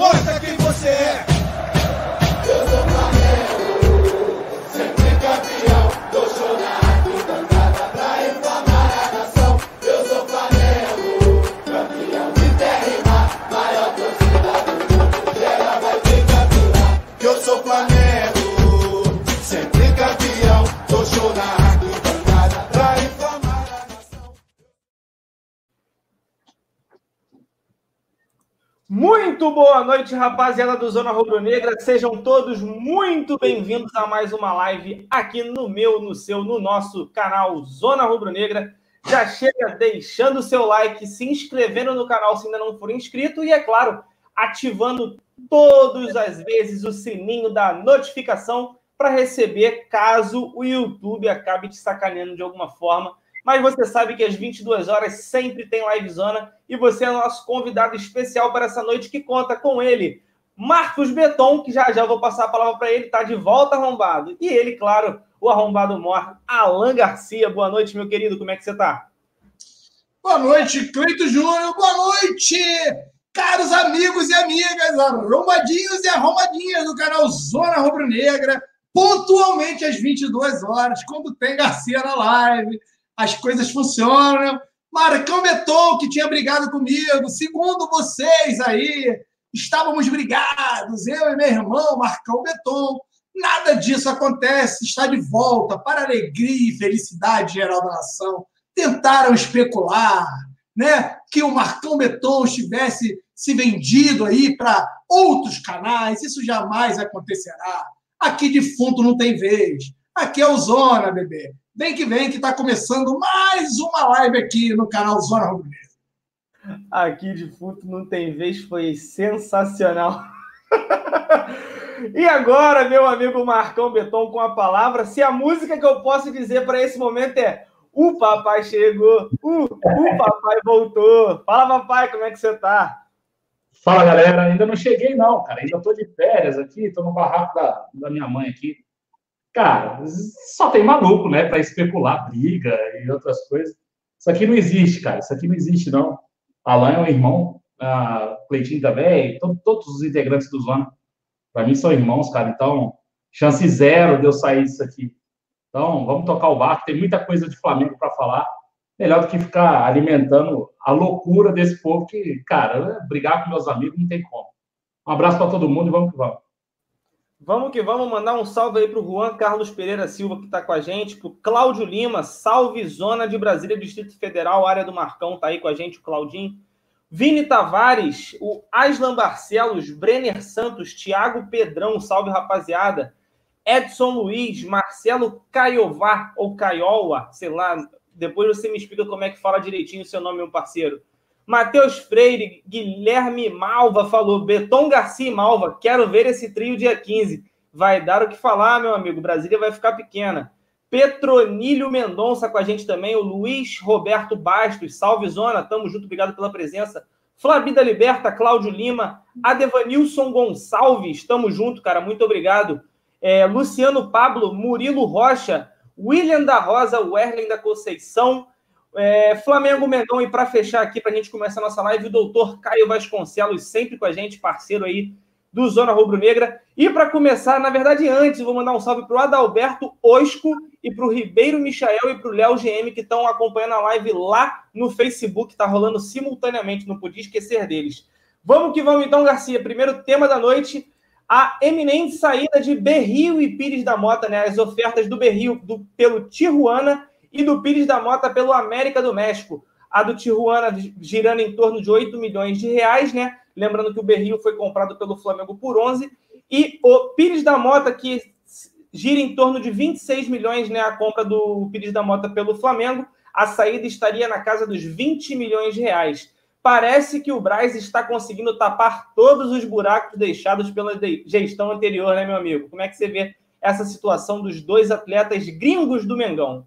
Mostra quem você é. Muito boa noite, rapaziada do Zona Rubro Negra. Sejam todos muito bem-vindos a mais uma live aqui no meu, no seu, no nosso canal Zona Rubro Negra. Já chega deixando o seu like, se inscrevendo no canal se ainda não for inscrito e, é claro, ativando todas as vezes o sininho da notificação para receber caso o YouTube acabe te sacaneando de alguma forma. Mas você sabe que às 22 horas sempre tem live zona e você é nosso convidado especial para essa noite que conta com ele, Marcos Beton, que já já vou passar a palavra para ele, tá de volta arrombado. E ele, claro, o arrombado mor, Alan Garcia. Boa noite, meu querido, como é que você tá? Boa noite, Cleito Júnior. Boa noite, caros amigos e amigas, arrombadinhos e arrombadinhas do canal Zona Rubro Negra. Pontualmente às 22 horas, quando tem Garcia na live, as coisas funcionam. Marcão Beton, que tinha brigado comigo, segundo vocês aí, estávamos brigados, eu e meu irmão, Marcão Beton. Nada disso acontece, está de volta para a alegria e felicidade geral da nação. Tentaram especular, né, que o Marcão Beton estivesse se vendido aí para outros canais, isso jamais acontecerá. Aqui defunto não tem vez. Aqui é o Zona, bebê. Vem que vem, que está começando mais uma live aqui no canal Zona Rubro. Aqui defunto não tem vez, foi sensacional. e agora, meu amigo Marcão Beton, com a palavra, se a música que eu posso dizer para esse momento é o papai chegou, o, o papai voltou. Fala, papai, como é que você tá? Fala, galera. Ainda não cheguei, não, cara. Ainda tô de férias aqui, tô no barraco da, da minha mãe aqui. Cara, só tem maluco, né, para especular briga e outras coisas. Isso aqui não existe, cara. Isso aqui não existe, não. Alan é um irmão, a Cleitinho também, to- todos os integrantes do Zona, para mim são irmãos, cara. Então, chance zero de eu sair disso aqui. Então, vamos tocar o barco. Tem muita coisa de Flamengo para falar. Melhor do que ficar alimentando a loucura desse povo que, cara, brigar com meus amigos não tem como. Um abraço para todo mundo e vamos que vamos. Vamos que vamos mandar um salve aí para o Juan Carlos Pereira Silva, que está com a gente, para o Cláudio Lima, salve Zona de Brasília, Distrito Federal, área do Marcão, tá aí com a gente, o Claudinho. Vini Tavares, o Aslan Barcelos, Brenner Santos, Thiago Pedrão, salve rapaziada. Edson Luiz, Marcelo Caiová, ou Caioa, sei lá, depois você me explica como é que fala direitinho o seu nome, meu parceiro. Matheus Freire, Guilherme Malva falou, Beton Garcia e Malva, quero ver esse trio dia 15. Vai dar o que falar, meu amigo, Brasília vai ficar pequena. Petronílio Mendonça com a gente também, o Luiz Roberto Bastos, salve Zona, tamo junto, obrigado pela presença. Flabida Liberta, Cláudio Lima, Adevanilson Gonçalves, tamo junto, cara, muito obrigado. É, Luciano Pablo, Murilo Rocha, William da Rosa, Werlen da Conceição, é, Flamengo Mengão, e para fechar aqui, para a gente começar a nossa live, o doutor Caio Vasconcelos, sempre com a gente, parceiro aí do Zona Rubro Negra. E para começar, na verdade, antes, vou mandar um salve para o Adalberto Osco e para o Ribeiro Michael e para o Léo GM, que estão acompanhando a live lá no Facebook, está rolando simultaneamente, não podia esquecer deles. Vamos que vamos então, Garcia. Primeiro tema da noite, a eminente saída de Berrio e Pires da Mota, né? As ofertas do Berrio do, pelo Tijuana e do Pires da Mota pelo América do México. A do Tijuana girando em torno de 8 milhões de reais, né? Lembrando que o Berrio foi comprado pelo Flamengo por 11. E o Pires da Mota, que gira em torno de 26 milhões, né? A compra do Pires da Mota pelo Flamengo. A saída estaria na casa dos 20 milhões de reais. Parece que o Braz está conseguindo tapar todos os buracos deixados pela gestão anterior, né, meu amigo? Como é que você vê essa situação dos dois atletas gringos do Mengão?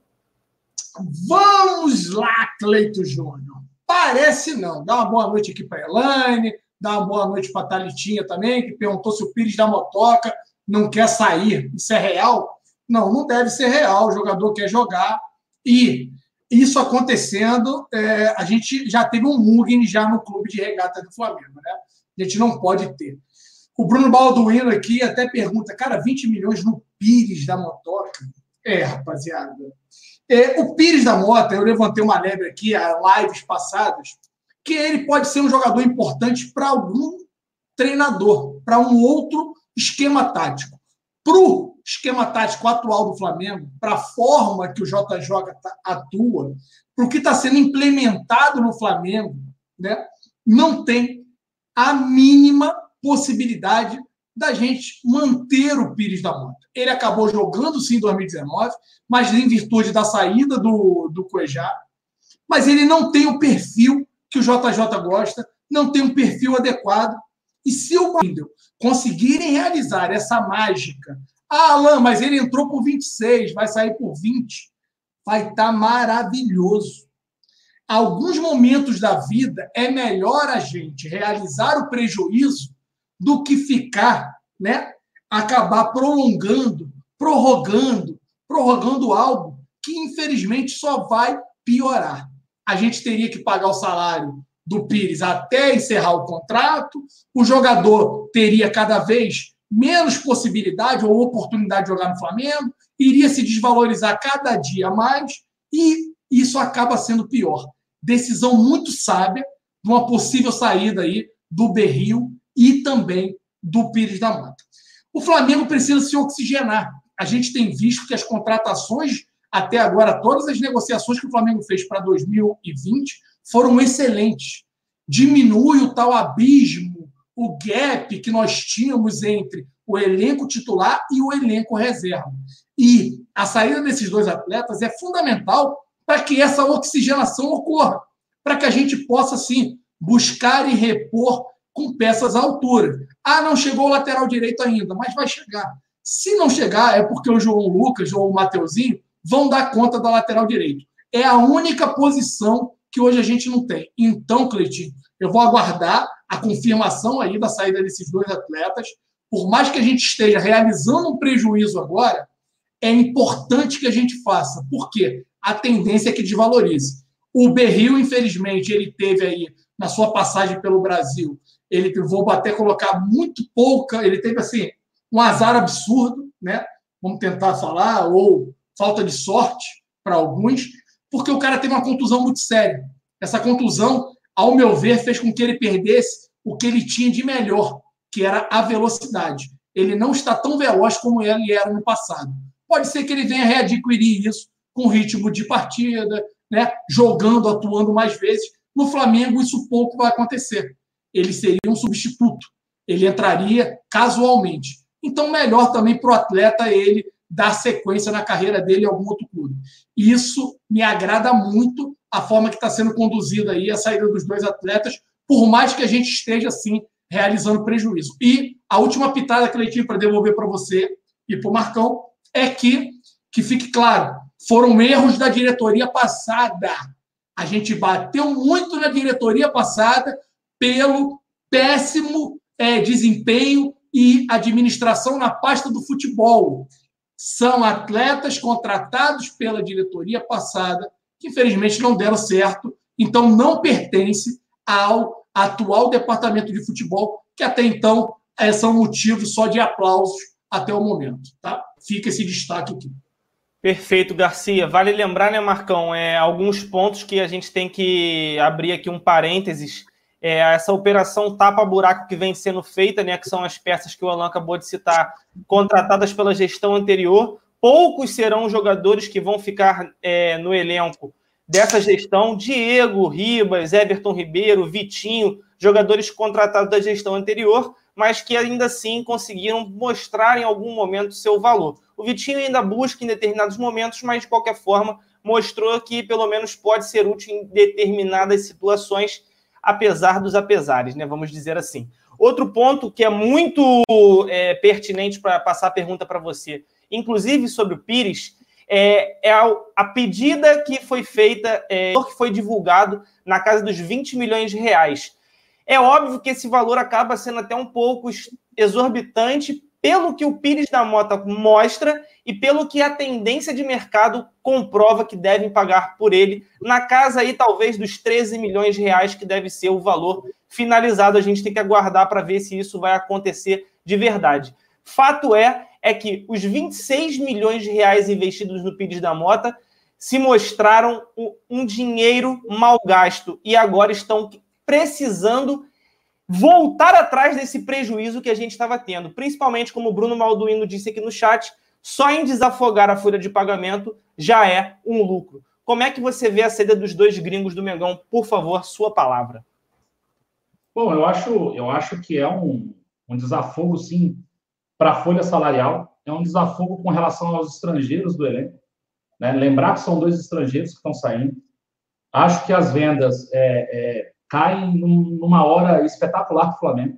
Vamos lá, Cleito Júnior. Parece não. Dá uma boa noite aqui para Elaine, dá uma boa noite para a Thalitinha também, que perguntou se o Pires da Motoca não quer sair. Isso é real? Não, não deve ser real. O jogador quer jogar. E isso acontecendo, é, a gente já teve um Mugni já no clube de regata do Flamengo, né? A gente não pode ter. O Bruno Balduino aqui até pergunta, cara, 20 milhões no Pires da Motoca? É, rapaziada. É, o Pires da Mota, eu levantei uma lebre aqui, a lives passadas, que ele pode ser um jogador importante para algum treinador, para um outro esquema tático. Para o esquema tático atual do Flamengo, para a forma que o JJ atua, para o que está sendo implementado no Flamengo, né, não tem a mínima possibilidade da gente manter o Pires da Mota. Ele acabou jogando sim em 2019, mas em virtude da saída do, do Cuejá, mas ele não tem o perfil que o JJ gosta, não tem um perfil adequado. E se o Wendel conseguirem realizar essa mágica, ah, Alain, mas ele entrou por 26, vai sair por 20, vai estar tá maravilhoso. Alguns momentos da vida é melhor a gente realizar o prejuízo do que ficar, né, acabar prolongando, prorrogando, prorrogando algo que infelizmente só vai piorar a gente teria que pagar o salário do Pires até encerrar o contrato, o jogador teria cada vez menos possibilidade ou oportunidade de jogar no Flamengo, iria se desvalorizar cada dia mais e isso acaba sendo pior. Decisão muito sábia de uma possível saída aí do Berril e também do Pires da Mata. O Flamengo precisa se oxigenar. A gente tem visto que as contratações até agora, todas as negociações que o Flamengo fez para 2020 foram excelentes. Diminui o tal abismo, o gap que nós tínhamos entre o elenco titular e o elenco reserva. E a saída desses dois atletas é fundamental para que essa oxigenação ocorra, para que a gente possa, sim, buscar e repor com peças à altura. Ah, não chegou o lateral direito ainda, mas vai chegar. Se não chegar, é porque o João Lucas ou o Mateuzinho vão dar conta da lateral direito. É a única posição que hoje a gente não tem. Então, Cleitinho, eu vou aguardar a confirmação aí da saída desses dois atletas. Por mais que a gente esteja realizando um prejuízo agora, é importante que a gente faça. Por quê? A tendência é que desvalorize. O Berril, infelizmente, ele teve aí, na sua passagem pelo Brasil, ele, vou até colocar muito pouca, ele teve, assim, um azar absurdo, né? Vamos tentar falar, ou falta de sorte para alguns, porque o cara teve uma contusão muito séria. Essa contusão, ao meu ver, fez com que ele perdesse o que ele tinha de melhor, que era a velocidade. Ele não está tão veloz como ele era no passado. Pode ser que ele venha readquirir isso com ritmo de partida, né? jogando, atuando mais vezes. No Flamengo, isso pouco vai acontecer. Ele seria um substituto. Ele entraria casualmente. Então, melhor também para o atleta ele dar sequência na carreira dele em algum outro clube. Isso me agrada muito a forma que está sendo conduzida aí a saída dos dois atletas, por mais que a gente esteja assim realizando prejuízo. E a última pitada que eu tive para devolver para você e para o Marcão é que, que fique claro, foram erros da diretoria passada. A gente bateu muito na diretoria passada pelo péssimo é, desempenho e administração na pasta do futebol são atletas contratados pela diretoria passada, que infelizmente não deram certo, então não pertence ao atual departamento de futebol, que até então é, são motivos só de aplausos até o momento. Tá? Fica esse destaque aqui. Perfeito, Garcia. Vale lembrar, né, Marcão, é, alguns pontos que a gente tem que abrir aqui um parênteses é, essa operação tapa-buraco que vem sendo feita, né, que são as peças que o Alan acabou de citar, contratadas pela gestão anterior. Poucos serão jogadores que vão ficar é, no elenco dessa gestão. Diego, Ribas, Everton Ribeiro, Vitinho, jogadores contratados da gestão anterior, mas que ainda assim conseguiram mostrar em algum momento seu valor. O Vitinho ainda busca em determinados momentos, mas de qualquer forma mostrou que pelo menos pode ser útil em determinadas situações apesar dos apesares, né? Vamos dizer assim. Outro ponto que é muito é, pertinente para passar a pergunta para você, inclusive sobre o Pires, é, é a, a, pedida que foi feita, é, que foi divulgado na casa dos 20 milhões de reais. É óbvio que esse valor acaba sendo até um pouco exorbitante pelo que o Pires da Mota mostra e pelo que a tendência de mercado comprova que devem pagar por ele, na casa aí talvez dos 13 milhões de reais que deve ser o valor finalizado. A gente tem que aguardar para ver se isso vai acontecer de verdade. Fato é é que os 26 milhões de reais investidos no Pires da Mota se mostraram um dinheiro mal gasto e agora estão precisando voltar atrás desse prejuízo que a gente estava tendo, principalmente como o Bruno Malduino disse aqui no chat, só em desafogar a folha de pagamento já é um lucro. Como é que você vê a saída dos dois gringos do Mengão? Por favor, sua palavra. Bom, eu acho, eu acho que é um, um desafogo, sim, para a folha salarial, é um desafogo com relação aos estrangeiros do elenco. Né? Lembrar que são dois estrangeiros que estão saindo. Acho que as vendas é, é, caem numa hora espetacular para o Flamengo.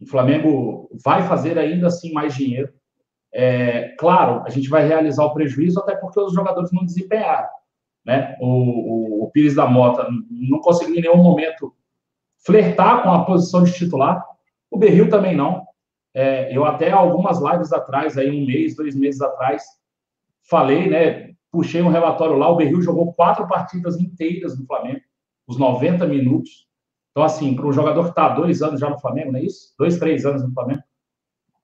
O Flamengo vai fazer ainda assim mais dinheiro. É, claro, a gente vai realizar o prejuízo até porque os jogadores não desempenharam. Né? O, o, o Pires da Mota não conseguiu em nenhum momento flertar com a posição de titular. O Berril também não. É, eu até algumas lives atrás, aí um mês, dois meses atrás, falei, né? Puxei um relatório lá, o Berril jogou quatro partidas inteiras no Flamengo, os 90 minutos. Então, assim, para um jogador que está dois anos já no Flamengo, não é isso? Dois, três anos no Flamengo,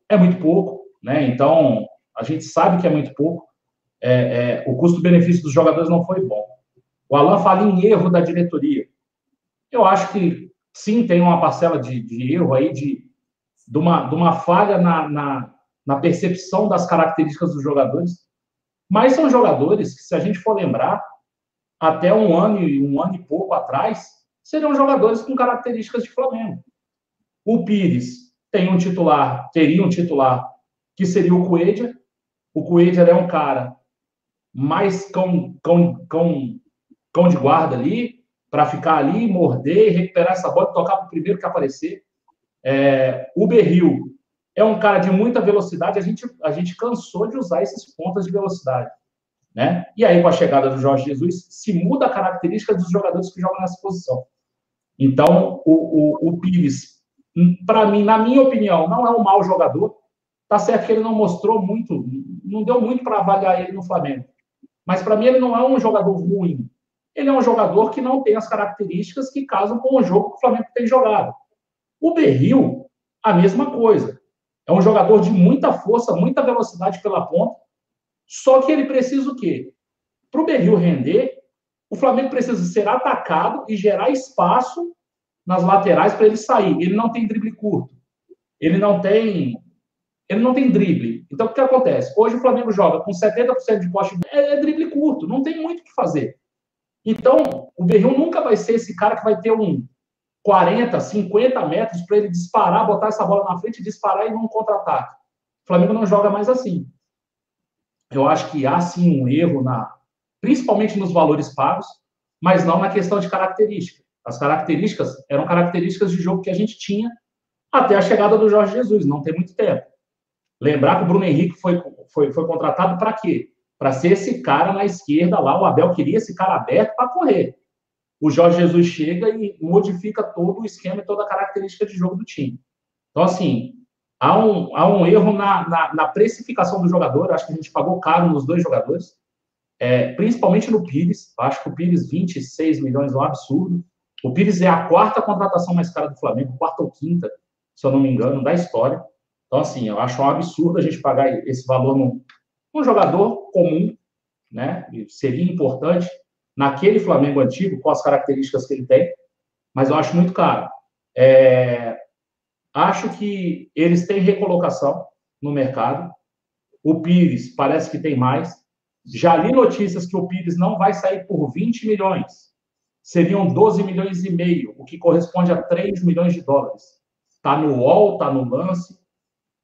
é muito pouco, né? Então, a gente sabe que é muito pouco. É, é, o custo-benefício dos jogadores não foi bom. O Alan fala em erro da diretoria. Eu acho que sim, tem uma parcela de, de erro aí, de, de, uma, de uma falha na, na, na percepção das características dos jogadores. Mas são jogadores que, se a gente for lembrar, até um ano e um ano e pouco atrás, seriam jogadores com características de Flamengo. O Pires tem um titular, teria um titular que seria o Coelho. O Coelho é um cara mais cão, cão, cão, cão de guarda ali, para ficar ali, morder, recuperar essa bola e tocar para o primeiro que aparecer. É, o Berril é um cara de muita velocidade, a gente, a gente cansou de usar esses pontos de velocidade. Né? E aí, com a chegada do Jorge Jesus, se muda a característica dos jogadores que jogam nessa posição. Então, o, o, o Pires, para mim, na minha opinião, não é um mau jogador. Tá certo que ele não mostrou muito, não deu muito para avaliar ele no Flamengo. Mas para mim, ele não é um jogador ruim. Ele é um jogador que não tem as características que casam com o jogo que o Flamengo tem jogado. O Berril, a mesma coisa. É um jogador de muita força, muita velocidade pela ponta. Só que ele precisa o quê? Para o Berril render, o Flamengo precisa ser atacado e gerar espaço nas laterais para ele sair. Ele não tem drible curto. Ele não tem ele não tem drible. Então, o que acontece? Hoje o Flamengo joga com 70% de poste, é, é drible curto, não tem muito o que fazer. Então, o Berril nunca vai ser esse cara que vai ter um 40, 50 metros para ele disparar, botar essa bola na frente, disparar e não contra-ataque. O Flamengo não joga mais assim. Eu acho que há sim um erro na, principalmente nos valores pagos, mas não na questão de característica. As características eram características de jogo que a gente tinha até a chegada do Jorge Jesus, não tem muito tempo. Lembrar que o Bruno Henrique foi, foi, foi contratado para quê? Para ser esse cara na esquerda lá, o Abel queria esse cara aberto para correr o Jorge Jesus chega e modifica todo o esquema e toda a característica de jogo do time. Então, assim, há um, há um erro na, na, na precificação do jogador, acho que a gente pagou caro nos dois jogadores, é, principalmente no Pires, acho que o Pires, 26 milhões, é um absurdo. O Pires é a quarta contratação mais cara do Flamengo, quarta ou quinta, se eu não me engano, da história. Então, assim, eu acho um absurdo a gente pagar esse valor num, num jogador comum, né? Seria importante naquele Flamengo antigo, com as características que ele tem, mas eu acho muito caro. É, acho que eles têm recolocação no mercado. O Pires parece que tem mais. Já li notícias que o Pires não vai sair por 20 milhões. Seriam 12 milhões e meio, o que corresponde a 3 milhões de dólares. Está no UOL, está no lance.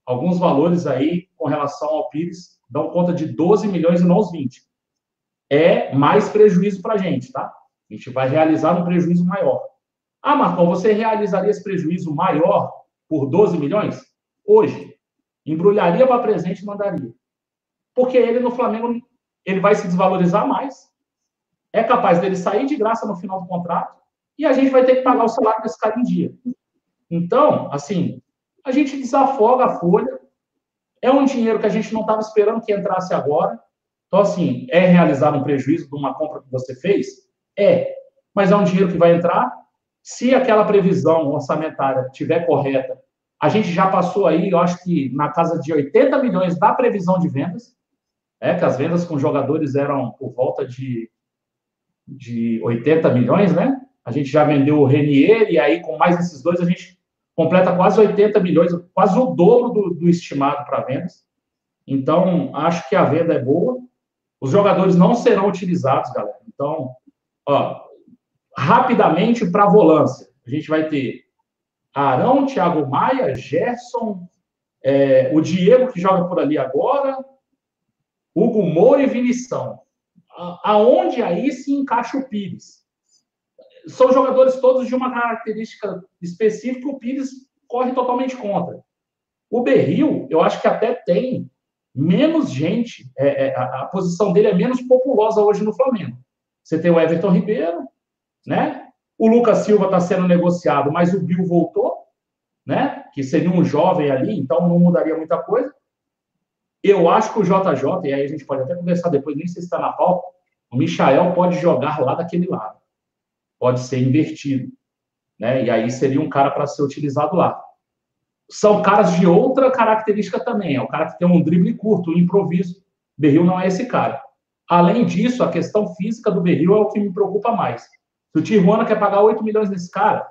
Alguns valores aí com relação ao Pires dão conta de 12 milhões e não os 20 é mais prejuízo para a gente, tá? A gente vai realizar um prejuízo maior. Ah, Marcão, você realizaria esse prejuízo maior por 12 milhões? Hoje. Embrulharia para presente e mandaria. Porque ele no Flamengo, ele vai se desvalorizar mais. É capaz dele sair de graça no final do contrato e a gente vai ter que pagar o salário desse cara em dia. Então, assim, a gente desafoga a folha, É um dinheiro que a gente não estava esperando que entrasse agora. Então, assim, é realizar um prejuízo de uma compra que você fez? É. Mas é um dinheiro que vai entrar. Se aquela previsão orçamentária estiver correta, a gente já passou aí, eu acho que na casa de 80 milhões da previsão de vendas, é que as vendas com jogadores eram por volta de, de 80 milhões, né? A gente já vendeu o Renier, e aí com mais esses dois a gente completa quase 80 milhões, quase o dobro do, do estimado para vendas. Então, acho que a venda é boa. Os jogadores não serão utilizados, galera. Então, ó, rapidamente para a volância. A gente vai ter Arão, Thiago Maia, Gerson, é, o Diego que joga por ali agora, Hugo Moura e Vinição. Aonde aí se encaixa o Pires? São jogadores todos de uma característica específica, o Pires corre totalmente contra. O Berril, eu acho que até tem menos gente, é, é, a, a, posição dele é menos populosa hoje no Flamengo. Você tem o Everton Ribeiro, né? O Lucas Silva está sendo negociado, mas o Bill voltou, né? Que seria um jovem ali, então não mudaria muita coisa. Eu acho que o JJ, e aí a gente pode até conversar depois, nem sei se está na pauta, o Michael pode jogar lá daquele lado. Pode ser invertido. Né? E aí seria um cara para ser utilizado lá. São caras de outra característica também. É o cara que tem um drible curto, um improviso. Berril não é esse cara. Além disso, a questão física do Berril é o que me preocupa mais. Se o Tijuana quer pagar 8 milhões nesse cara,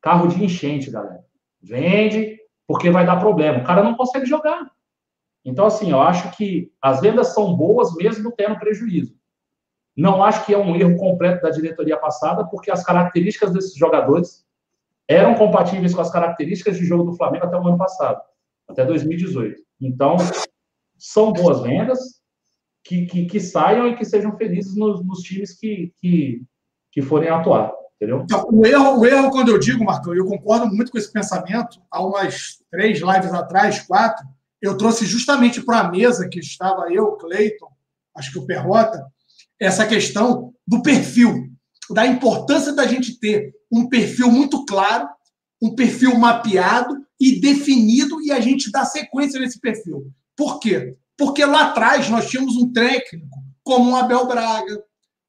carro de enchente, galera. Vende, porque vai dar problema. O cara não consegue jogar. Então, assim, eu acho que as vendas são boas mesmo tendo prejuízo. Não acho que é um erro completo da diretoria passada, porque as características desses jogadores eram compatíveis com as características de jogo do Flamengo até o ano passado, até 2018. Então, são boas vendas, que, que, que saiam e que sejam felizes nos, nos times que, que, que forem atuar. Entendeu? Então, o, erro, o erro, quando eu digo, Marcão, eu concordo muito com esse pensamento. Há umas três lives atrás, quatro, eu trouxe justamente para a mesa que estava eu, Cleiton, acho que o Perrota, essa questão do perfil, da importância da gente ter um perfil muito claro, um perfil mapeado e definido e a gente dar sequência nesse perfil. Por quê? Porque lá atrás nós tínhamos um técnico como um Abel Braga,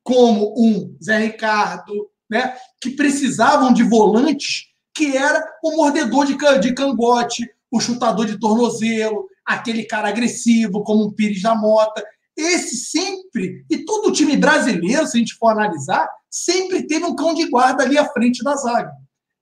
como um Zé Ricardo, né, que precisavam de volantes que era o mordedor de, de cangote, o chutador de tornozelo, aquele cara agressivo como um Pires da Mota. Esse sempre, e todo time brasileiro, se a gente for analisar, sempre teve um cão de guarda ali à frente da zaga.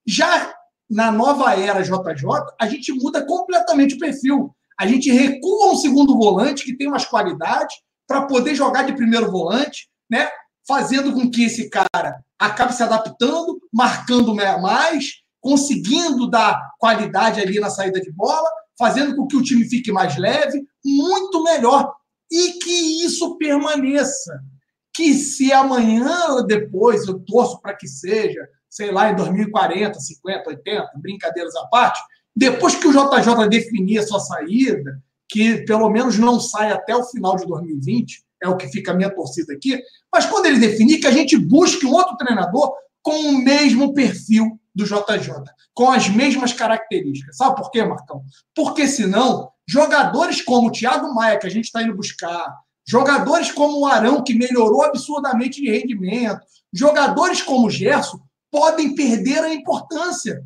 Já na nova era JJ, a gente muda completamente o perfil. A gente recua um segundo volante que tem umas qualidades para poder jogar de primeiro volante, né? Fazendo com que esse cara acabe se adaptando, marcando mais, conseguindo dar qualidade ali na saída de bola, fazendo com que o time fique mais leve, muito melhor. E que isso permaneça. Que se amanhã ou depois, eu torço para que seja, sei lá, em 2040, 50, 80, brincadeiras à parte, depois que o JJ definir a sua saída, que pelo menos não sai até o final de 2020, é o que fica a minha torcida aqui, mas quando ele definir, que a gente busque um outro treinador com o mesmo perfil do JJ, com as mesmas características. Sabe por quê, Marcão? Porque senão, jogadores como o Thiago Maia, que a gente está indo buscar, jogadores como o Arão, que melhorou absurdamente de rendimento, jogadores como o Gerson, podem perder a importância.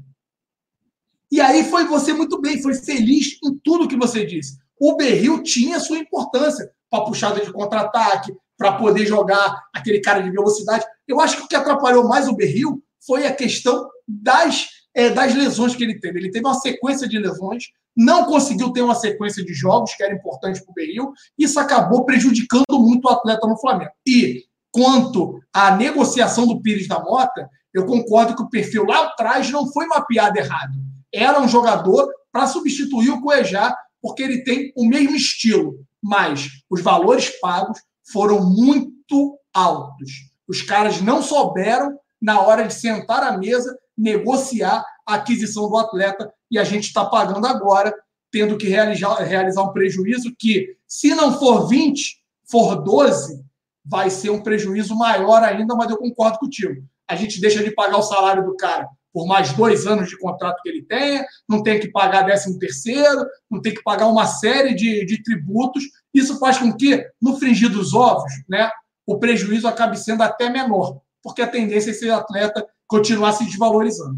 E aí foi você muito bem, foi feliz em tudo que você disse. O Berril tinha sua importância para puxada de contra-ataque, para poder jogar aquele cara de velocidade. Eu acho que o que atrapalhou mais o Berril foi a questão das, é, das lesões que ele teve. Ele teve uma sequência de lesões, não conseguiu ter uma sequência de jogos que era importante para o Berril, isso acabou prejudicando muito o atleta no Flamengo. E quanto à negociação do Pires da Mota, eu concordo que o perfil lá atrás não foi mapeado errado. Era um jogador para substituir o Cuejá, porque ele tem o mesmo estilo, mas os valores pagos foram muito altos. Os caras não souberam, na hora de sentar à mesa, negociar a aquisição do atleta e a gente está pagando agora, tendo que realizar, realizar um prejuízo que, se não for 20, for 12, vai ser um prejuízo maior ainda, mas eu concordo contigo. A gente deixa de pagar o salário do cara por mais dois anos de contrato que ele tenha, não tem que pagar 13 terceiro, não tem que pagar uma série de, de tributos. Isso faz com que, no fringir dos ovos, né, o prejuízo acabe sendo até menor, porque a tendência é esse atleta continuar se desvalorizando.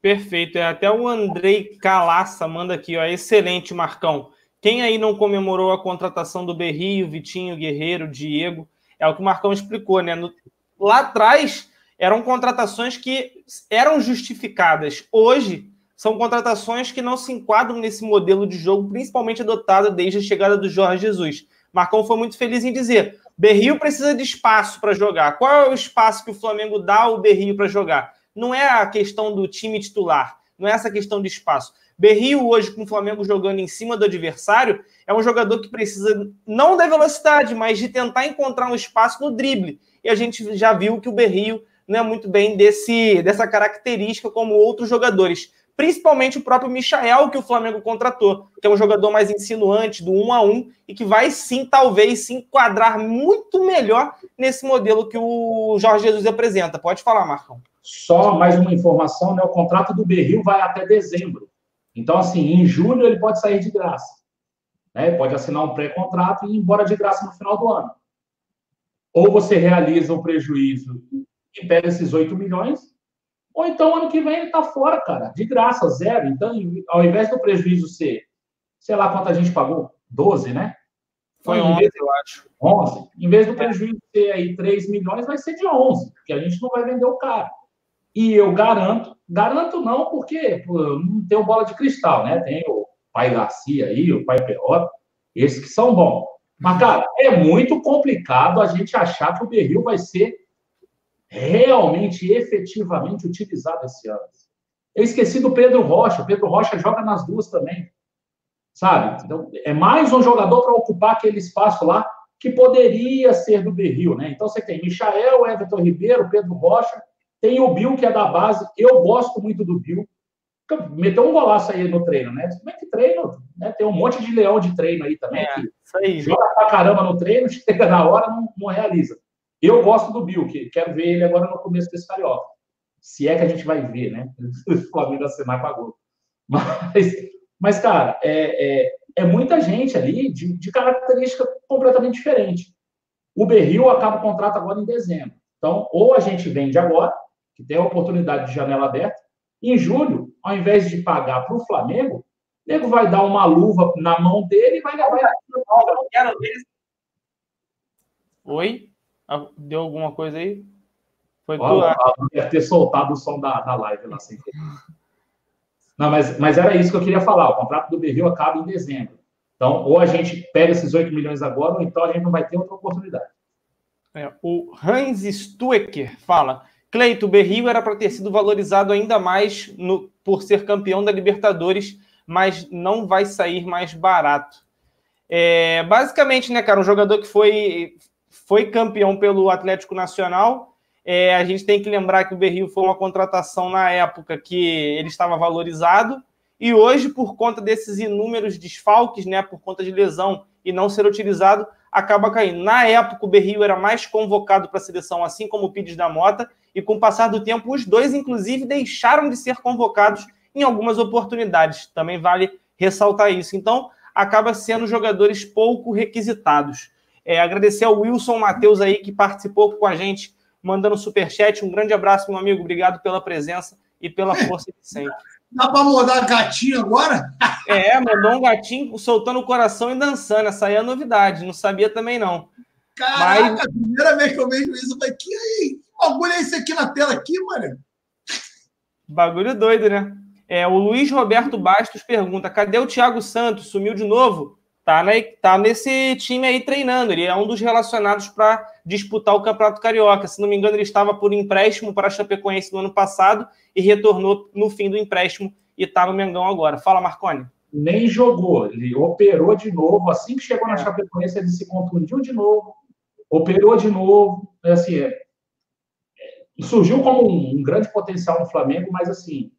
Perfeito. É até o Andrei Calaça manda aqui, ó. Excelente, Marcão. Quem aí não comemorou a contratação do Berrio, Vitinho, Guerreiro, Diego? É o que o Marcão explicou, né? No, lá atrás eram contratações que eram justificadas. Hoje são contratações que não se enquadram nesse modelo de jogo, principalmente adotado desde a chegada do Jorge Jesus. Marcão foi muito feliz em dizer: Berrio precisa de espaço para jogar. Qual é o espaço que o Flamengo dá ao Berrio para jogar? Não é a questão do time titular, não é essa questão de espaço. Berrio, hoje, com o Flamengo jogando em cima do adversário, é um jogador que precisa não da velocidade, mas de tentar encontrar um espaço no drible. E a gente já viu que o Berrio não é muito bem desse, dessa característica como outros jogadores. Principalmente o próprio Michael, que o Flamengo contratou, que é um jogador mais insinuante, do um a um, e que vai sim, talvez, se enquadrar muito melhor nesse modelo que o Jorge Jesus apresenta. Pode falar, Marcão. Só mais uma informação, né? O contrato do Berril vai até dezembro. Então, assim, em julho ele pode sair de graça. Né? Pode assinar um pré-contrato e ir embora de graça no final do ano. Ou você realiza o prejuízo e pega esses 8 milhões, ou então ano que vem ele está fora, cara, de graça, zero. Então, ao invés do prejuízo ser, sei lá quanto a gente pagou, 12, né? Foi 11, vez, eu acho. 11. Em vez do prejuízo ser aí 3 milhões, vai ser de 11, porque a gente não vai vender o cara. E eu garanto, garanto não, porque pô, não tenho bola de cristal, né? Tem o pai Garcia aí, o pai Perrota, esses que são bons. Mas, cara, é muito complicado a gente achar que o Berril vai ser realmente, efetivamente utilizado esse ano. Eu esqueci do Pedro Rocha. O Pedro Rocha joga nas duas também. Sabe? Então, é mais um jogador para ocupar aquele espaço lá que poderia ser do Berril, né? Então você tem Michael, Everton Ribeiro, Pedro Rocha tem o Bill, que é da base. Eu gosto muito do Bill. Meteu um golaço aí no treino, né? Como é que treino? Né? Tem um monte de leão de treino aí também. É, isso aí. Joga pra caramba no treino, chega na hora, não, não realiza. Eu gosto do Bill, que quero ver ele agora no começo desse carioca. Se é que a gente vai ver, né? O Flamengo assinar com a. Mas, mas cara, é, é, é, muita gente ali de, de característica completamente diferente. O Berril acaba o contrato agora em dezembro. Então, ou a gente vende agora, que tem a oportunidade de janela aberta. Em julho, ao invés de pagar para o Flamengo, o nego vai dar uma luva na mão dele e vai levar. Oi? Deu alguma coisa aí? Foi Olha, tu. Deve ter soltado o som da, da live lá sem Não, mas, mas era isso que eu queria falar. O contrato do Berril acaba em dezembro. Então, ou a gente pega esses 8 milhões agora, ou então a gente não vai ter outra oportunidade. É, o Hans Stuecker fala: Cleito Berrio era para ter sido valorizado ainda mais no, por ser campeão da Libertadores, mas não vai sair mais barato. É, basicamente, né, cara, um jogador que foi, foi campeão pelo Atlético Nacional. É, a gente tem que lembrar que o Berrio foi uma contratação na época que ele estava valorizado, e hoje, por conta desses inúmeros desfalques, né, por conta de lesão e não ser utilizado, acaba caindo. Na época, o Berrio era mais convocado para a seleção, assim como o Pires da Mota, e com o passar do tempo, os dois, inclusive, deixaram de ser convocados em algumas oportunidades. Também vale ressaltar isso. Então, acaba sendo jogadores pouco requisitados. É, agradecer ao Wilson Matheus aí, que participou com a gente, mandando superchat. Um grande abraço, meu amigo. Obrigado pela presença e pela força de sempre. Dá para mudar gatinho agora? É, mandou um gatinho soltando o coração e dançando. Essa aí é a novidade. Não sabia também, não. Caraca, Mas... primeira vez que eu vejo isso, eu falei, que aí? bagulho é esse aqui na tela aqui, mano? Bagulho doido, né? É, o Luiz Roberto Bastos pergunta: cadê o Thiago Santos? Sumiu de novo? Tá, né, tá nesse time aí treinando. Ele é um dos relacionados para disputar o Campeonato Carioca. Se não me engano, ele estava por empréstimo para a Chapecoense no ano passado e retornou no fim do empréstimo e está no Mengão agora. Fala, Marconi. Nem jogou, ele operou de novo. Assim que chegou na é. Chapecoense, ele se contundiu de novo, operou de novo. É assim, é, surgiu como um, um, grande potencial no Flamengo, mas assim,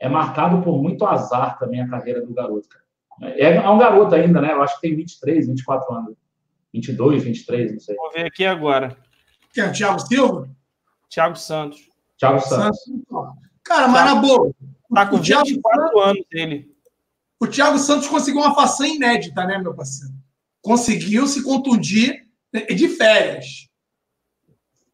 é marcado por muito azar também a carreira do garoto. É, é um garoto ainda, né? Eu acho que tem 23, 24 anos. 22, 23, não sei. Vou ver aqui agora. Quem é o Thiago Silva? Thiago Santos. Thiago Santos. Cara, mas na boa. Tá com o Thiago 24 anos ele. O Thiago Santos conseguiu uma façanha inédita, né, meu parceiro? Conseguiu se contundir de férias.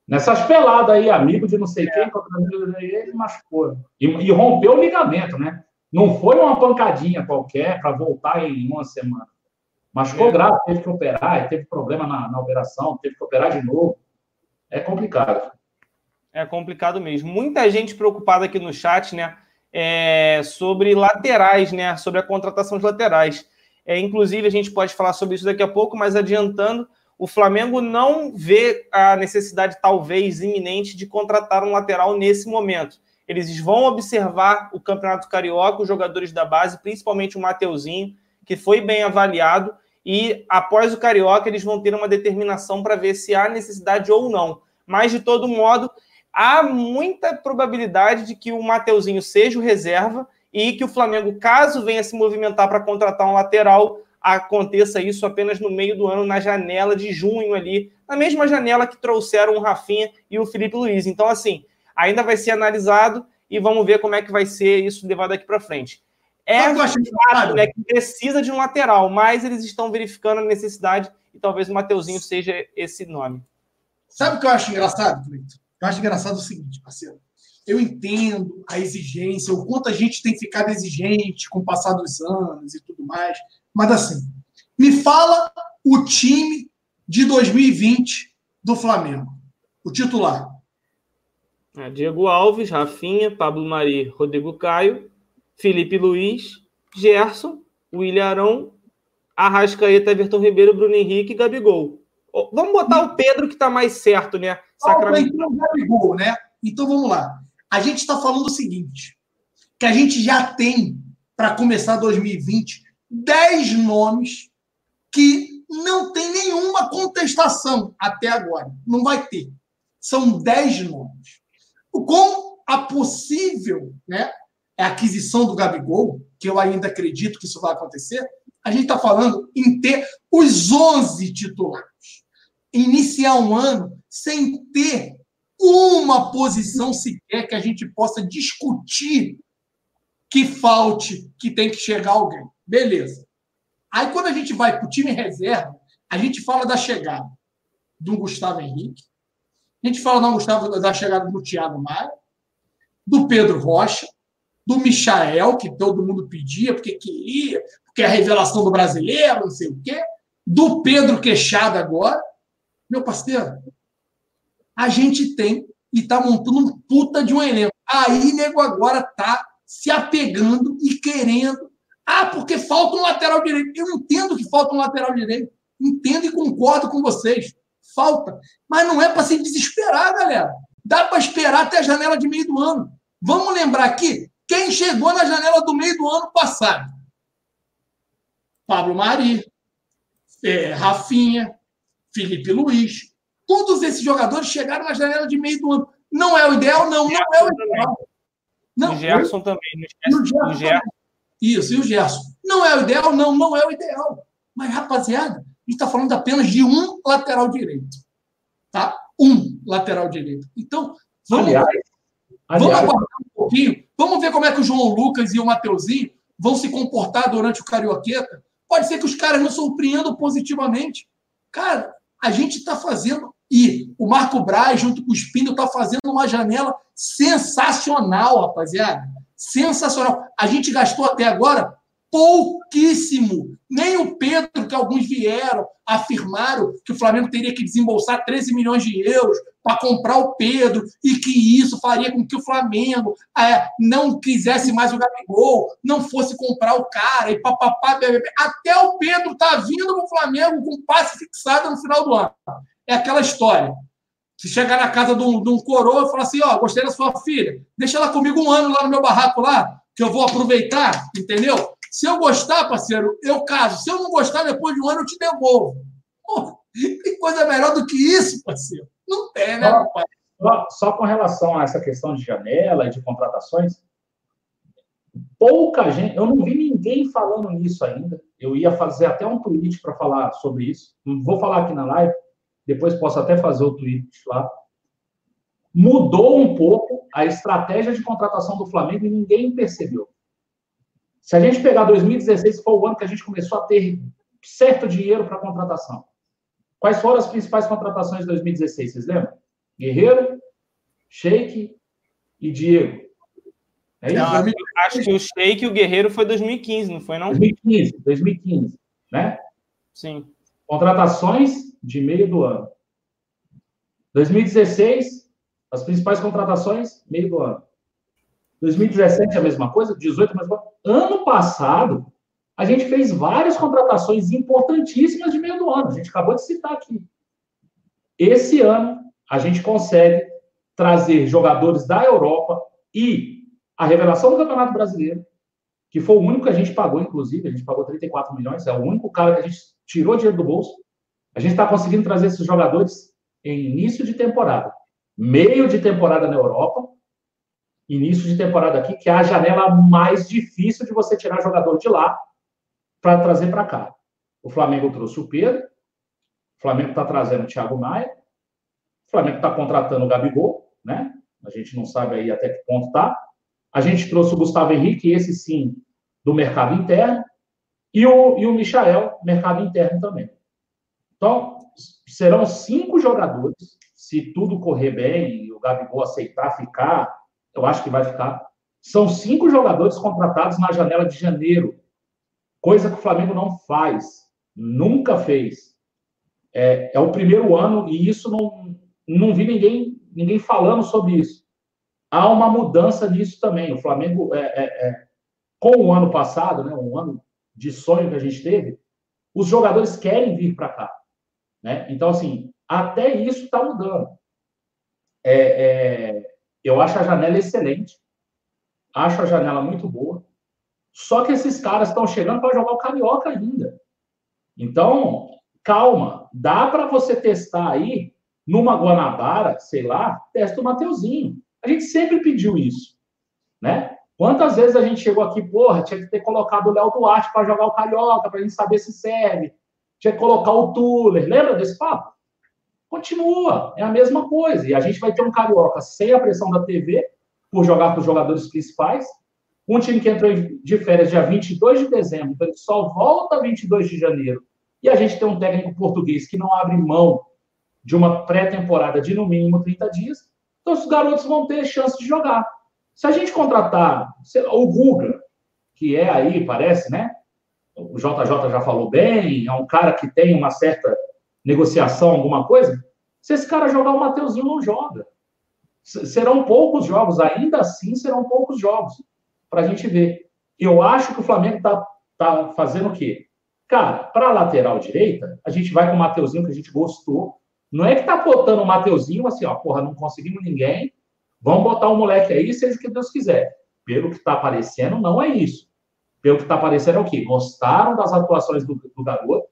Nessas peladas aí, amigo de não sei quem, contra amigo de ele machucou. E, e rompeu o ligamento, né? Não foi uma pancadinha qualquer para voltar em uma semana. Machucou É. grave, teve que operar, teve problema na, na operação, teve que operar de novo. É complicado. É complicado mesmo. Muita gente preocupada aqui no chat, né? é, sobre laterais, né? Sobre a contratação de laterais. É, inclusive, a gente pode falar sobre isso daqui a pouco, mas adiantando, o Flamengo não vê a necessidade, talvez, iminente de contratar um lateral nesse momento. Eles vão observar o Campeonato Carioca, os jogadores da base, principalmente o Mateuzinho, que foi bem avaliado, e após o Carioca, eles vão ter uma determinação para ver se há necessidade ou não. Mas, de todo modo, há muita probabilidade de que o Mateuzinho seja o reserva e que o Flamengo, caso venha se movimentar para contratar um lateral, aconteça isso apenas no meio do ano, na janela de junho ali, na mesma janela que trouxeram o Rafinha e o Felipe Luiz. Então, assim, ainda vai ser analisado e vamos ver como é que vai ser isso levado daqui para frente. É Sabe o que eu acho fato, engraçado? né, que precisa de um lateral, mas eles estão verificando a necessidade e talvez o Mateuzinho seja esse nome. Sabe o que eu acho engraçado, Cleiton? Eu acho engraçado o seguinte, parceiro. Eu entendo a exigência, o quanto a gente tem ficado exigente com o passar dos anos e tudo mais. Mas assim, me fala o time de 2020 do Flamengo. O titular. É, Diego Alves, Rafinha, Pablo Mari, Rodrigo Caio, Felipe Luiz, Gerson, William Arão, Arrascaeta, Everton Ribeiro, Bruno Henrique e Gabigol. Vamos botar o Pedro que tá mais certo, né? Sacramento. então o Gabigol, né? Então vamos lá. A gente está falando o seguinte: que a gente já tem, para começar 2020, 10 nomes que não tem nenhuma contestação até agora. Não vai ter. São 10 nomes. Com a possível né, aquisição do Gabigol, que eu ainda acredito que isso vai acontecer, a gente está falando em ter os 11 titulares. Iniciar um ano sem ter uma posição sequer que a gente possa discutir que falte, que tem que chegar alguém. Beleza. Aí, quando a gente vai para o time reserva, a gente fala da chegada do Gustavo Henrique, a gente fala da, Gustavo, da chegada do Thiago Maia, do Pedro Rocha, do Michael, que todo mundo pedia, porque queria, porque é a revelação do brasileiro, não sei o quê, do Pedro Queixada agora. Meu parceiro, a gente tem e está montando um puta de um elenco. Aí, nego, agora tá se apegando e querendo. Ah, porque falta um lateral direito. Eu entendo que falta um lateral direito. Entendo e concordo com vocês. Falta. Mas não é para se desesperar, galera. Dá para esperar até a janela de meio do ano. Vamos lembrar aqui quem chegou na janela do meio do ano passado. Pablo Mari, é, Rafinha, Felipe Luiz. Todos esses jogadores chegaram na janela de meio do ano. Não é o ideal? Não, não é o ideal. Não, o Gerson também. Não esquece o Gerson Gerson. também. Isso, e o Gerson. Não é o ideal? Não, não é o ideal. Mas, rapaziada, gente está falando apenas de um lateral direito. Tá? Um lateral direito. Então, vamos, Aliás, vamos aliás aguardar um pouquinho. Vamos ver como é que o João Lucas e o Mateuzinho vão se comportar durante o Carioqueta. Pode ser que os caras nos surpreendam positivamente. Cara, a gente está fazendo. E o Marco Braz, junto com o Espínio, está fazendo uma janela sensacional, rapaziada. Sensacional. A gente gastou até agora pouquíssimo. Nem o Pedro, que alguns vieram, afirmaram que o Flamengo teria que desembolsar 13 milhões de euros para comprar o Pedro e que isso faria com que o Flamengo é, não quisesse mais o Gabigol, não fosse comprar o cara e papapá. Até o Pedro tá vindo no Flamengo com passe fixado no final do ano. É aquela história. Se chegar na casa de um, de um coroa e falar assim, ó, gostei da sua filha, deixa ela comigo um ano lá no meu barraco lá, que eu vou aproveitar, entendeu? Se eu gostar, parceiro, eu caso. Se eu não gostar, depois de um ano eu te devolvo. Pô, tem coisa melhor do que isso, parceiro? Não tem, né, Ó, papai? Só, só com relação a essa questão de janela e de contratações, pouca gente, eu não vi ninguém falando nisso ainda. Eu ia fazer até um tweet para falar sobre isso. Não vou falar aqui na live, depois posso até fazer o tweet lá. mudou um pouco a estratégia de contratação do Flamengo e ninguém percebeu. Se a gente pegar 2016, foi o ano que a gente começou a ter certo dinheiro para contratação. Quais foram as principais contratações de 2016? Vocês lembram? Guerreiro, Sheik e Diego. É isso? Não, acho que o Sheik e o Guerreiro foi 2015, não foi não? 2015, 2015, né? Sim. Contratações de meio do ano. 2016, as principais contratações, meio do ano. 2017 a mesma coisa, 18 a mesma coisa. Ano passado, a gente fez várias contratações importantíssimas de meio do ano. A gente acabou de citar aqui. Esse ano, a gente consegue trazer jogadores da Europa e a revelação do Campeonato Brasileiro, que foi o único que a gente pagou, inclusive, a gente pagou 34 milhões, é o único cara que a gente tirou dinheiro do bolso. A gente está conseguindo trazer esses jogadores em início de temporada, meio de temporada na Europa, início de temporada aqui, que é a janela mais difícil de você tirar jogador de lá para trazer para cá. O Flamengo trouxe o Pedro, o Flamengo está trazendo o Thiago Maia, o Flamengo está contratando o Gabigol, né? A gente não sabe aí até que ponto está. A gente trouxe o Gustavo Henrique, esse sim, do mercado interno, e o, e o Michael, mercado interno também. Então, serão cinco jogadores, se tudo correr bem e o Gabigol aceitar ficar, eu acho que vai ficar. São cinco jogadores contratados na janela de janeiro, coisa que o Flamengo não faz, nunca fez. É, é o primeiro ano e isso não, não vi ninguém, ninguém falando sobre isso. Há uma mudança nisso também. O Flamengo, é, é, é com o ano passado, né, um ano de sonho que a gente teve, os jogadores querem vir para cá. Né? Então, assim, até isso está mudando. É, é, eu acho a janela excelente, acho a janela muito boa, só que esses caras estão chegando para jogar o Carioca ainda. Então, calma, dá para você testar aí, numa Guanabara, sei lá, testa o Mateuzinho. A gente sempre pediu isso, né? Quantas vezes a gente chegou aqui, porra, tinha que ter colocado o Léo Duarte para jogar o Carioca, para a gente saber se serve tinha que colocar o Tuller. Lembra desse papo? Continua, é a mesma coisa. E a gente vai ter um Carioca sem a pressão da TV, por jogar com os jogadores principais. Um time que entrou de férias dia 22 de dezembro, então ele só volta 22 de janeiro. E a gente tem um técnico português que não abre mão de uma pré-temporada de no mínimo 30 dias. Então os garotos vão ter chance de jogar. Se a gente contratar o Guga, que é aí, parece, né? o JJ já falou bem, é um cara que tem uma certa negociação, alguma coisa. Se esse cara jogar, o Mateuzinho não joga. Serão poucos jogos, ainda assim serão poucos jogos, para a gente ver. Eu acho que o Flamengo está tá fazendo o quê? Cara, para a lateral direita, a gente vai com o Mateuzinho, que a gente gostou. Não é que tá botando o Mateuzinho assim, ó, porra, não conseguimos ninguém, vamos botar o um moleque aí, seja o que Deus quiser. Pelo que está aparecendo, não é isso pelo que está parecendo, é o quê? Gostaram das atuações do, do garoto,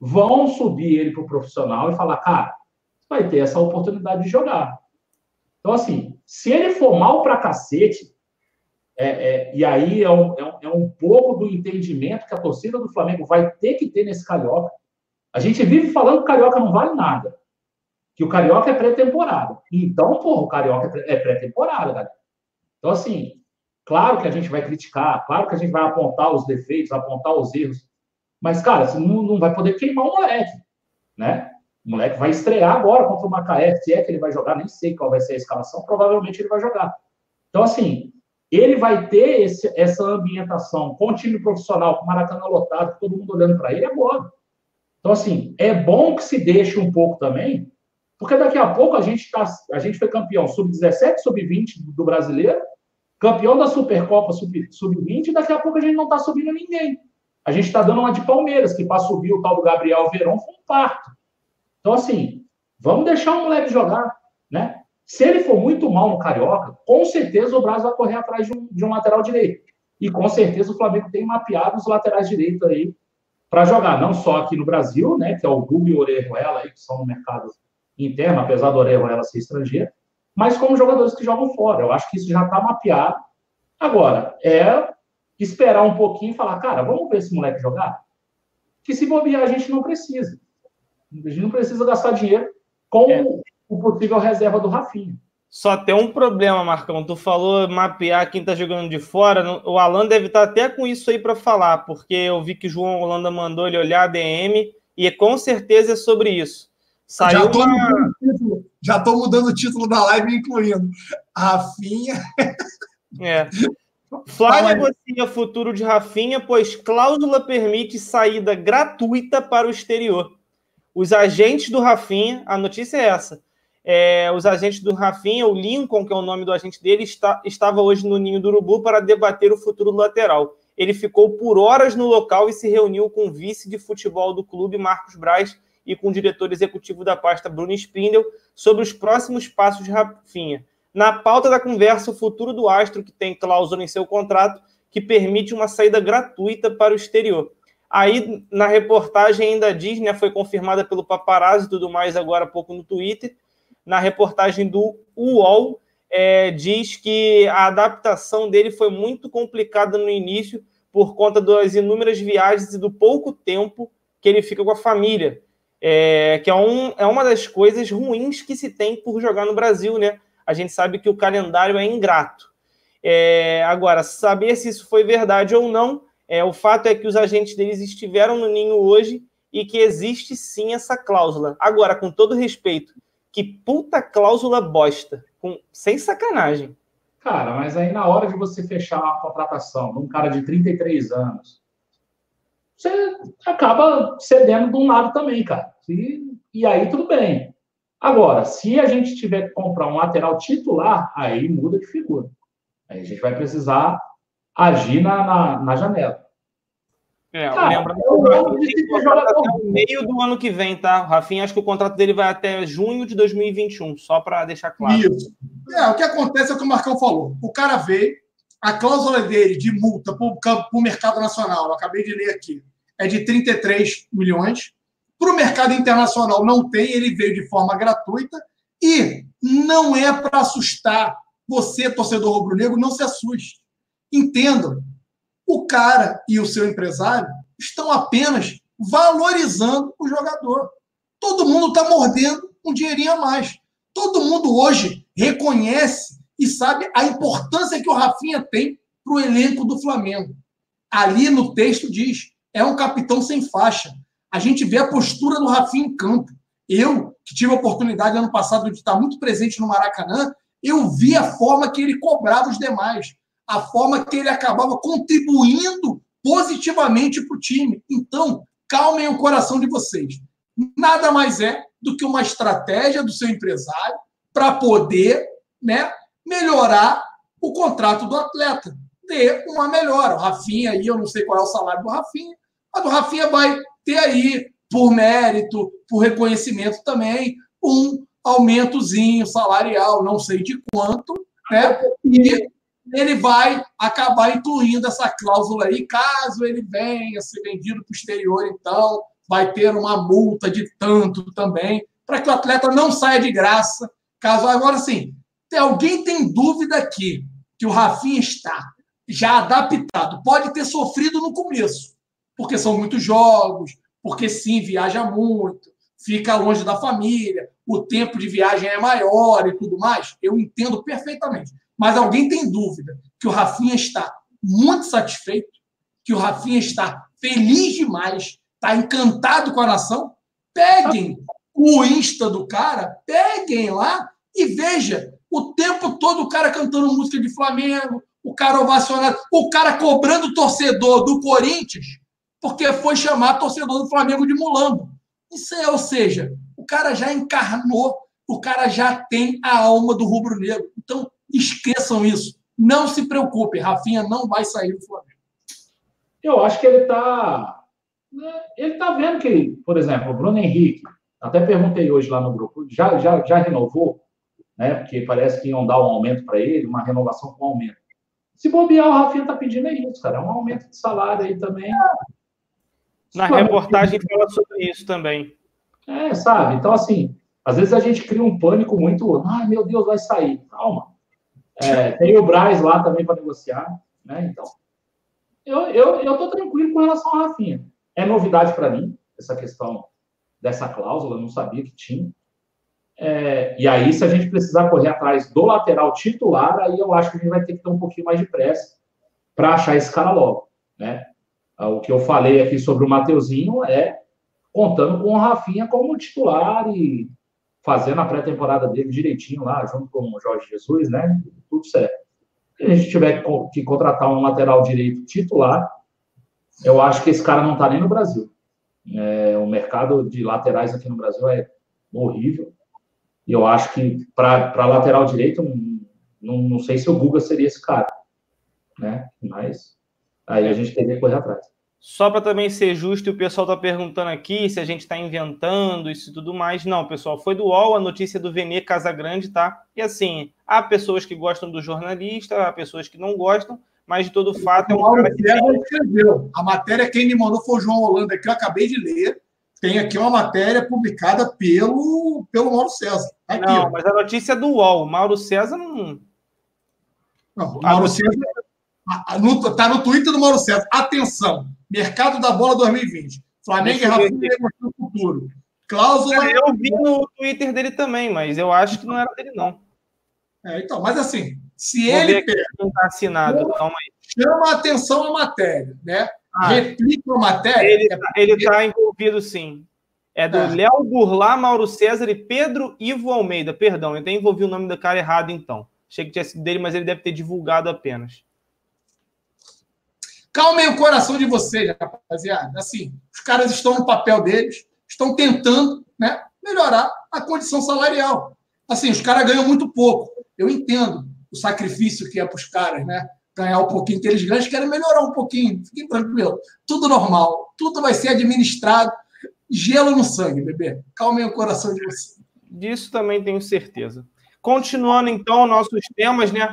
vão subir ele para o profissional e falar, cara, vai ter essa oportunidade de jogar. Então, assim, se ele for mal para cacete, é, é, e aí é um, é, um, é um pouco do entendimento que a torcida do Flamengo vai ter que ter nesse Carioca. A gente vive falando que o Carioca não vale nada. Que o Carioca é pré-temporada. Então, porra, o Carioca é pré-temporada, galera. Então, assim, Claro que a gente vai criticar, claro que a gente vai apontar os defeitos, apontar os erros, mas, cara, você não, não vai poder queimar o moleque, né? O moleque vai estrear agora contra o Macaé, se é que ele vai jogar, nem sei qual vai ser a escalação, provavelmente ele vai jogar. Então, assim, ele vai ter esse, essa ambientação com o time profissional, com o Maracanã lotado, todo mundo olhando para ele agora. Então, assim, é bom que se deixe um pouco também, porque daqui a pouco a gente, tá, a gente foi campeão sub-17, sub-20 do brasileiro, campeão da Supercopa Sub-20, daqui a pouco a gente não está subindo ninguém. A gente está dando uma de Palmeiras, que para subir o tal do Gabriel Verão foi um parto. Então, assim, vamos deixar o moleque jogar, né? Se ele for muito mal no Carioca, com certeza o Brasil vai correr atrás de um, de um lateral direito. E com certeza o Flamengo tem mapeado os laterais direitos aí para jogar, não só aqui no Brasil, né, que é o Gugu e o Orejuela aí, que são no mercado interno, apesar do Orejuela ser estrangeiro, mas como jogadores que jogam fora. Eu acho que isso já está mapeado. Agora, é esperar um pouquinho e falar, cara, vamos ver esse moleque jogar? Que se bobear, a gente não precisa. A gente não precisa gastar dinheiro com é. o possível reserva do Rafinha. Só tem um problema, Marcão. Tu falou mapear quem tá jogando de fora. O Alan deve estar tá até com isso aí para falar, porque eu vi que João Holanda mandou ele olhar a DM e com certeza é sobre isso. Saiu já, tô uma... título, já tô mudando o título da live, incluindo Rafinha. É. Flávio negocia futuro de Rafinha, pois cláusula permite saída gratuita para o exterior. Os agentes do Rafinha, a notícia é essa. É, os agentes do Rafinha, o Lincoln, que é o nome do agente dele, está, estava hoje no Ninho do Urubu para debater o futuro do lateral. Ele ficou por horas no local e se reuniu com o vice de futebol do clube, Marcos Braz, e com o diretor executivo da pasta, Bruno Spindel, sobre os próximos passos de Rafinha. Na pauta da conversa, o futuro do Astro, que tem cláusula em seu contrato que permite uma saída gratuita para o exterior. Aí, na reportagem ainda diz, né, foi confirmada pelo paparazzi e tudo mais agora há pouco no Twitter, na reportagem do UOL, é, diz que a adaptação dele foi muito complicada no início por conta das inúmeras viagens e do pouco tempo que ele fica com a família é, que é, um, é uma das coisas ruins que se tem por jogar no Brasil, né? A gente sabe que o calendário é ingrato. É, agora, saber se isso foi verdade ou não, é, o fato é que os agentes deles estiveram no ninho hoje e que existe sim essa cláusula. Agora, com todo respeito, que puta cláusula bosta, com, sem sacanagem. Cara, mas aí na hora de você fechar uma contratação de um cara de 33 anos, você acaba cedendo de um lado também, cara. E, e aí tudo bem. Agora, se a gente tiver que comprar um lateral titular, aí muda de figura. Aí a gente vai precisar agir na, na, na janela. É, lembrando que o Rafinha até o meio do ano que vem, tá? O Rafinha, acho que o contrato dele vai até junho de 2021, só para deixar claro. Isso. É, o que acontece é o que o Marcão falou. O cara veio, a cláusula dele de multa para o mercado nacional, eu acabei de ler aqui, é de 33 milhões. Para o mercado internacional não tem, ele veio de forma gratuita e não é para assustar você, torcedor rubro-negro, não se assuste. Entendam, o cara e o seu empresário estão apenas valorizando o jogador. Todo mundo está mordendo um dinheirinho a mais. Todo mundo hoje reconhece e sabe a importância que o Rafinha tem para o elenco do Flamengo. Ali no texto diz: é um capitão sem faixa. A gente vê a postura do Rafinha em campo. Eu, que tive a oportunidade ano passado de estar muito presente no Maracanã, eu vi a forma que ele cobrava os demais, a forma que ele acabava contribuindo positivamente para o time. Então, calmem o coração de vocês. Nada mais é do que uma estratégia do seu empresário para poder né, melhorar o contrato do atleta, ter uma melhora. O Rafinha aí, eu não sei qual é o salário do Rafinha, mas o Rafinha vai ter aí, por mérito, por reconhecimento também, um aumentozinho salarial, não sei de quanto, né? E ele vai acabar incluindo essa cláusula aí, caso ele venha ser vendido para o exterior, então vai ter uma multa de tanto também, para que o atleta não saia de graça. Caso agora sim, alguém tem dúvida aqui que o Rafinha está já adaptado, pode ter sofrido no começo, porque são muitos jogos, porque sim, viaja muito, fica longe da família, o tempo de viagem é maior e tudo mais. Eu entendo perfeitamente. Mas alguém tem dúvida que o Rafinha está muito satisfeito, que o Rafinha está feliz demais, está encantado com a nação? Peguem o Insta do cara, peguem lá e veja o tempo todo o cara cantando música de Flamengo, o cara ovacionado, o cara cobrando torcedor do Corinthians porque foi chamar torcedor do Flamengo de mulambo. Isso é, ou seja, o cara já encarnou, o cara já tem a alma do rubro-negro. Então, esqueçam isso. Não se preocupem, Rafinha não vai sair do Flamengo. Eu acho que ele está. Né, ele está vendo que, por exemplo, o Bruno Henrique, até perguntei hoje lá no grupo, já, já, já renovou, né? Porque parece que iam dar um aumento para ele, uma renovação com aumento. Se bobear, o Rafinha está pedindo é isso, cara. É um aumento de salário aí também. Na reportagem fala sobre isso também. É, sabe? Então, assim, às vezes a gente cria um pânico muito. Ai, meu Deus, vai sair. Calma. É, tem o Braz lá também para negociar, né? Então, eu, eu, eu tô tranquilo com relação ao Rafinha. É novidade para mim, essa questão dessa cláusula, eu não sabia que tinha. É, e aí, se a gente precisar correr atrás do lateral titular, aí eu acho que a gente vai ter que ter um pouquinho mais de pressa para achar esse cara logo, né? O que eu falei aqui sobre o Mateuzinho é contando com o Rafinha como titular e fazendo a pré-temporada dele direitinho lá, junto com o Jorge Jesus, né? Tudo certo. Se a gente tiver que contratar um lateral direito titular, eu acho que esse cara não está nem no Brasil. É, o mercado de laterais aqui no Brasil é horrível. E eu acho que para lateral direito, não, não sei se o Guga seria esse cara. Né? Mas aí a gente teria que correr atrás. Só para também ser justo, o pessoal está perguntando aqui se a gente está inventando isso e tudo mais. Não, pessoal, foi do UOL, a notícia do Vene Casagrande, tá? E assim, há pessoas que gostam do jornalista, há pessoas que não gostam, mas de todo fato é um cara que. Escreveu. A matéria quem me mandou foi o João Holanda, que eu acabei de ler. Tem aqui uma matéria publicada pelo, pelo Mauro César. Tá aqui, não, ó. mas a notícia é do UOL. Mauro César não. Não, Mauro César. Está no Twitter do Mauro César. Atenção! Mercado da Bola 2020. Flamengo e Rafinha no futuro. Cláusula. Eu vi no Twitter dele também, mas eu acho que não era dele, não. É, então, mas assim, se Vou ele pega. Tá assinado, chama, chama a atenção a matéria, né? Ah, Replica a matéria. Ele está é porque... tá envolvido, sim. É do é. Léo Burlá, Mauro César e Pedro Ivo Almeida. Perdão, eu até envolvi o nome do cara errado, então. Achei que tinha sido dele, mas ele deve ter divulgado apenas. Calmem o coração de vocês, rapaziada. Assim, os caras estão no papel deles, estão tentando né, melhorar a condição salarial. Assim, os caras ganham muito pouco. Eu entendo o sacrifício que é para os caras, né? Ganhar um pouquinho que eles ganham, querem melhorar um pouquinho. Fiquem tranquilos. Tudo normal. Tudo vai ser administrado. Gelo no sangue, bebê. Calmem o coração de vocês. Disso também tenho certeza. Continuando, então, nossos temas, né?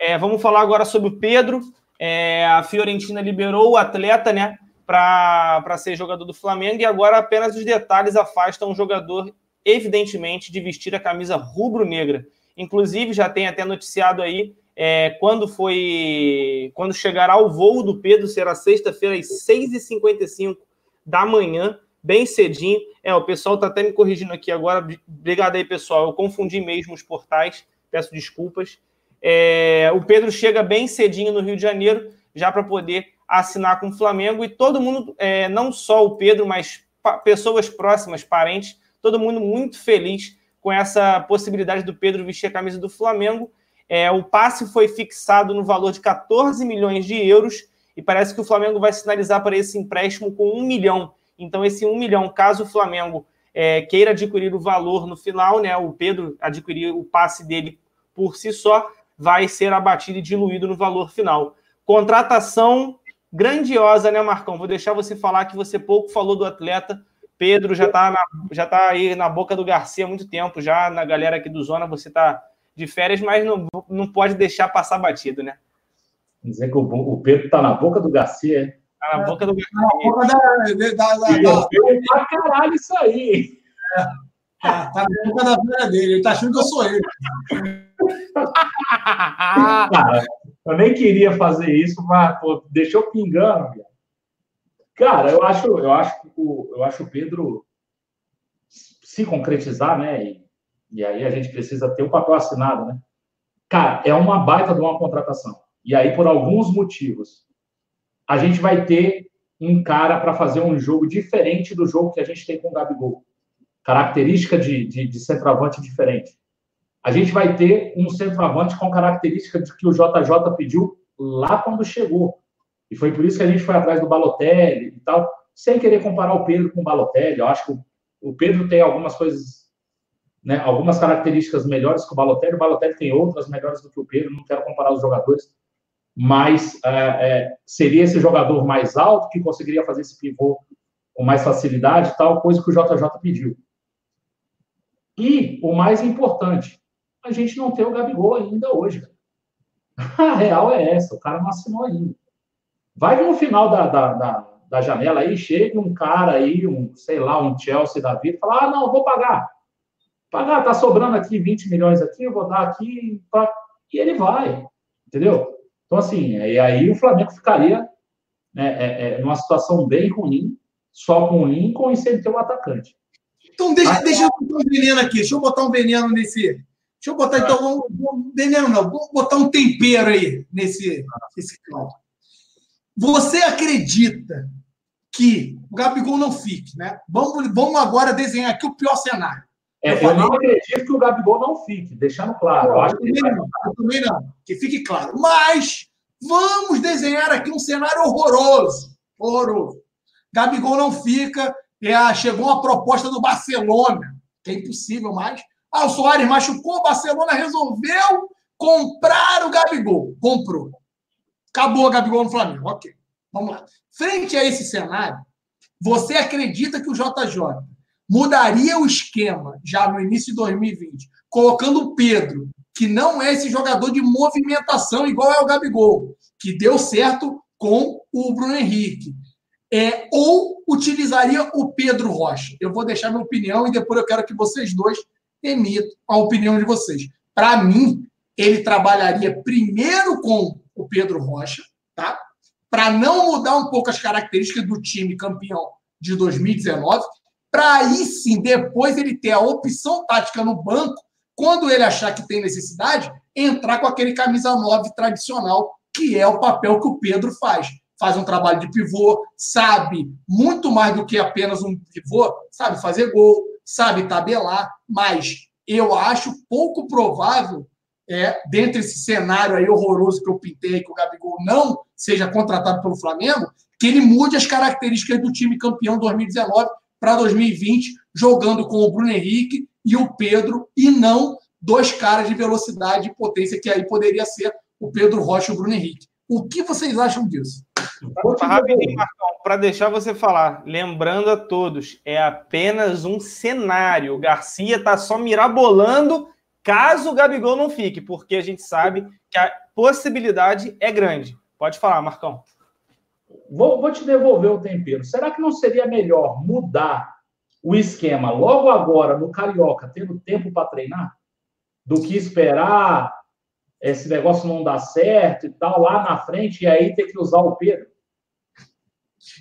É, vamos falar agora sobre o Pedro. É, a Fiorentina liberou o atleta, né, para ser jogador do Flamengo e agora apenas os detalhes afastam o jogador, evidentemente, de vestir a camisa rubro-negra. Inclusive, já tem até noticiado aí é, quando foi. Quando chegará o voo do Pedro, será sexta-feira, às 6h55 da manhã, bem cedinho. É, o pessoal está até me corrigindo aqui agora. Obrigado aí, pessoal. Eu confundi mesmo os portais, peço desculpas. É, o Pedro chega bem cedinho no Rio de Janeiro, já para poder assinar com o Flamengo, e todo mundo, é, não só o Pedro, mas pessoas próximas, parentes, todo mundo muito feliz com essa possibilidade do Pedro vestir a camisa do Flamengo. É, o passe foi fixado no valor de 14 milhões de euros e parece que o Flamengo vai sinalizar para esse empréstimo com um milhão. Então, esse um milhão, caso o Flamengo é, queira adquirir o valor no final, né, o Pedro adquirir o passe dele por si só, vai ser abatido e diluído no valor final. Contratação grandiosa, né, Marcão? Vou deixar você falar que você pouco falou do atleta. Pedro já está já tá aí na boca do Garcia há muito tempo, já na galera aqui do Zona, você está de férias, mas não, não pode deixar passar batido, né? Dizer que o, o Pedro está na boca do Garcia, é? Tá na boca do Garcia. Na boca da, da, da, da... caralho isso aí. É, tá, tá na boca da vida dele, ele tá achando que eu sou ele. Cara, eu nem queria fazer isso, mas pô, deixou pingando. Cara, eu acho, eu acho que o, eu acho o Pedro se concretizar, né? E, e aí a gente precisa ter o um papel assinado, né? Cara, é uma baita de uma contratação. E aí, por alguns motivos, a gente vai ter um cara para fazer um jogo diferente do jogo que a gente tem com o Gabigol. Característica de, de, de centroavante diferente a gente vai ter um centroavante com característica de que o JJ pediu lá quando chegou. E foi por isso que a gente foi atrás do Balotelli e tal, sem querer comparar o Pedro com o Balotelli. Eu acho que o Pedro tem algumas coisas, né, algumas características melhores que o Balotelli, o Balotelli tem outras melhores do que o Pedro, não quero comparar os jogadores, mas é, é, seria esse jogador mais alto que conseguiria fazer esse pivô com mais facilidade, tal coisa que o JJ pediu. E o mais importante, a gente não tem o Gabigol ainda hoje. A real é essa, o cara não assinou ainda. Vai que no final da, da, da, da janela aí, chega um cara aí, um, sei lá, um Chelsea da vida, e fala, ah, não, vou pagar. Pagar, tá sobrando aqui 20 milhões aqui, eu vou dar aqui, pra... e ele vai, entendeu? Então, assim, e aí o Flamengo ficaria né, é, é, numa situação bem ruim, só com o Lincoln e sem ter o atacante. Então deixa, deixa eu botar um veneno aqui. Deixa eu botar um veneno nesse. Deixa eu botar, então, um, um veneno não. Vou botar um tempero aí nesse, nesse caldo. Você acredita que o Gabigol não fique, né? Vamos, vamos agora desenhar aqui o pior cenário. É, eu, eu, não acredito que o Gabigol não fique, deixando claro. Eu, acho que também não, eu também não, que fique claro. Mas vamos desenhar aqui um cenário horroroso. Horroroso. Gabigol não fica. É, chegou uma proposta do Barcelona, que é impossível mais. Ah, o Soares machucou, o Barcelona resolveu comprar o Gabigol. Comprou. Acabou o Gabigol no Flamengo. Ok. Vamos lá. Frente a esse cenário, você acredita que o JJ mudaria o esquema já no início de 2020, colocando o Pedro, que não é esse jogador de movimentação igual é o Gabigol, que deu certo com o Bruno Henrique. É, ou utilizaria o Pedro Rocha? Eu vou deixar minha opinião e depois eu quero que vocês dois emitam a opinião de vocês. Para mim, ele trabalharia primeiro com o Pedro Rocha, tá? Para não mudar um pouco as características do time campeão de 2019, para aí sim, depois ele ter a opção tática no banco, quando ele achar que tem necessidade, entrar com aquele camisa 9 tradicional, que é o papel que o Pedro faz. Faz um trabalho de pivô, sabe muito mais do que apenas um pivô, sabe fazer gol, sabe tabelar, mas eu acho pouco provável, é, dentro desse cenário aí horroroso que eu pintei, que o Gabigol não seja contratado pelo Flamengo, que ele mude as características do time campeão 2019 para 2020, jogando com o Bruno Henrique e o Pedro, e não dois caras de velocidade e potência, que aí poderia ser o Pedro Rocha e o Bruno Henrique. O que vocês acham disso? Rapidinho, Marcão, para deixar você falar, lembrando a todos, é apenas um cenário. O Garcia está só mirabolando caso o Gabigol não fique, porque a gente sabe que a possibilidade é grande. Pode falar, Marcão. Vou, vou te devolver o tempero. Será que não seria melhor mudar o esquema logo agora no Carioca, tendo tempo para treinar, do que esperar esse negócio não dar certo e tal lá na frente e aí ter que usar o Pedro?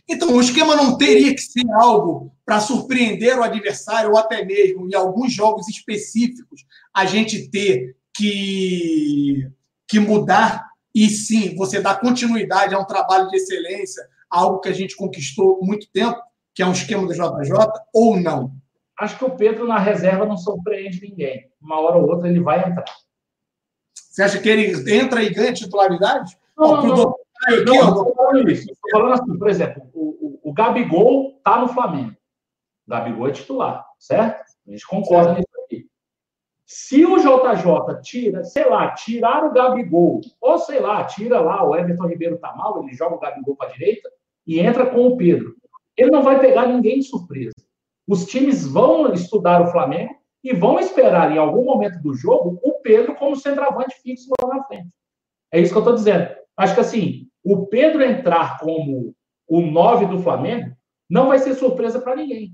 Então, o esquema não teria que ser algo para surpreender o adversário ou até mesmo em alguns jogos específicos a gente ter que, que mudar e sim, você dá continuidade a um trabalho de excelência, algo que a gente conquistou muito tempo, que é um esquema do JJ, ou não? Acho que o Pedro na reserva não surpreende ninguém. Uma hora ou outra ele vai entrar. Você acha que ele entra e ganha titularidade? Não, não, não. Aqui, não, não estou falando isso. Estou falando assim, por exemplo, o, o, o Gabigol está no Flamengo. O Gabigol é titular, certo? A gente concorda nisso aqui. Se o JJ tira, sei lá, tirar o Gabigol, ou sei lá, tira lá, o Everton Ribeiro tá mal, ele joga o Gabigol para a direita e entra com o Pedro. Ele não vai pegar ninguém de surpresa. Os times vão estudar o Flamengo e vão esperar em algum momento do jogo o Pedro como centroavante fixo lá na frente. É isso que eu estou dizendo. Acho que assim, o Pedro entrar como o 9 do Flamengo não vai ser surpresa para ninguém.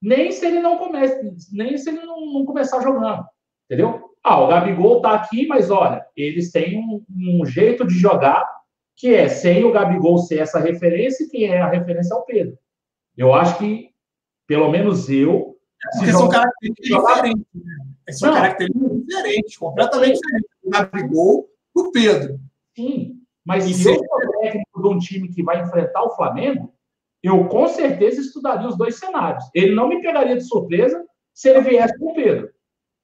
Nem se ele não comece, nem se ele não, não começar jogando. Entendeu? Ah, o Gabigol tá aqui, mas olha, eles têm um, um, jeito de jogar que é sem o Gabigol ser essa referência, quem é a referência é o Pedro. Eu acho que, pelo menos eu. É porque são características diferentes. Né? São características diferentes, completamente diferentes. O Gabigol Pedro. Sim, mas e se eu sou técnico de um time que vai enfrentar o Flamengo, eu com certeza estudaria os dois cenários. Ele não me pegaria de surpresa se ele viesse com o Pedro.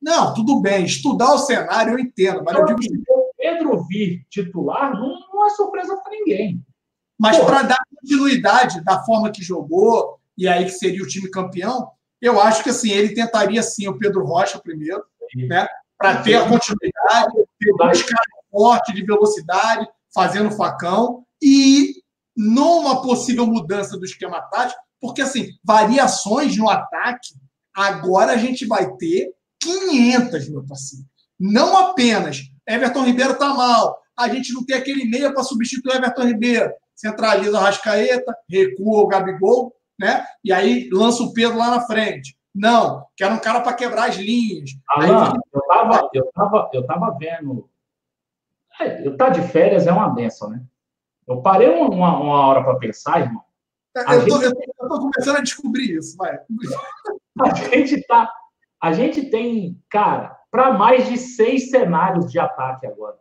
Não, tudo bem, estudar o cenário eu entendo, mas eu digo assim, o Pedro vir titular não, não é surpresa para ninguém. Mas para dar continuidade da forma que jogou, e aí que seria o time campeão, eu acho que assim, ele tentaria sim o Pedro Rocha primeiro, Sim. né? Para ter a continuidade, ter dois caras fortes de velocidade, fazendo facão, e numa possível mudança do esquema tático, porque assim, variações no ataque, agora a gente vai ter 500, meu parceiro. Não apenas Everton Ribeiro está mal, a gente não tem aquele meia para substituir Everton Ribeiro. Centraliza o Rascaeta, recua o Gabigol, né? E aí lança o Pedro lá na frente. Não, quero um cara para quebrar as linhas. Aí... eu, tava, eu, tava, eu tava vendo. É, eu tá de férias é uma benção, né? Eu parei uma, uma hora para pensar, irmão. É, eu, tô, gente... eu tô começando a descobrir isso, vai. A gente tá. A gente tem, cara, para mais de seis cenários de ataque agora.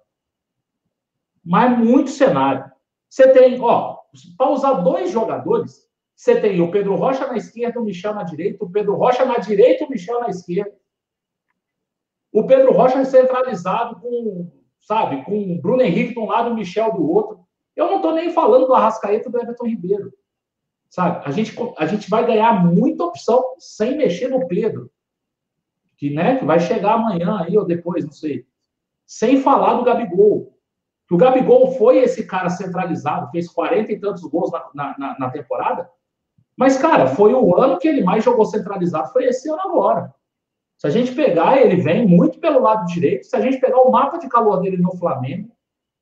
Mas muito cenário. Você tem, ó, para usar dois jogadores, você tem o Pedro Rocha na esquerda, o Michel na direita, o Pedro Rocha na direita o Michel na esquerda. O Pedro Rocha é centralizado com, sabe, com o Bruno Henrique de um lado o Michel do outro. Eu não estou nem falando do Arrascaeta do Everton Ribeiro. Sabe? A gente, a gente vai ganhar muita opção sem mexer no Pedro. Que, né, que vai chegar amanhã aí ou depois, não sei. Sem falar do Gabigol. Que o Gabigol foi esse cara centralizado, fez 40 e tantos gols na, na, na temporada. Mas, cara, foi o ano que ele mais jogou centralizado, foi esse ano agora. Se a gente pegar, ele vem muito pelo lado direito. Se a gente pegar o mapa de calor dele no Flamengo,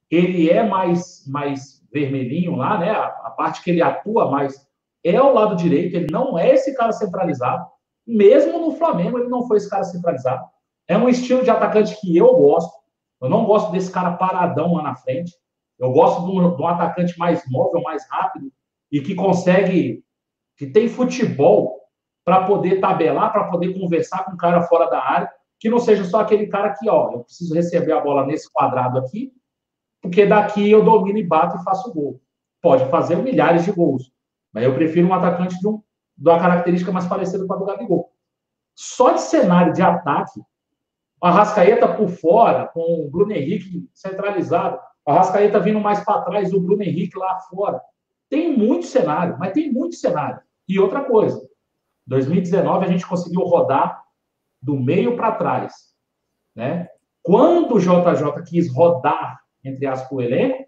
ele é mais, mais vermelhinho lá, né? A, a parte que ele atua mais é o lado direito. Ele não é esse cara centralizado. Mesmo no Flamengo, ele não foi esse cara centralizado. É um estilo de atacante que eu gosto. Eu não gosto desse cara paradão lá na frente. Eu gosto de um, de um atacante mais móvel, mais rápido e que consegue, que tem futebol para poder tabelar, para poder conversar com o cara fora da área, que não seja só aquele cara que, ó, eu preciso receber a bola nesse quadrado aqui, porque daqui eu domino e bato e faço gol. Pode fazer milhares de gols, mas eu prefiro um atacante de, um, de uma característica mais parecida com a do Gabigol. Só de cenário de ataque, a Rascaeta por fora, com o Bruno Henrique centralizado, a Rascaeta vindo mais para trás, o Bruno Henrique lá fora. Tem muito cenário, mas tem muito cenário. E outra coisa, 2019 a gente conseguiu rodar do meio para trás, né? Quando o JJ quis rodar, entre aspas, o elenco,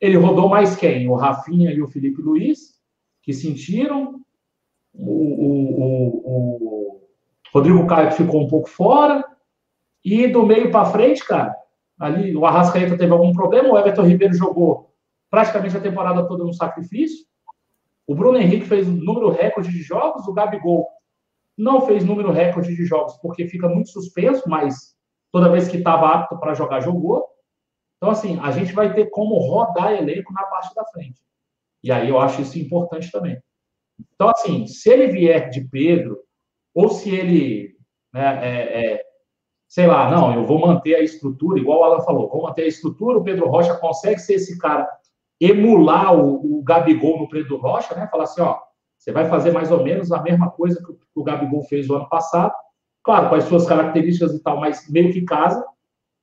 ele rodou mais quem? O Rafinha e o Felipe Luiz, que sentiram. O, o, o, o Rodrigo Caio ficou um pouco fora. E do meio para frente, cara, ali o Arrascaeta teve algum problema, o Everton Ribeiro jogou praticamente a temporada toda no sacrifício. O Bruno Henrique fez número recorde de jogos, o Gabigol não fez número recorde de jogos porque fica muito suspenso, mas toda vez que estava apto para jogar, jogou. Então, assim, a gente vai ter como rodar elenco na parte da frente. E aí eu acho isso importante também. Então, assim, se ele vier de Pedro, ou se ele, né, é, é, sei lá, não, eu vou manter a estrutura, igual o Alan falou, vou manter a estrutura, o Pedro Rocha consegue ser esse cara emular o, o Gabigol no Pedro Rocha, né? Falar assim, ó, você vai fazer mais ou menos a mesma coisa que o Gabigol fez o ano passado, claro, com as suas características e tal, mas meio que casa.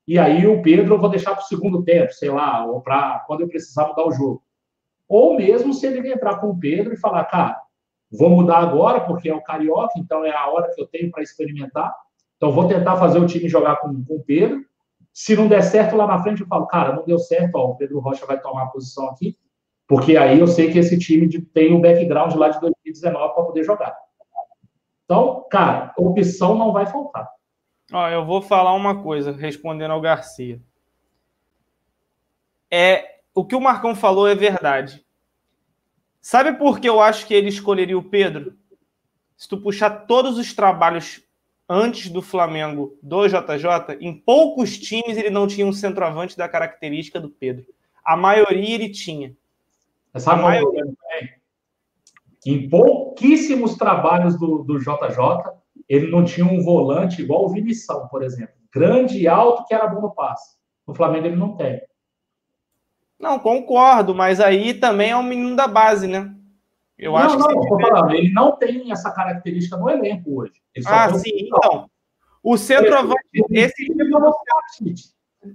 E aí o Pedro eu vou deixar para o segundo tempo, sei lá, ou para quando eu precisar mudar o jogo. Ou mesmo se ele entrar com o Pedro e falar, cara, vou mudar agora porque é o Carioca, então é a hora que eu tenho para experimentar. Então vou tentar fazer o time jogar com, com o Pedro se não der certo lá na frente, eu falo, cara, não deu certo, ó, o Pedro Rocha vai tomar a posição aqui, porque aí eu sei que esse time tem um background lá de 2019 para poder jogar. Então, cara, opção não vai faltar. Ó, eu vou falar uma coisa, respondendo ao Garcia. É, o que o Marcão falou é verdade. Sabe por que eu acho que ele escolheria o Pedro? Se tu puxar todos os trabalhos antes do Flamengo do JJ, em poucos times ele não tinha um centroavante da característica do Pedro. A maioria ele tinha. Essa a maioria. Em pouquíssimos trabalhos do, do JJ, ele não tinha um volante igual o Vinição, por exemplo. Grande e alto que era bom no passe. No Flamengo ele não tem. Não, concordo, mas aí também é um menino da base, né? Eu não, acho não, que não, falando, ele não tem essa característica no elenco hoje. ah, sim, então. O centroavante. Esse tipo não é Matite.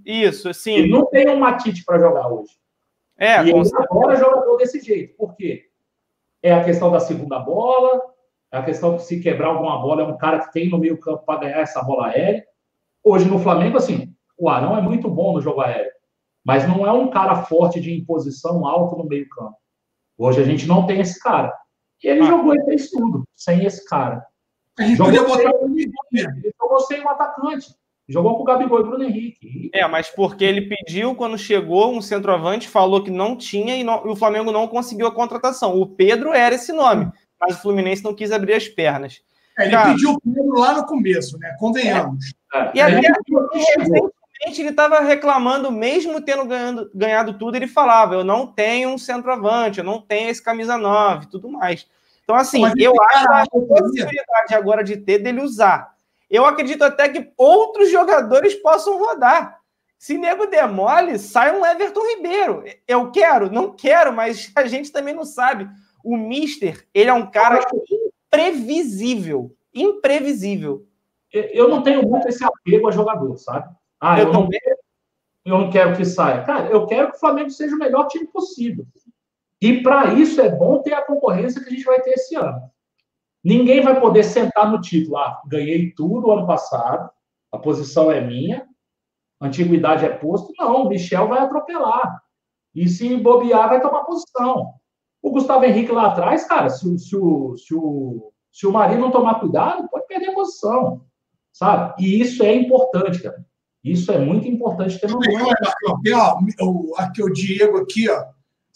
Isso, sim. Ele não tem um Matite para jogar hoje. É, e ele agora jogador desse jeito. Por quê? É a questão da segunda bola, é a questão de se quebrar alguma bola, é um cara que tem no meio campo para ganhar essa bola aérea. Hoje no Flamengo, assim, o Arão é muito bom no jogo aéreo, mas não é um cara forte de imposição alto no meio campo. Hoje a gente não tem esse cara. E ele ah. jogou e fez tudo sem esse cara. A gente jogou podia botar o Ele jogou sem um atacante. Jogou com o Gabigol e Bruno Henrique. É, mas porque ele pediu, quando chegou, um centroavante, falou que não tinha e, não, e, o Flamengo não conseguiu a contratação. O Pedro era esse nome, mas o Fluminense não quis abrir as pernas. É, ele Cara, pediu o Pedro lá no começo, né? Convenhamos. É. E até ele estava reclamando, mesmo tendo ganhado, ganhado tudo, ele falava: eu não tenho um centroavante, eu não tenho esse camisa 9 tudo mais. Então, assim, Mas eu acho a possibilidade agora de ter dele usar. Eu acredito até que outros jogadores possam rodar. Se nego demole, sai um Everton Ribeiro. Eu quero? Não quero, mas a gente também não sabe. O Mister, ele é um cara imprevisível. Imprevisível. Eu não tenho muito esse apego a jogador, sabe? Ah, eu, Eu também. eu não quero que saia. Cara, eu quero que o Flamengo seja o melhor time possível. E para isso é bom ter a concorrência que a gente vai ter esse ano. Ninguém vai poder sentar no título. Ah, ganhei tudo ano passado, a posição é minha, a antiguidade é posto. Não, o Michel vai atropelar. E se bobear, vai tomar posição. O Gustavo Henrique lá atrás, cara, se, o- se, o, se, o, se o Marinho não tomar cuidado, pode perder a posição. Sabe? E isso é importante, cara. Isso é muito importante ter no tem, ó, o, aqui o Diego aqui, ó.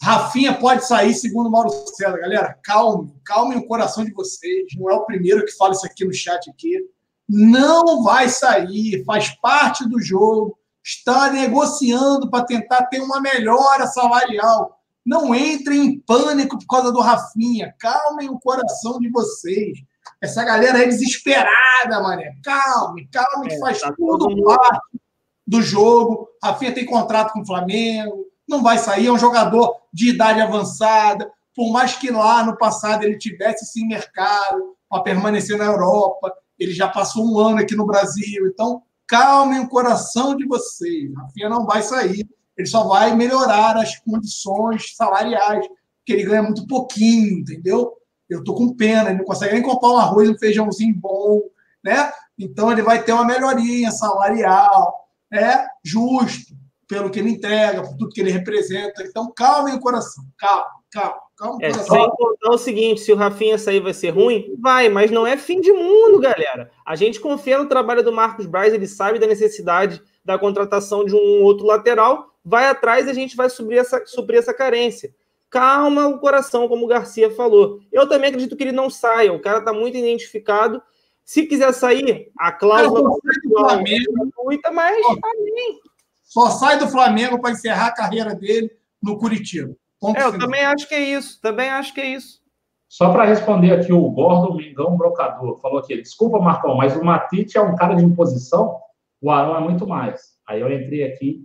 Rafinha pode sair, segundo o Mauro César. Galera, calme, calme o coração de vocês. Não é o primeiro que fala isso aqui no chat aqui. Não vai sair, faz parte do jogo. Está negociando para tentar ter uma melhora salarial. Não entrem em pânico por causa do Rafinha. Calmem o coração de vocês. Essa galera é desesperada, mané. Calme, calme, que É, faz tá tudo parte do jogo. Rafinha tem contrato com o Flamengo, não vai sair, é um jogador de idade avançada. Por mais que lá no passado ele tivesse sim mercado para permanecer na Europa, ele já passou um ano aqui no Brasil. Então, calmem o coração de vocês. Rafinha não vai sair, ele só vai melhorar as condições salariais, porque ele ganha muito pouquinho, entendeu? Eu tô com pena, ele não consegue nem comprar um arroz e um feijãozinho bom, né? Então ele vai ter uma melhoria salarial, é justo pelo que ele entrega, por tudo que ele representa. Então, calmem o coração, calma, calma, calma o É, coração. sem contar o seguinte, se o Rafinha sair vai ser ruim? Vai, mas não é fim de mundo, galera. A gente confia no trabalho do Marcos Braz, ele sabe da necessidade da contratação de um outro lateral, vai atrás e a gente vai suprir essa, suprir essa carência. Calma o coração, como o Garcia falou. Eu também acredito que ele não saia, o cara está muito identificado. Se quiser sair, a cláusula Cara, sai do Flamengo. é gratuita, mas amém. Só sai do Flamengo para encerrar a carreira dele no Curitiba. Ponto É, eu final. também acho que é isso. Também acho que é isso. Só para responder aqui, o Gordon Mengão Brocador falou aqui: desculpa, Marcão, mas o Matite é um cara de imposição, o Arão é muito mais. Aí eu entrei aqui.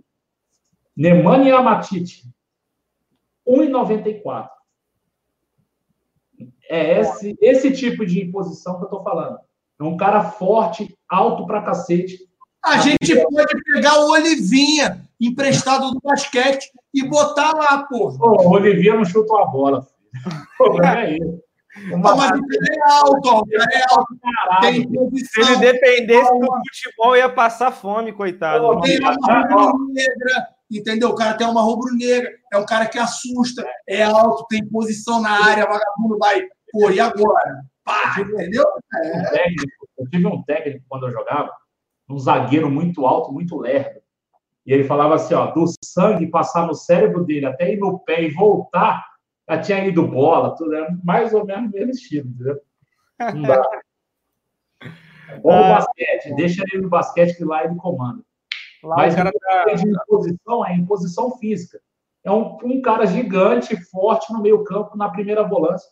Nemanja Matite, 1,94. É esse, esse tipo de imposição que eu estou falando. É um cara forte, alto pra cacete. A gente pode pegar o Olivinha, emprestado do basquete, e botar lá, porra. Pô, o Olivier não chutou a bola. filho. O problema é isso. Mas o cara é alto, ó, é alto, tem Se ele dependesse do futebol, ia passar fome, coitado. Pô, tem uma rubro-negra, entendeu? O cara tem uma rubro-negra, é um cara que assusta, é alto, tem posição na área, vagabundo vai, pô, e agora? Pá, entendeu? É. um técnico, eu tive um técnico quando eu jogava, um zagueiro muito alto, muito lerdo. E ele falava assim, ó, do sangue passar no cérebro dele até ir no pé e voltar, já tinha ido bola, tudo era mais ou menos o mesmo estilo, entendeu? Não dá. É bom no basquete, deixa ele no basquete que lá ele comanda. Lá Mas o cara tá... de imposição é imposição física. É um, um cara gigante, forte no meio campo, na primeira volância,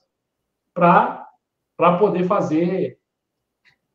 para poder fazer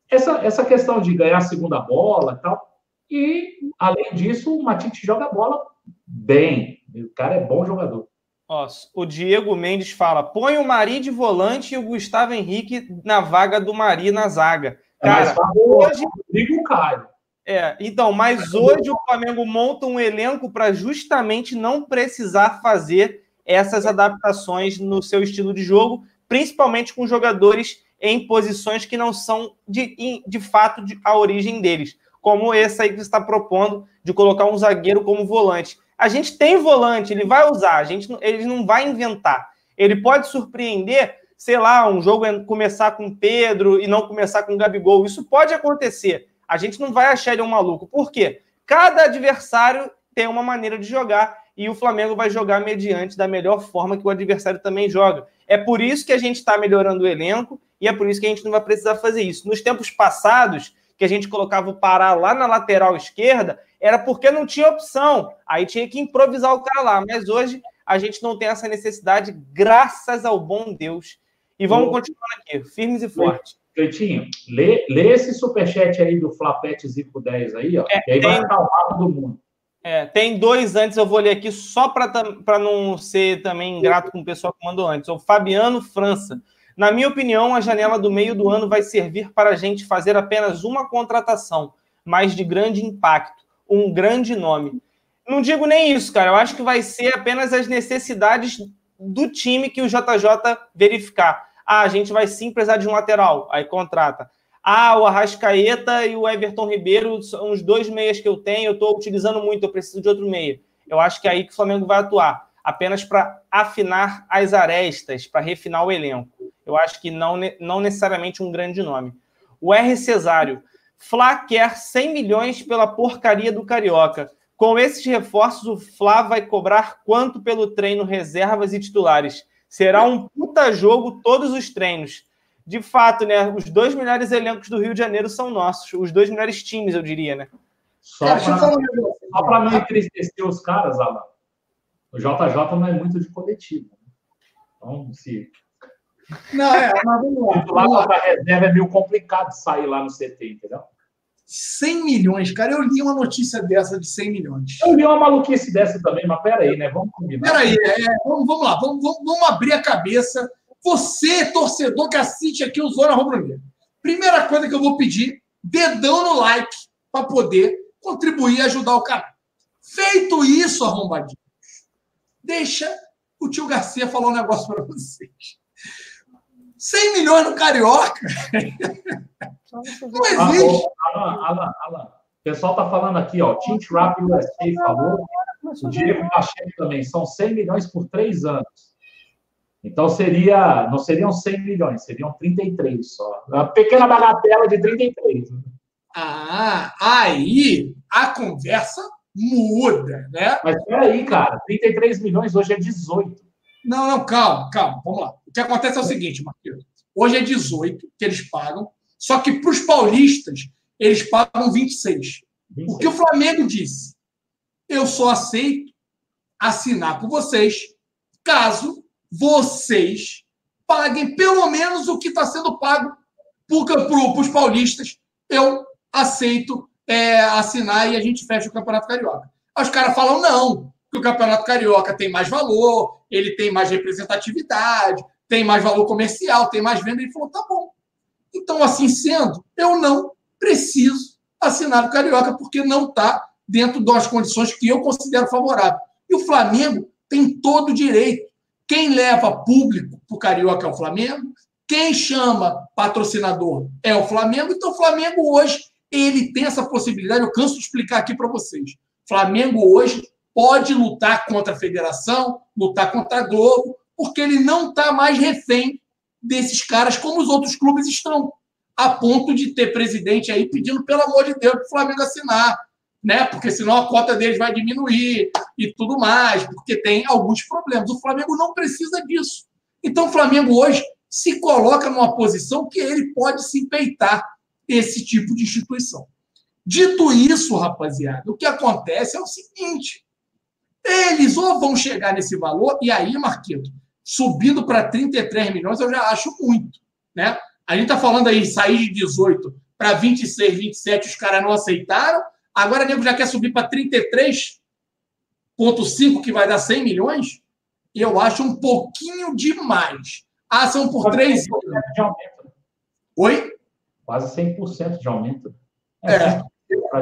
essa, essa questão de ganhar a segunda bola e tal. E, além disso, o Matite joga bola bem. O cara é bom jogador. Ó, o Diego Mendes fala: põe o Mari de volante e o Gustavo Henrique na vaga do Mari na zaga. É mais Cara, fácil hoje. Rodrigo Caio. É, então, mas hoje o Flamengo monta um elenco para justamente não precisar fazer essas adaptações no seu estilo de jogo, principalmente com jogadores em posições que não são de, de fato de, a origem deles, como essa aí que você está propondo de colocar um zagueiro como volante. A gente tem volante, ele vai usar, a gente, ele não vai inventar. Ele pode surpreender, sei lá, um jogo começar com Pedro e não começar com Gabigol. Isso pode acontecer. A gente não vai achar ele um maluco. Por quê? Cada adversário tem uma maneira de jogar e o Flamengo vai jogar mediante da melhor forma que o adversário também joga. É por isso que a gente está melhorando o elenco e é por isso que a gente não vai precisar fazer isso. Nos tempos passados, que a gente colocava o Pará lá na lateral esquerda, era porque não tinha opção. Aí tinha que improvisar o cara lá. Mas hoje a gente não tem essa necessidade, graças ao bom Deus. E vamos continuando aqui, firmes e fortes. Cleitinho, lê, lê esse superchat aí do Flapete Zico 10 aí, ó. É, e aí tem- vai acalmar todo mundo. É, tem dois antes, eu vou ler aqui só para não ser também ingrato com o pessoal que mandou antes. O Fabiano França. Na minha opinião, a janela do meio do ano vai servir para a gente fazer apenas uma contratação, mas de grande impacto, um grande nome. Não digo nem isso, cara. Eu acho que vai ser apenas as necessidades do time que o JJ verificar. Ah, a gente vai sim precisar de um lateral, aí contrata. Ah, o Arrascaeta e o Everton Ribeiro são os dois meias que eu tenho, eu estou utilizando muito, eu preciso de outro meia. Eu acho que é aí que o Flamengo vai atuar, apenas para afinar as arestas, para refinar o elenco. Eu acho que não, não necessariamente um grande nome. O R. Cesário. Fla quer 100 milhões pela porcaria do Carioca. Com esses reforços, o Fla vai cobrar quanto pelo treino reservas e titulares? Será um puta jogo todos os treinos. De fato, né? Os dois melhores elencos do Rio de Janeiro são nossos. Os dois melhores times, eu diria, né? Só eu para não entristecer os caras, Alan. O JJ não é muito de coletivo. né? Então, se Não, é, mas vamos lá. titular reserva é meio complicado sair lá no CT, entendeu? 100 milhões, cara. Eu li uma notícia dessa de 100 milhões. Eu li uma maluquice dessa também, mas peraí, né? Vamos combinar. Peraí, é, vamos, vamos lá, vamos, vamos, vamos abrir a cabeça. Você, torcedor que assiste aqui o Zona Rubro Negra. Primeira coisa que eu vou pedir, dedão no like para poder contribuir e ajudar o canal. Feito isso, arrombadinho, deixa o tio Garcia falar um negócio para vocês. 100 milhões no Carioca não existe. Alan, Alan, Alan. O pessoal tá falando aqui, ó. Tint Rap USA falou. O Diego Pacheco também. São 100 milhões por três anos. Então seria, não seriam 100 milhões, seriam 33 só. Uma pequena bagatela de 33. né? Ah, aí a conversa muda, né? Mas peraí, cara. 33 milhões hoje é 18. Não, não, calma, calma, vamos lá. O que acontece é o seguinte, Marquinhos. Hoje é 18 que eles pagam, só que para os paulistas eles pagam 26. O que o Flamengo disse? Eu só aceito assinar com vocês caso vocês paguem pelo menos o que está sendo pago para os paulistas. Eu aceito é, assinar e a gente fecha o Campeonato Carioca. Aí os caras falam não, que o Campeonato Carioca tem mais valor, ele tem mais representatividade, tem mais valor comercial, tem mais venda. Ele falou, tá bom. Então, assim sendo, eu não preciso assinar o Carioca, porque não está dentro das condições que eu considero favorável. E o Flamengo tem todo o direito. Quem leva público para o Carioca é o Flamengo, quem chama patrocinador é o Flamengo. Então, o Flamengo hoje, ele tem essa possibilidade, eu canso de explicar aqui para vocês. Flamengo hoje pode lutar contra a federação, lutar contra a Globo, porque ele não está mais refém desses caras como os outros clubes estão, a ponto de ter presidente aí pedindo, pelo amor de Deus, para o Flamengo assinar, né? Porque senão a cota deles vai diminuir e tudo mais, porque tem alguns problemas. O Flamengo não precisa disso. Então, o Flamengo hoje se coloca numa posição que ele pode se peitar esse tipo de instituição. Dito isso, rapaziada, o que acontece é o seguinte: eles ou vão chegar nesse valor, e aí, Marquito, subindo para 33 milhões, eu já acho muito. Né? A gente está falando aí, sair de 18 para 26, 27, os caras não aceitaram. Agora o nego já quer subir para 33,5, que vai dar 100 milhões. Eu acho um pouquinho demais. Ah, são por três anos. de aumento. né? Oi? Quase 100% de aumento. É.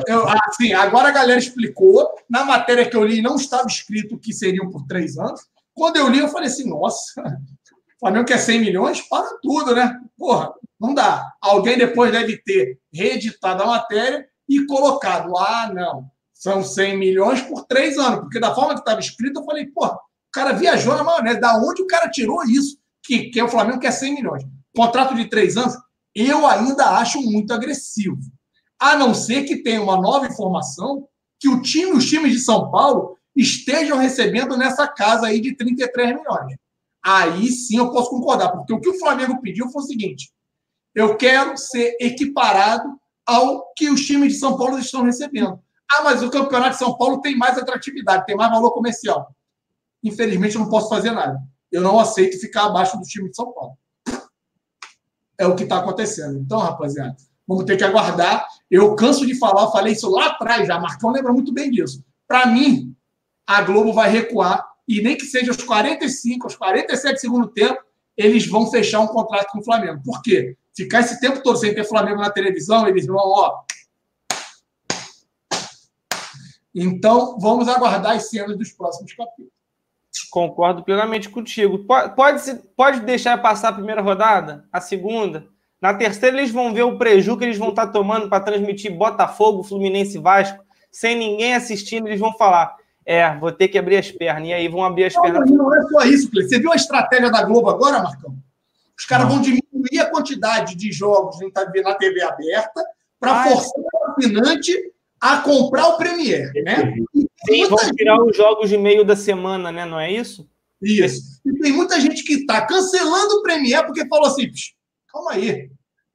Eu, assim, agora a galera explicou. Na matéria que eu li, não estava escrito que seriam por três anos. Quando eu li, eu falei assim: nossa, o Flamengo quer 100 milhões? Para tudo, né? Porra, não dá. Alguém depois deve ter reeditado a matéria e colocado: ah, não, são 100 milhões por três anos. Porque da forma que estava escrito, eu falei: porra, o cara viajou na maionese. Da onde o cara tirou isso? Que, que o Flamengo quer 100 milhões. Contrato de três anos, eu ainda acho muito agressivo. A não ser que tenha uma nova informação que o time, os times de São Paulo estejam recebendo nessa casa aí de 33 milhões. Aí sim eu posso concordar, porque o que o Flamengo pediu foi o seguinte: eu quero ser equiparado ao que os times de São Paulo estão recebendo. Ah, mas o campeonato de São Paulo tem mais atratividade, tem mais valor comercial. Infelizmente, eu não posso fazer nada. Eu não aceito ficar abaixo do time de São Paulo. é o que está acontecendo. Então, rapaziada, vamos ter que aguardar. Eu canso de falar, falei isso lá atrás já. Marcão lembra muito bem disso. Para mim, a Globo vai recuar e nem que seja os 45, os 47 segundo tempo, eles vão fechar um contrato com o Flamengo. Por quê? Ficar esse tempo todo sem ter Flamengo na televisão, eles vão, ó. Então, vamos aguardar as cenas dos próximos capítulos. Concordo plenamente contigo. Pode, pode, pode deixar passar a primeira rodada, a segunda. Na terceira, eles vão ver o preju que eles vão estar tomando para transmitir Botafogo, Fluminense Vasco, sem ninguém assistindo. Eles vão falar: é, vou ter que abrir as pernas. E aí vão abrir as não, pernas. Não é só isso, Cleiton. Você viu a estratégia da Globo agora, Marcão? Os caras vão diminuir a quantidade de jogos na TV aberta para forçar o assinante a comprar o Premier, né? E Sim, vão tirar os jogos de meio da semana, né? Não é isso? Isso. E tem muita gente que está cancelando o Premier porque falou assim: "Psh, calma aí,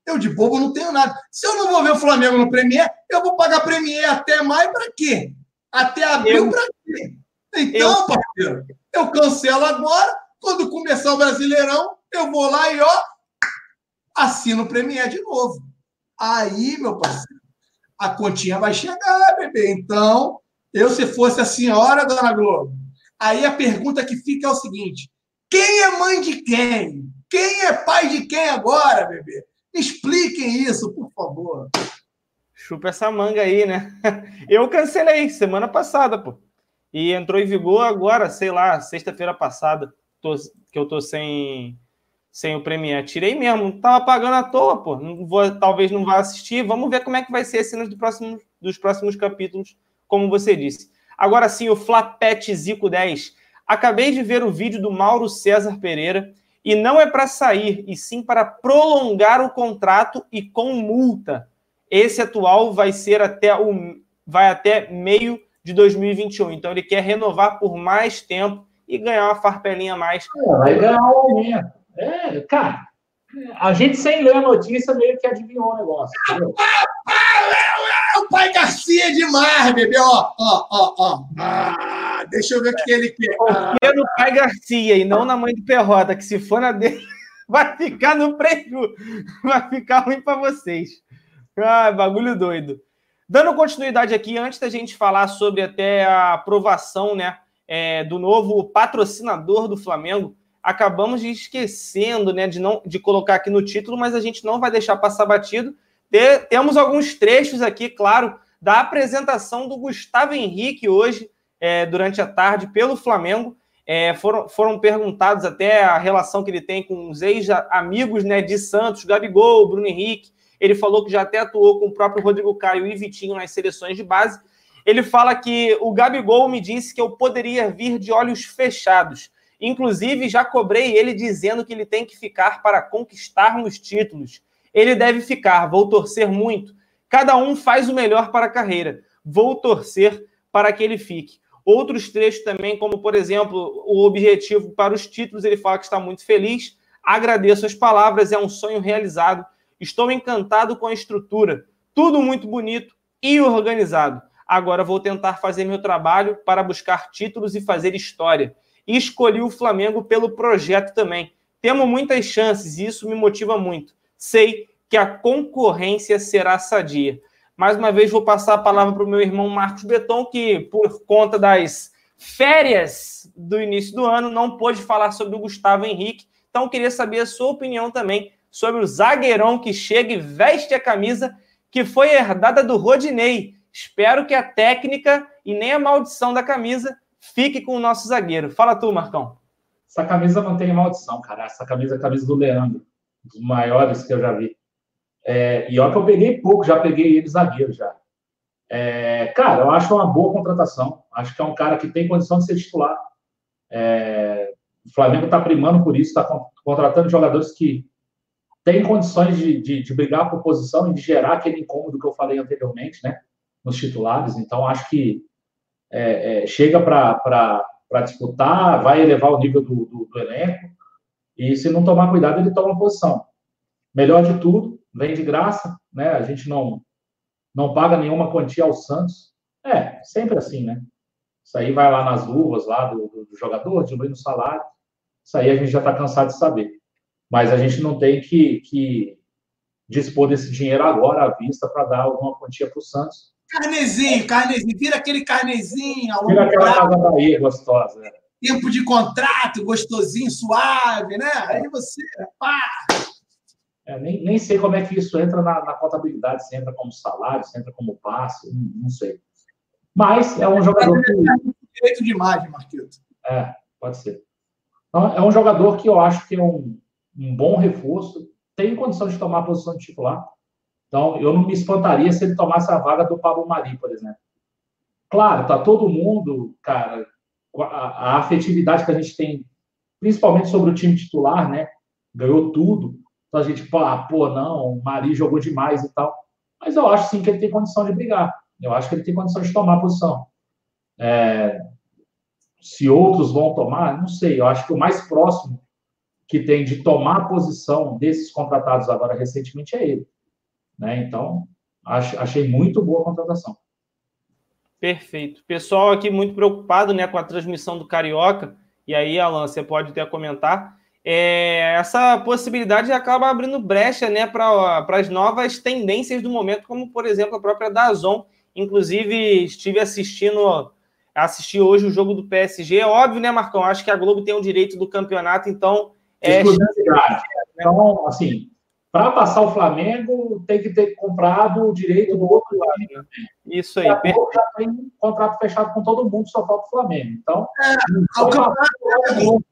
eu de bobo não tenho nada. Se eu não vou ver o Flamengo no Premier, eu vou pagar Premier até maio para quê? Até abril Eu- para quê? Então, parceiro, eu cancelo agora. Quando começar o Brasileirão, eu vou lá e ó, assino o Premier de novo. Aí, meu parceiro, a continha vai chegar, bebê. Então, eu, se fosse a senhora, dona Globo, aí a pergunta que fica é o seguinte: quem é mãe de quem? Quem é pai de quem agora, bebê? Expliquem isso, por favor. Chupa essa manga aí, né? Eu cancelei semana passada, pô. E entrou em vigor agora, sei lá, sexta-feira passada, tô- que eu tô sem, sem o Premiere. Tirei mesmo, tava pagando à toa, pô. Não vou, talvez não vá assistir. Vamos ver como é que vai ser as cenas do próximo, dos próximos capítulos, como você disse. Agora sim, o Flapet Zico 10. Acabei de ver o vídeo do Mauro César Pereira e não é para sair, e sim para prolongar o contrato e com multa. Esse atual vai ser até o vai até meio de 2021. Então ele quer renovar por mais tempo e ganhar uma farpelinha a mais. É, vai ganhar um aumento. É, cara, a gente sem ler a notícia meio que adivinhou o negócio. entendeu? Pai Garcia demais, bebê. Ó, ó, ó, ó. Ah, deixa eu ver o que ele quer. Ah, Confia no pai Garcia e não na mãe do Perrota, que se for na dele, vai ficar no prejuízo. Vai ficar ruim para vocês. Ah, bagulho doido. Dando continuidade aqui, antes da gente falar sobre até a aprovação né, é, do novo patrocinador do Flamengo, acabamos de esquecendo né, de, não, de colocar aqui no título, mas a gente não vai deixar passar batido. Te- temos alguns trechos aqui, claro, da apresentação do Gustavo Henrique hoje, é, durante a tarde, pelo Flamengo. É, foram, foram perguntados até a relação que ele tem com os ex-amigos né, de Santos, Gabigol, Bruno Henrique. Ele falou que já até atuou com o próprio Rodrigo Caio e Vitinho nas seleções de base. Ele fala que o Gabigol me disse que eu poderia vir de olhos fechados. Inclusive, já cobrei ele dizendo que ele tem que ficar para conquistarmos títulos. Ele deve ficar, vou torcer muito. Cada um faz o melhor para a carreira. Vou torcer para que ele fique. Outros trechos também, como por exemplo, o objetivo para os títulos, ele fala que está muito feliz. Agradeço as palavras, é um sonho realizado. Estou encantado com a estrutura. Tudo muito bonito e organizado. Agora vou tentar fazer meu trabalho para buscar títulos e fazer história. E escolhi o Flamengo pelo projeto também. Temos muitas chances e isso me motiva muito. Sei que a concorrência será sadia. Mais uma vez, vou passar a palavra para o meu irmão Marcos Beton, que, por conta das férias do início do ano, não pôde falar sobre o Gustavo Henrique. Então, queria saber a sua opinião também sobre o zagueirão que chega e veste a camisa que foi herdada do Rodinei. Espero que a técnica e nem a maldição da camisa fique com o nosso zagueiro. Fala tu, Marcão. Essa camisa não tem maldição, cara. Essa camisa é a camisa do Leandro, dos maiores que eu já vi. É, e olha que eu peguei pouco, já peguei ele zagueiro já. É, cara, eu acho uma boa contratação. Acho que é um cara que tem condição de ser titular. É, o Flamengo está primando por isso, está contratando jogadores que têm condições de, de, de, brigar por posição e de gerar aquele incômodo que eu falei anteriormente, né? Nos titulares. Então, acho que é, é, chega para disputar, vai elevar o nível do, do, do, elenco. E se não tomar cuidado, ele toma posição. Melhor de tudo, vem de graça, né? A gente não não paga nenhuma quantia ao Santos. É, sempre assim, né? Isso aí vai lá nas luvas lá do, do, do jogador, dilui no salário. Isso aí a gente já está cansado de saber. mas a gente não tem que, que dispor desse dinheiro agora à vista para dar alguma quantia para o Santos. Carnezinho, carnezinho, vira aquele carnezinho. Vira aquela casa Bahia gostosa. é. Tempo de contrato, gostosinho, suave, né? Aí você, pá, É, nem, nem sei como é que isso entra na, na contabilidade, se entra como salário, se entra como passe, não, não sei. Mas é um jogador que. direito de imagem, Marquito. É, pode ser. Então, é um jogador que eu acho que é um, um bom reforço, tem condição de tomar a posição de titular. Então, eu não me espantaria se ele tomasse a vaga do Pablo Mari, por exemplo. Claro, tá todo mundo, cara, a, a afetividade que a gente tem, principalmente sobre o time titular, né? Ganhou tudo. Então a gente, pô, ah, pô, não, o Mari jogou demais e tal. Mas eu acho sim que ele tem condição de brigar. Eu acho que ele tem condição de tomar a posição. É, se outros vão tomar, não sei. Eu acho que o mais próximo que tem de tomar a posição desses contratados agora recentemente é ele. Né? Então, acho, achei muito boa a contratação. Perfeito. Pessoal aqui muito preocupado né, com a transmissão do Carioca. E aí, Alan, você pode até comentar. É, essa possibilidade acaba abrindo brecha né, para as novas tendências do momento, como, por exemplo, a própria Dazon. Inclusive, estive assistindo assisti hoje o jogo do PSG. É óbvio, né, Marcão? Acho que a Globo tem o direito do campeonato, então é. Então, assim, para passar o Flamengo, tem que ter comprado o direito do outro lado. né? isso E aí. a per- Globo já tem um contrato fechado com todo mundo, só falta o Flamengo. Então, Ah, O campeonato é da Globo.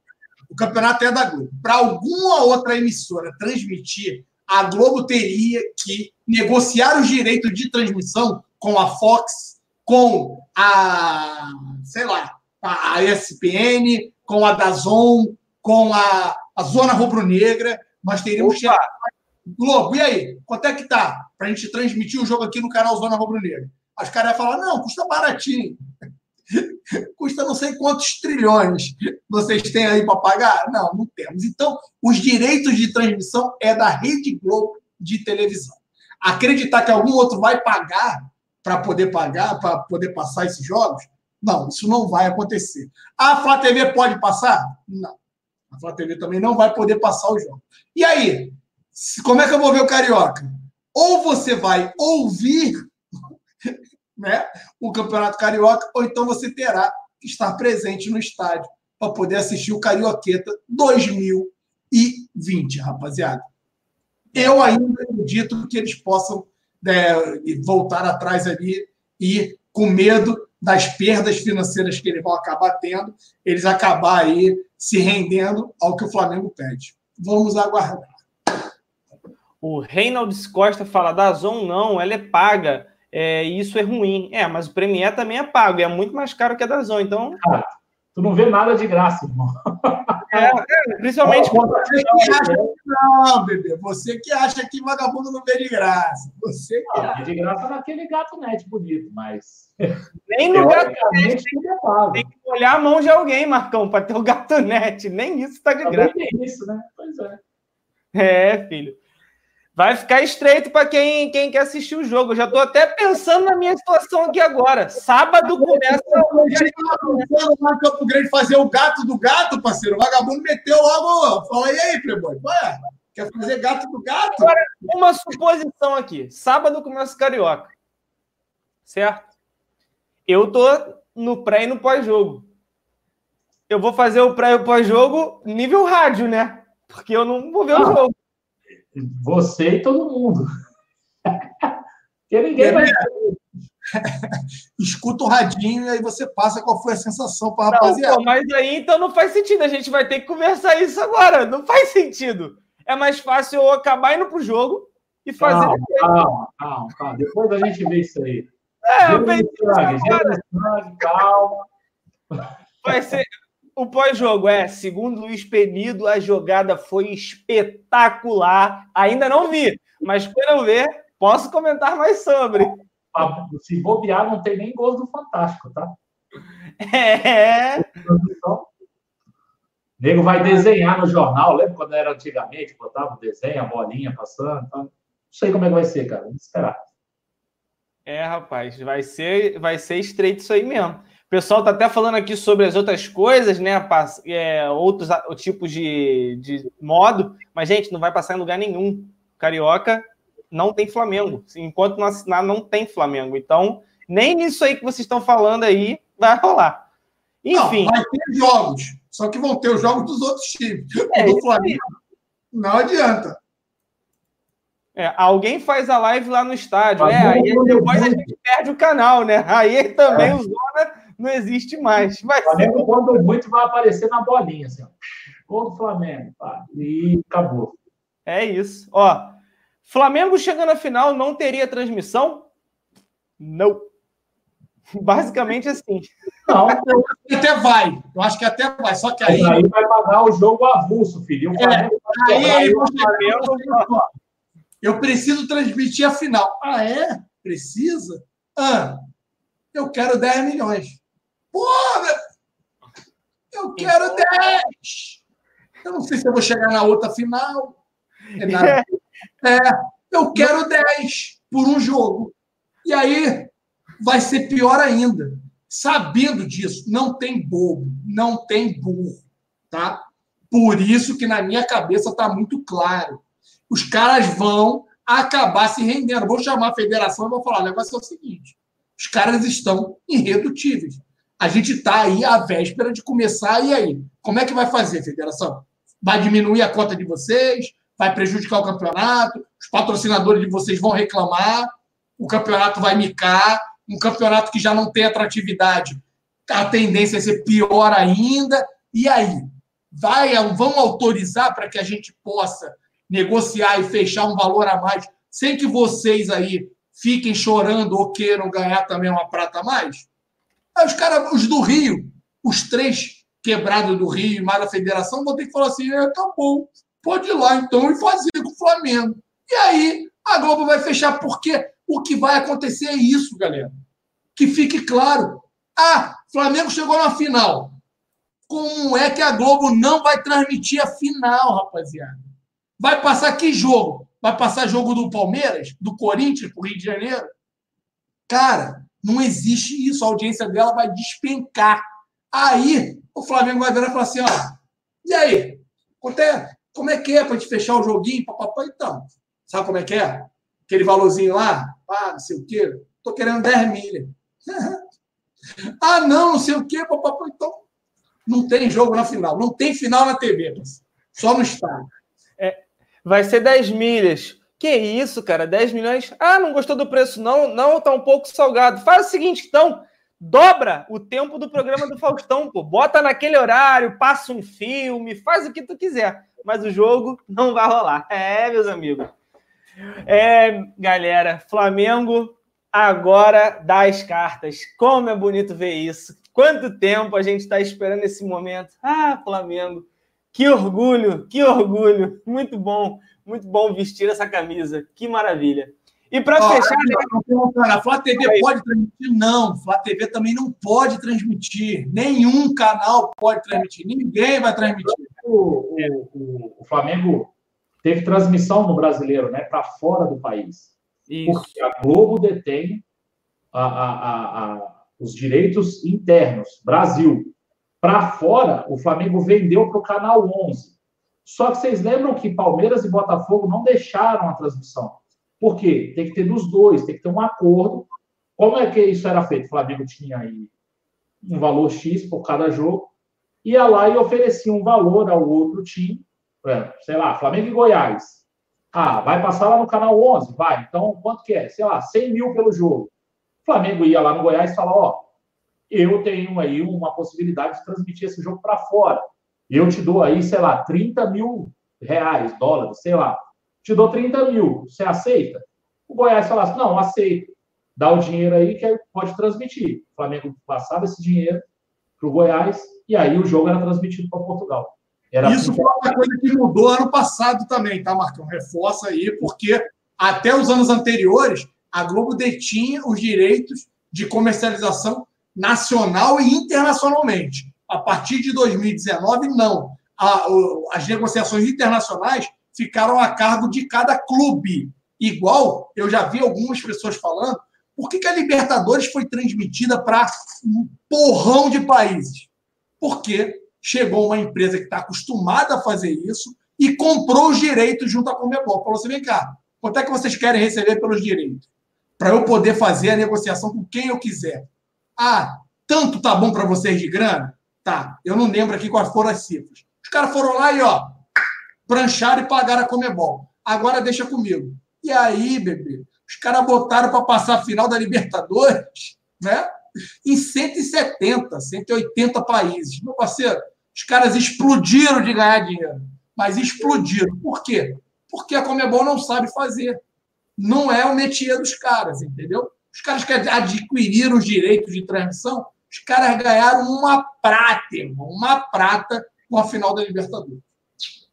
O campeonato é da Globo. Para alguma outra emissora transmitir, a Globo teria que negociar os direitos de transmissão com a Fox, com a, sei lá, a a ESPN, com a Dazon, com a, a Zona Rubro-Negra. Nós teríamos que. Globo, e aí? Quanto é que tá para a gente transmitir o jogo aqui no canal Zona Rubro-Negra? Os caras iam falar: não, custa baratinho. custa não sei quantos trilhões vocês têm aí para pagar? Não, não temos. Então, os direitos de transmissão é da Rede Globo de televisão. Acreditar que algum outro vai pagar para poder pagar, para poder passar esses jogos? Não, isso não vai acontecer. A Flá TV pode passar? Não. A Flá TV também não vai poder passar os jogos. E aí? Como é que eu vou ver o Carioca? Ou você vai ouvir né, o Campeonato Carioca, ou então você terá que estar presente no estádio para poder assistir o Carioqueta 2020, rapaziada. Eu ainda acredito que eles possam né, voltar atrás ali e, com medo das perdas financeiras que eles vão acabar tendo, eles acabar aí se rendendo ao que o Flamengo pede. Vamos aguardar. O Reinaldo Costa fala: da Zon não, ela é paga. É, isso é ruim. É, mas o Premier também é pago, é muito mais caro que a da Zon. Então, tu não vê nada de graça, irmão. é, é, principalmente Você que acha que não, bebê. Você que acha que vagabundo não vê de graça. Você que Não, de graça naquele gato net bonito, mas. nem no gato é pago. tem que olhar a mão de alguém, Marcão, para ter o gato net. Nem isso tá de graça. Tem isso, né? Pois é. É, filho. Vai ficar estreito para quem, quem quer assistir o jogo. Eu já tô até pensando na minha situação aqui agora. Sábado começa. pensando lá em Campo Grande fazer o gato do gato, parceiro. O vagabundo meteu logo. Fala, e aí, Playboy? Ué, quer fazer gato do gato? Uma suposição aqui. Sábado começa o Carioca. Certo? Eu tô no pré e no pós-jogo. Eu vou fazer o pré e o pós-jogo nível rádio, né? Porque eu não vou ver o Ah. jogo. Você e todo mundo. Porque ninguém vai. Escuta o radinho e aí você passa qual foi a sensação para Não, rapaziada. pô, mas aí então não faz sentido. A gente vai ter que conversar isso agora. Não faz sentido. É mais fácil eu acabar indo pro jogo e fazer. Calma, calma, calma, calma. Depois a gente vê isso aí. É, eu pensei calma. Vai ser. O pós-jogo é, segundo Luiz Penido, a jogada foi espetacular. Ainda não vi, mas quando eu ver, posso comentar mais sobre. Se bobear, não tem nem gols do Fantástico, tá? É. O nego vai desenhar no jornal, lembra quando era antigamente, botava o desenho, a bolinha passando. Então, não sei como é que vai ser, cara. Vamos esperar. É, rapaz, vai ser, vai ser estreito isso aí mesmo. Pessoal tá até falando aqui sobre as outras coisas, né? É, outros tipos de, de modo, mas, gente, não vai passar em lugar nenhum. Carioca não tem Flamengo. Enquanto não assinar, não tem Flamengo. Então, nem nisso aí que vocês estão falando aí vai rolar. Enfim. Não, vai ter jogos. Só que vão ter os jogos dos outros times. É, do Flamengo. Não adianta. É, alguém faz a live lá no estádio, né? Aí depois a gente perde o canal, né? Aí também é. o Zona não existe mais. Vai Flamengo, ser... quando muito, vai aparecer na bolinha, assim, ó. Gol do Flamengo, pá, e acabou. É isso. Ó, Flamengo chegando à final não teria transmissão? Não. Basicamente assim. Não, até vai. Eu acho que até vai. Só que aí. Aí vai pagar o jogo avulso, filho. É, aí, aí Flamengo... Eu preciso transmitir a final. Ah, é? Precisa? Ah, eu quero 10 milhões. Porra! Eu quero 10! Eu não sei se eu vou chegar na outra final. É, nada. é eu quero 10 por um jogo. E aí vai ser pior ainda. Sabendo disso, não tem bobo, não tem burro, tá? Por isso que na minha cabeça está muito claro. Os caras vão acabar se rendendo. Vou chamar a federação e vou falar: o negócio é o seguinte: os caras estão irredutíveis. A gente está aí à véspera de começar, e aí? Como é que vai fazer, federação? Vai diminuir a cota de vocês? Vai prejudicar o campeonato? Os patrocinadores de vocês vão reclamar? O campeonato vai micar? um campeonato que já não tem atratividade, a tendência é ser pior ainda. E aí? Vai, vão autorizar para que a gente possa negociar e fechar um valor a mais, sem que vocês aí fiquem chorando ou queiram ganhar também uma prata a mais? Aí os caras, os do Rio, os três quebrados do Rio e mais da federação, vão ter que falar assim: é, tá bom, pode ir lá então e fazer com o Flamengo. E aí a Globo vai fechar, porque o que vai acontecer é isso, galera. Que fique claro. Ah, Flamengo chegou na final. Como é que a Globo não vai transmitir a final, rapaziada? Vai passar que jogo? Vai passar jogo do Palmeiras, do Corinthians, pro Rio de Janeiro? Cara, não existe isso. A audiência dela vai despencar. Aí o Flamengo vai virar e falar assim: ó, e aí? É, como é que é para gente fechar o joguinho? Papai, então, sabe como é que é? aquele valorzinho lá, ah, não sei o quê, estou querendo 10 milhas. ah, não, não sei o quê, papai, então não tem jogo na final, não tem final na TV, só no estádio. É, vai ser 10 milhas. Que isso, cara? 10 milhões? Ah, não gostou do preço, não? Não, tá um pouco salgado. Faz o seguinte, então, dobra o tempo do programa do Faustão, pô. Bota naquele horário, passa um filme, faz o que tu quiser. Mas o jogo não vai rolar. É, meus amigos. É, galera, Flamengo agora dá as cartas. Como é bonito ver isso. Quanto tempo a gente está esperando esse momento. Ah, Flamengo, que orgulho, que orgulho. Muito bom, muito bom vestir essa camisa. Que maravilha. E para fechar. Não, não, a Flá TV é pode transmitir? Não. Flá TV também não pode transmitir. Nenhum canal pode transmitir. Ninguém vai transmitir. O, o, o Flamengo teve transmissão no brasileiro, né, para fora do país. Isso. Porque a Globo detém a, a, a, os direitos internos, Brasil. Para fora, o Flamengo vendeu para o canal 11. Só que vocês lembram que Palmeiras e Botafogo não deixaram a transmissão. Por quê? Tem que ter dos dois, tem que ter um acordo. Como é que isso era feito? O Flamengo tinha aí um valor X por cada jogo, ia lá e oferecia um valor ao outro time é, sei lá, Flamengo e Goiás. Ah, vai passar lá no canal 11? Vai. Então, quanto que é? Sei lá, 100 mil pelo jogo. O Flamengo ia lá no Goiás e fala, ó, eu tenho aí uma possibilidade de transmitir esse jogo para fora. Eu te dou aí, sei lá, 30 mil reais, dólares, sei lá. Te dou 30 mil. Você aceita? O Goiás fala assim, não, aceito. Dá o dinheiro aí que pode transmitir. O Flamengo passava esse dinheiro para o Goiás e aí o jogo era transmitido para Portugal. Era Isso foi uma coisa que mudou ano passado também, tá, Marcão? Reforça aí, porque até os anos anteriores, a Globo detinha os direitos de comercialização nacional e internacionalmente. A partir de 2019, não. A, as negociações internacionais ficaram a cargo de cada clube. Igual eu já vi algumas pessoas falando, Por que, que a Libertadores foi transmitida para um porrão de países? Porque chegou uma empresa que está acostumada a fazer isso e comprou os direitos junto à Comebol. Falou assim: vem cá, quanto é que vocês querem receber pelos direitos? Para eu poder fazer a negociação com quem eu quiser. Ah, tanto tá bom para vocês de grana? Tá, eu não lembro aqui quais foram as cifras. Os caras foram lá e, ó, prancharam e pagaram a Comebol. Agora deixa comigo. E aí, bebê, os caras botaram para passar a final da Libertadores, né? Em 170, 180 países. Meu parceiro, os caras explodiram de ganhar dinheiro. Mas explodiram. Por quê? Porque a Comebol não sabe fazer. Não é o métier dos caras, entendeu? Os caras que adquiriram os direitos de transmissão, os caras ganharam uma prata, irmão, uma prata com a final da Libertadores.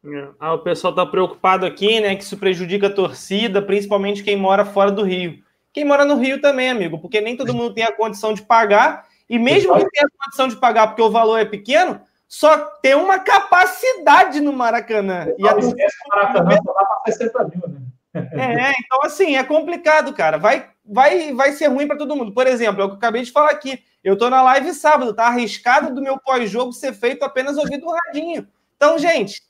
É. Ah, o pessoal está preocupado aqui, né? Que isso prejudica a torcida, principalmente quem mora fora do Rio. Quem mora no Rio também, amigo, porque nem todo mundo tem a condição de pagar, e mesmo que tenha a condição de pagar porque o valor é pequeno, só tem uma capacidade no Maracanã. E a torcida... Maracanã só dá para 60 mil, né? É, então assim, é complicado, cara. Vai, vai, vai ser ruim para todo mundo. Por exemplo, é o que eu acabei de falar aqui. Eu tô na live sábado, tá arriscado do meu pós-jogo ser feito apenas ouvindo o radinho. Então, gente,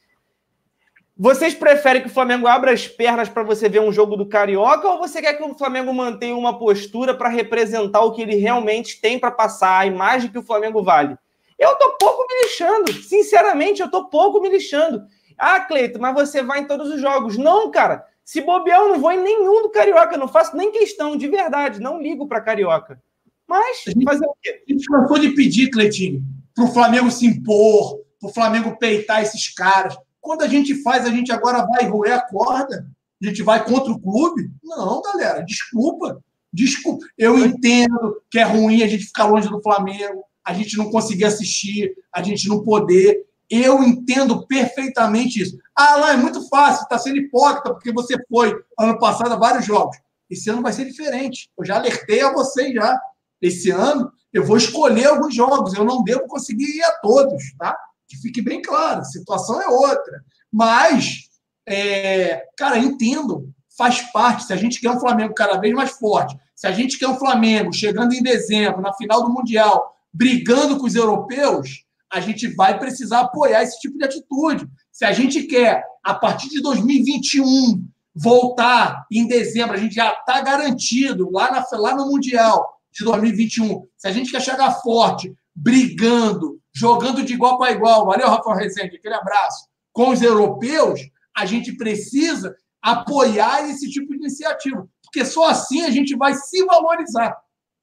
vocês preferem que o Flamengo abra as pernas para você ver um jogo do Carioca ou você quer que o Flamengo mantenha uma postura para representar o que ele realmente tem para passar, a imagem que o Flamengo vale? Eu tô pouco me lixando, sinceramente, eu tô pouco me lixando. Ah, Cleito, mas você vai em todos os jogos. Não, cara. Se bobear, eu não vou em nenhum do Carioca, não faço nem questão, de verdade, não ligo para Carioca. Mas, fazer o quê? A gente cansou de pedir, Cleitinho, para o Flamengo se impor, para o Flamengo peitar esses caras. Quando a gente faz, a gente agora vai roer a corda? A gente vai contra o clube? Não, galera, desculpa. Desculpa. Eu entendo que é ruim a gente ficar longe do Flamengo, a gente não conseguir assistir, a gente não poder. Eu entendo perfeitamente isso. Ah, lá é muito fácil, está sendo hipócrita, porque você foi ano passado a vários jogos. Esse ano vai ser diferente. Eu já alertei a vocês já. Esse ano eu vou escolher alguns jogos, eu não devo conseguir ir a todos, tá? Que fique bem claro, a situação é outra. Mas, é, cara, entendo, faz parte. Se a gente quer um Flamengo cada vez mais forte, se a gente quer um Flamengo chegando em dezembro, na final do Mundial, brigando com os europeus, a gente vai precisar apoiar esse tipo de atitude. Se a gente quer, a partir de 2021, voltar em dezembro, a gente já está garantido lá, na, lá no Mundial de 2021. Se a gente quer chegar forte, brigando, jogando de igual para igual. Valeu, Rafael Rezende, aquele abraço. Com os europeus, a gente precisa apoiar esse tipo de iniciativa, porque só assim a gente vai se valorizar.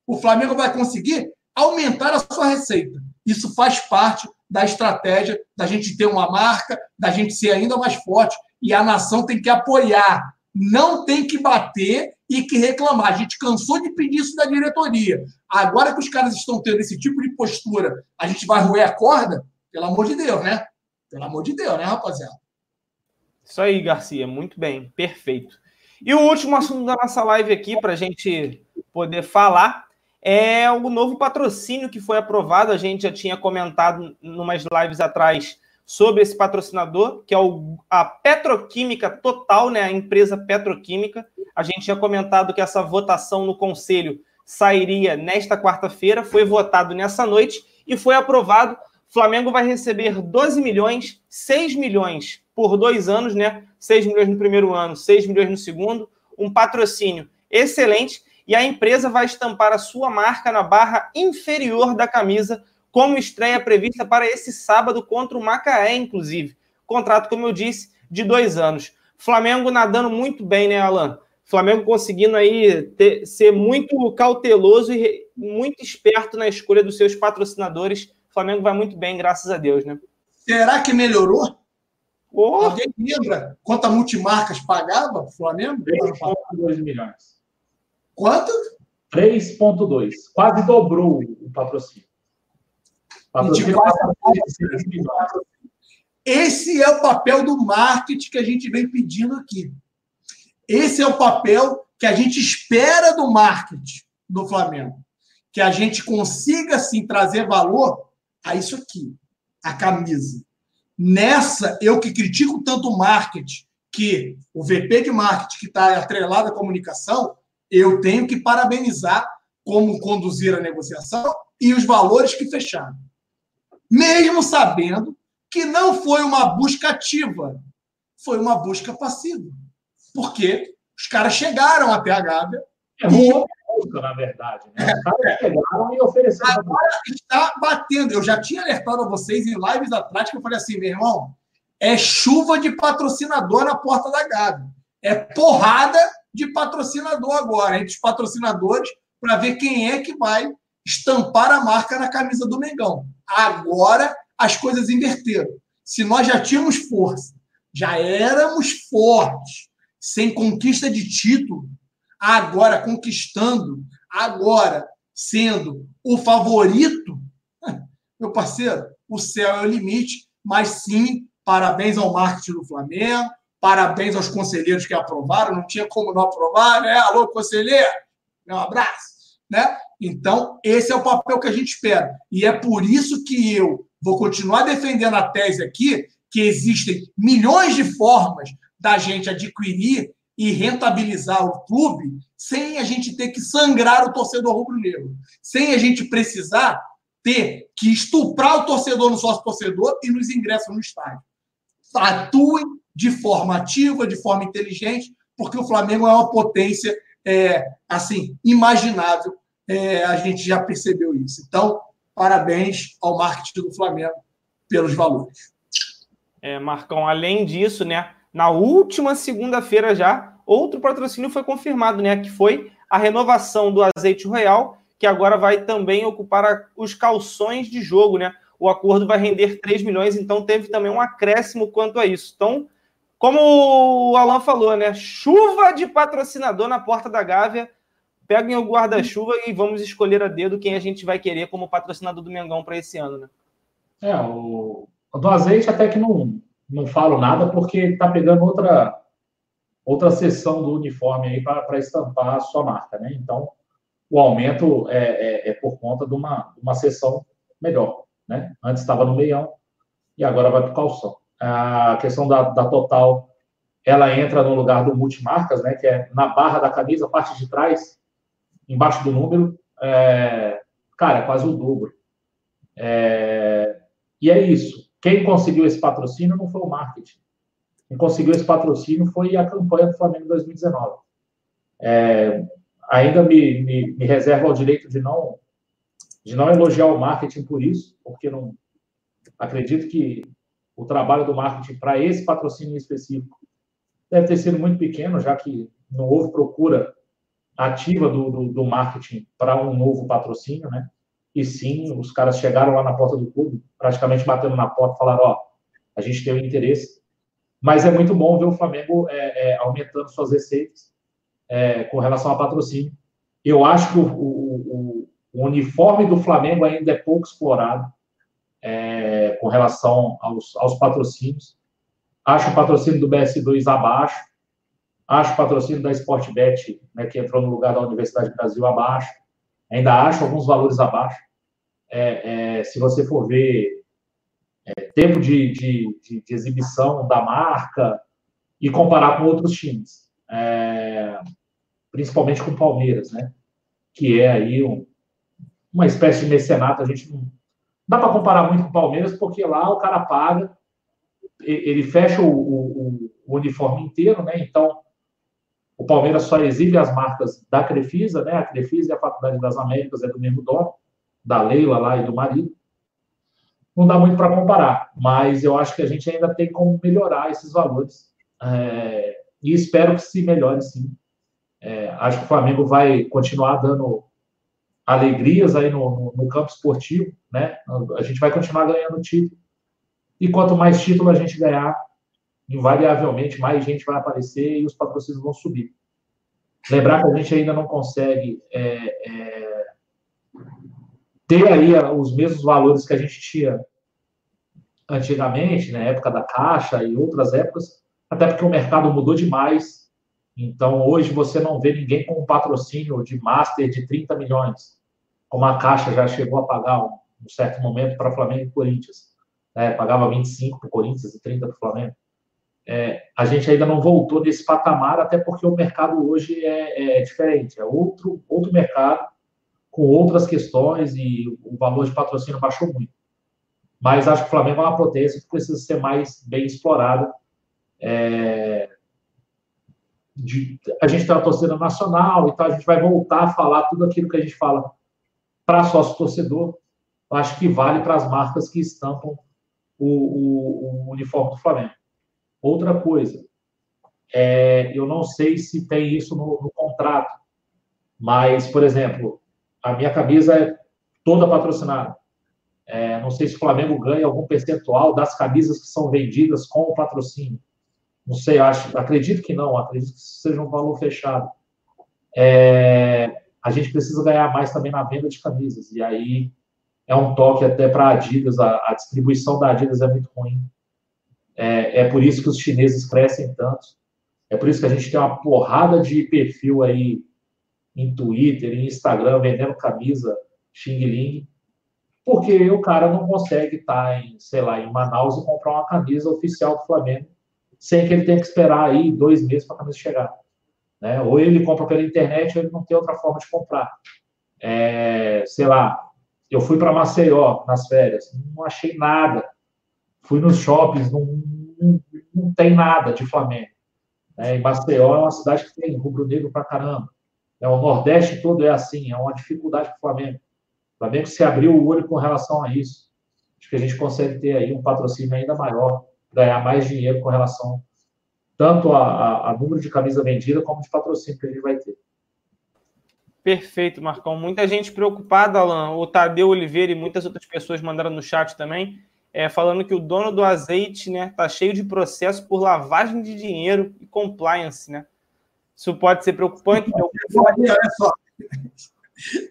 O Flamengo vai conseguir aumentar a sua receita. Isso faz parte da estratégia da gente ter uma marca, da gente ser ainda mais forte e a nação tem que apoiar, não tem que bater e que reclamar. A gente cansou de pedir isso da diretoria. Agora que os caras estão tendo esse tipo de postura, a gente vai roer a corda? Pelo amor de Deus, né? Pelo amor de Deus, né, rapaziada? Isso aí, Garcia. Muito bem. Perfeito. E o último assunto da nossa live aqui, para a gente poder falar, é o novo patrocínio que foi aprovado. A gente já tinha comentado em umas lives atrás sobre esse patrocinador, que é o, a Petroquímica Total, né, a empresa Petroquímica. A gente tinha comentado que essa votação no conselho sairia nesta quarta-feira, foi votado nessa noite e foi aprovado. Flamengo vai receber 12 milhões, 6 milhões por dois anos, né? 6 milhões no primeiro ano, 6 milhões no segundo, um patrocínio excelente e a empresa vai estampar a sua marca na barra inferior da camisa como estreia prevista para esse sábado contra o Macaé, inclusive. Contrato, como eu disse, de dois anos. Flamengo nadando muito bem, né, Alan? Flamengo conseguindo aí ter, ser muito cauteloso e muito esperto na escolha dos seus patrocinadores. Flamengo vai muito bem, graças a Deus, né? Será que melhorou? Oh. Alguém lembra quanto a multimarcas pagava o Flamengo? 3,2 milhões. Quanto? 3,2. Quase dobrou o patrocínio. Esse é o papel do marketing que a gente vem pedindo aqui. Esse é o papel que a gente espera do marketing do Flamengo. Que a gente consiga, sim, trazer valor a isso aqui, a camisa. Nessa, eu que critico tanto o marketing, que o VP de marketing que está atrelado à comunicação, eu tenho que parabenizar como conduzir a negociação e os valores que fecharam. Mesmo sabendo que não foi uma busca ativa, foi uma busca passiva. Porque os caras chegaram até a Gávea. É na verdade. Né? Os caras chegaram e ofereceram. Agora está batendo. Eu já tinha alertado a vocês em lives atrás que eu falei assim, meu irmão, é chuva de patrocinador na porta da Gávea. É porrada de patrocinador agora, entre os patrocinadores, para ver quem é que vai estampar a marca na camisa do Mengão. Agora as coisas inverteram. Se nós já tínhamos força, já éramos fortes, sem conquista de título, agora conquistando, agora sendo o favorito, meu parceiro, o céu é o limite, mas sim, parabéns ao marketing do Flamengo, parabéns aos conselheiros que aprovaram, não tinha como não aprovar, né? Alô, conselheiro, um abraço, né? Então, esse é o papel que a gente espera. E é por isso que eu vou continuar defendendo a tese aqui que existem milhões de formas da gente adquirir e rentabilizar o clube sem a gente ter que sangrar o torcedor rubro-negro, sem a gente precisar ter que estuprar o torcedor no sócio torcedor e nos ingressos no estádio. Atuem de forma ativa, de forma inteligente, porque o Flamengo é uma potência é, assim imaginável. É, a gente já percebeu isso. Então, parabéns ao marketing do Flamengo pelos valores. É, Marcão, além disso, né? Na última segunda-feira já, outro patrocínio foi confirmado, né? Que foi a renovação do azeite royal, que agora vai também ocupar os calções de jogo, né? O acordo vai render 3 milhões, então teve também um acréscimo quanto a isso. Então, como o Alan falou, né? Chuva de patrocinador na porta da Gávea. Peguem o guarda-chuva e vamos escolher a dedo quem a gente vai querer como patrocinador do Mengão para esse ano, né? É, o, do azeite até que não, não falo nada, porque está pegando outra, outra seção do uniforme aí para estampar a sua marca, né? Então, o aumento é, é, é por conta de uma, uma seção melhor, né? Antes estava no meião e agora vai para o calção. A questão da, da total, ela entra no lugar do multimarcas, né? Que é na barra da camisa, parte de trás, embaixo do número, é, cara, é quase o dobro. É, e é isso. Quem conseguiu esse patrocínio não foi o marketing. Quem conseguiu esse patrocínio foi a campanha do Flamengo 2019. É, ainda me, me, me reservo ao direito de não, de não elogiar o marketing por isso, porque não acredito que o trabalho do marketing para esse patrocínio específico deve ter sido muito pequeno, já que não houve procura ativa do, do, do marketing para um novo patrocínio, né? e sim, os caras chegaram lá na porta do clube, praticamente batendo na porta, falaram, ó, a gente tem um interesse. Mas é muito bom ver o Flamengo é, é, aumentando suas receitas é, com relação a patrocínio. Eu acho que o, o, o, uniforme do Flamengo ainda é pouco explorado com relação aos, aos patrocínios. Acho o patrocínio do BS2 abaixo. Acho o patrocínio da Sportbet, né, que entrou no lugar da Universidade do Brasil, abaixo. Ainda acho alguns valores abaixo é, é, se você for ver é, tempo de, de, de, de, exibição da marca e comparar com outros times, é, principalmente com o Palmeiras, né? Que é aí um, uma espécie de mecenato. A gente não dá para comparar muito com o Palmeiras, porque lá o cara paga, ele fecha o, o, o uniforme inteiro, né? Então o Palmeiras só exibe as marcas da Crefisa, né? A Crefisa e a Faculdade das Américas é do mesmo dono da Leila lá e do marido. Não dá muito para comparar, mas eu acho que a gente ainda tem como melhorar esses valores. É, e espero que se melhore sim. É, acho que o Flamengo vai continuar dando alegrias aí no, no, campo esportivo, né? A gente vai continuar ganhando título. E quanto mais título a gente ganhar, invariavelmente mais gente vai aparecer e os patrocínios vão subir. Lembrar que a gente ainda não consegue é, é, ter aí os mesmos valores que a gente tinha antigamente, na época da Caixa e outras épocas, até porque o mercado mudou demais. Então, hoje você não vê ninguém com um patrocínio de Master de 30 milhões, como a Caixa já chegou a pagar um, certo momento para Flamengo e Corinthians. Né? Pagava 25 para o Corinthians e 30 para o Flamengo. é, a gente ainda não voltou nesse patamar, até porque o mercado hoje é, é diferente, é outro, outro mercado, com outras questões e o valor de patrocínio baixou muito. Mas acho que o Flamengo é uma potência que precisa ser mais bem explorada. É, de, a gente tem uma torcida nacional e tal, a gente vai voltar a falar tudo aquilo que a gente fala para sócio torcedor. Acho que vale para as marcas que estampam o, o, o uniforme do Flamengo. Outra coisa, é, eu não sei se tem isso no, no, contrato, mas, por exemplo, a minha camisa é toda patrocinada. É, não sei se o Flamengo ganha algum percentual das camisas que são vendidas com o patrocínio. Não sei, acho, acredito que não, acredito que seja um valor fechado. É, a gente precisa ganhar mais também na venda de camisas, e aí é um toque até para a Adidas, a, distribuição da Adidas é muito ruim. É, é por isso que os chineses crescem tanto. É por isso que a gente tem uma porrada de perfil aí em Twitter, em Instagram, vendendo camisa Xing Ling, porque o cara não consegue estar em, sei lá, em Manaus e comprar uma camisa oficial do Flamengo, sem que ele tenha que esperar aí dois meses para a camisa chegar. Né? Ou ele compra pela internet, ou ele não tem outra forma de comprar. É, sei lá, eu fui para Maceió nas férias, não achei nada fui nos shoppings, não, não, não tem nada de Flamengo. É, em Maceió é uma cidade que tem rubro-negro pra caramba. É, o Nordeste todo é assim, é uma dificuldade para o Flamengo. O Flamengo se abriu o olho com relação a isso. Acho que a gente consegue ter aí um patrocínio ainda maior, ganhar mais dinheiro com relação tanto a, a, a número de camisa vendida como de patrocínio que a gente vai ter. Perfeito, Marcão. Muita gente preocupada, Alan. O Tadeu Oliveira e muitas outras pessoas mandaram no chat também é, falando que o dono do azeite né, tá cheio de processo por lavagem de dinheiro e compliance, né? Isso pode ser preocupante. Olha só.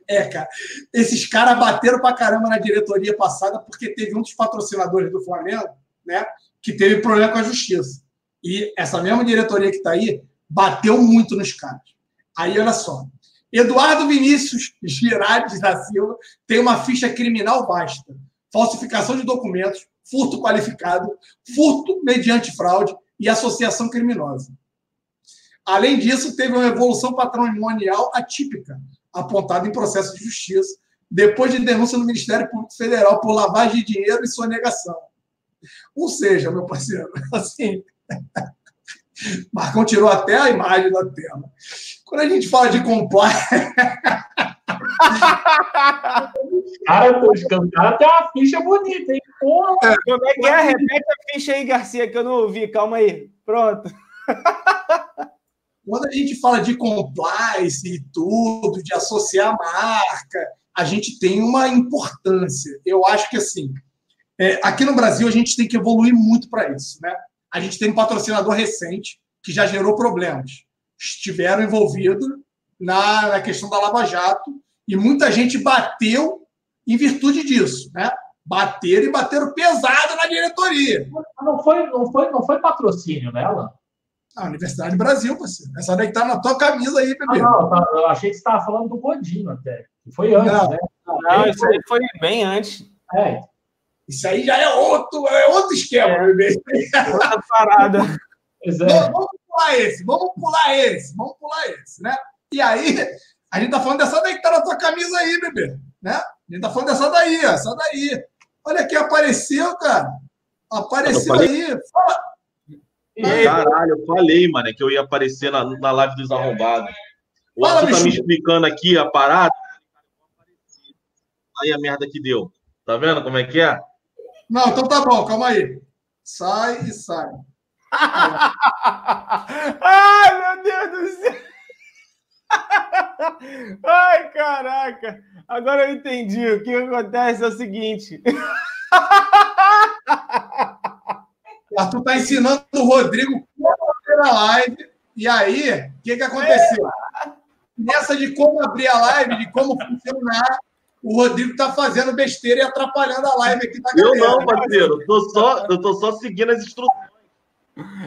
É, cara. Esses caras bateram pra caramba na diretoria passada porque teve um dos patrocinadores do Flamengo, né? Que teve problema com a justiça. E essa mesma diretoria que tá aí bateu muito nos caras. Aí, olha só. Eduardo Vinícius Girardes da Silva tem uma ficha criminal vasta falsificação de documentos, furto qualificado, furto mediante fraude e associação criminosa. Além disso, teve uma evolução patrimonial atípica, apontada em processo de justiça, depois de denúncia no Ministério Público Federal por lavagem de dinheiro e sonegação. Ou seja, meu parceiro, assim. Marcão tirou até a imagem da tela. Quando a gente fala de compliance. cara, o cara tem uma ficha bonita, hein? Porra. É. Como é que é? Repete a ficha aí, Garcia, que eu não ouvi. Calma aí. Pronto. Quando a gente fala de compliance e tudo, de associar a marca, a gente tem uma importância. Eu acho que, assim, é, aqui no Brasil a gente tem que evoluir muito para isso, né? A gente tem um patrocinador recente que já gerou problemas. Estiveram envolvidos na, na questão da Lava Jato e muita gente bateu em virtude disso, né? Bateram e bateram pesado na diretoria. Não foi, não foi, não foi patrocínio nela? A Universidade do Brasil, parceiro. Essa daí que tá na tua camisa aí, bebê. Ah, não, tá, eu achei que você estava falando do Godinho até. Foi antes, não, né? Não, isso aí foi bem antes. É. Isso aí já é outro, é outro esquema, é. bebê. Outra parada. Vamos pular esse, vamos pular esse, vamos pular esse, né? E aí, a gente tá falando dessa daí que tá na tua camisa aí, bebê. Né? A gente tá falando dessa daí, ó, essa daí. Olha que apareceu, cara. Apareceu aí. Fala. Caralho, eu falei, mano, que eu ia aparecer na, na live dos arrombados. O Fala, tá me explicando aqui a parada. Aí a merda que deu. Tá vendo como é que é? Não, então tá bom, calma aí. Sai e sai. Ai, meu Deus do céu! Ai, caraca! Agora eu entendi. O que acontece é o seguinte. Arthur tá ensinando o Rodrigo como fazer a live. E aí, o que, que aconteceu? Nessa de como abrir a live, de como funcionar, o Rodrigo tá fazendo besteira e atrapalhando a live aqui da galera. Eu não, parceiro. Eu tô só, eu tô só seguindo as instruções.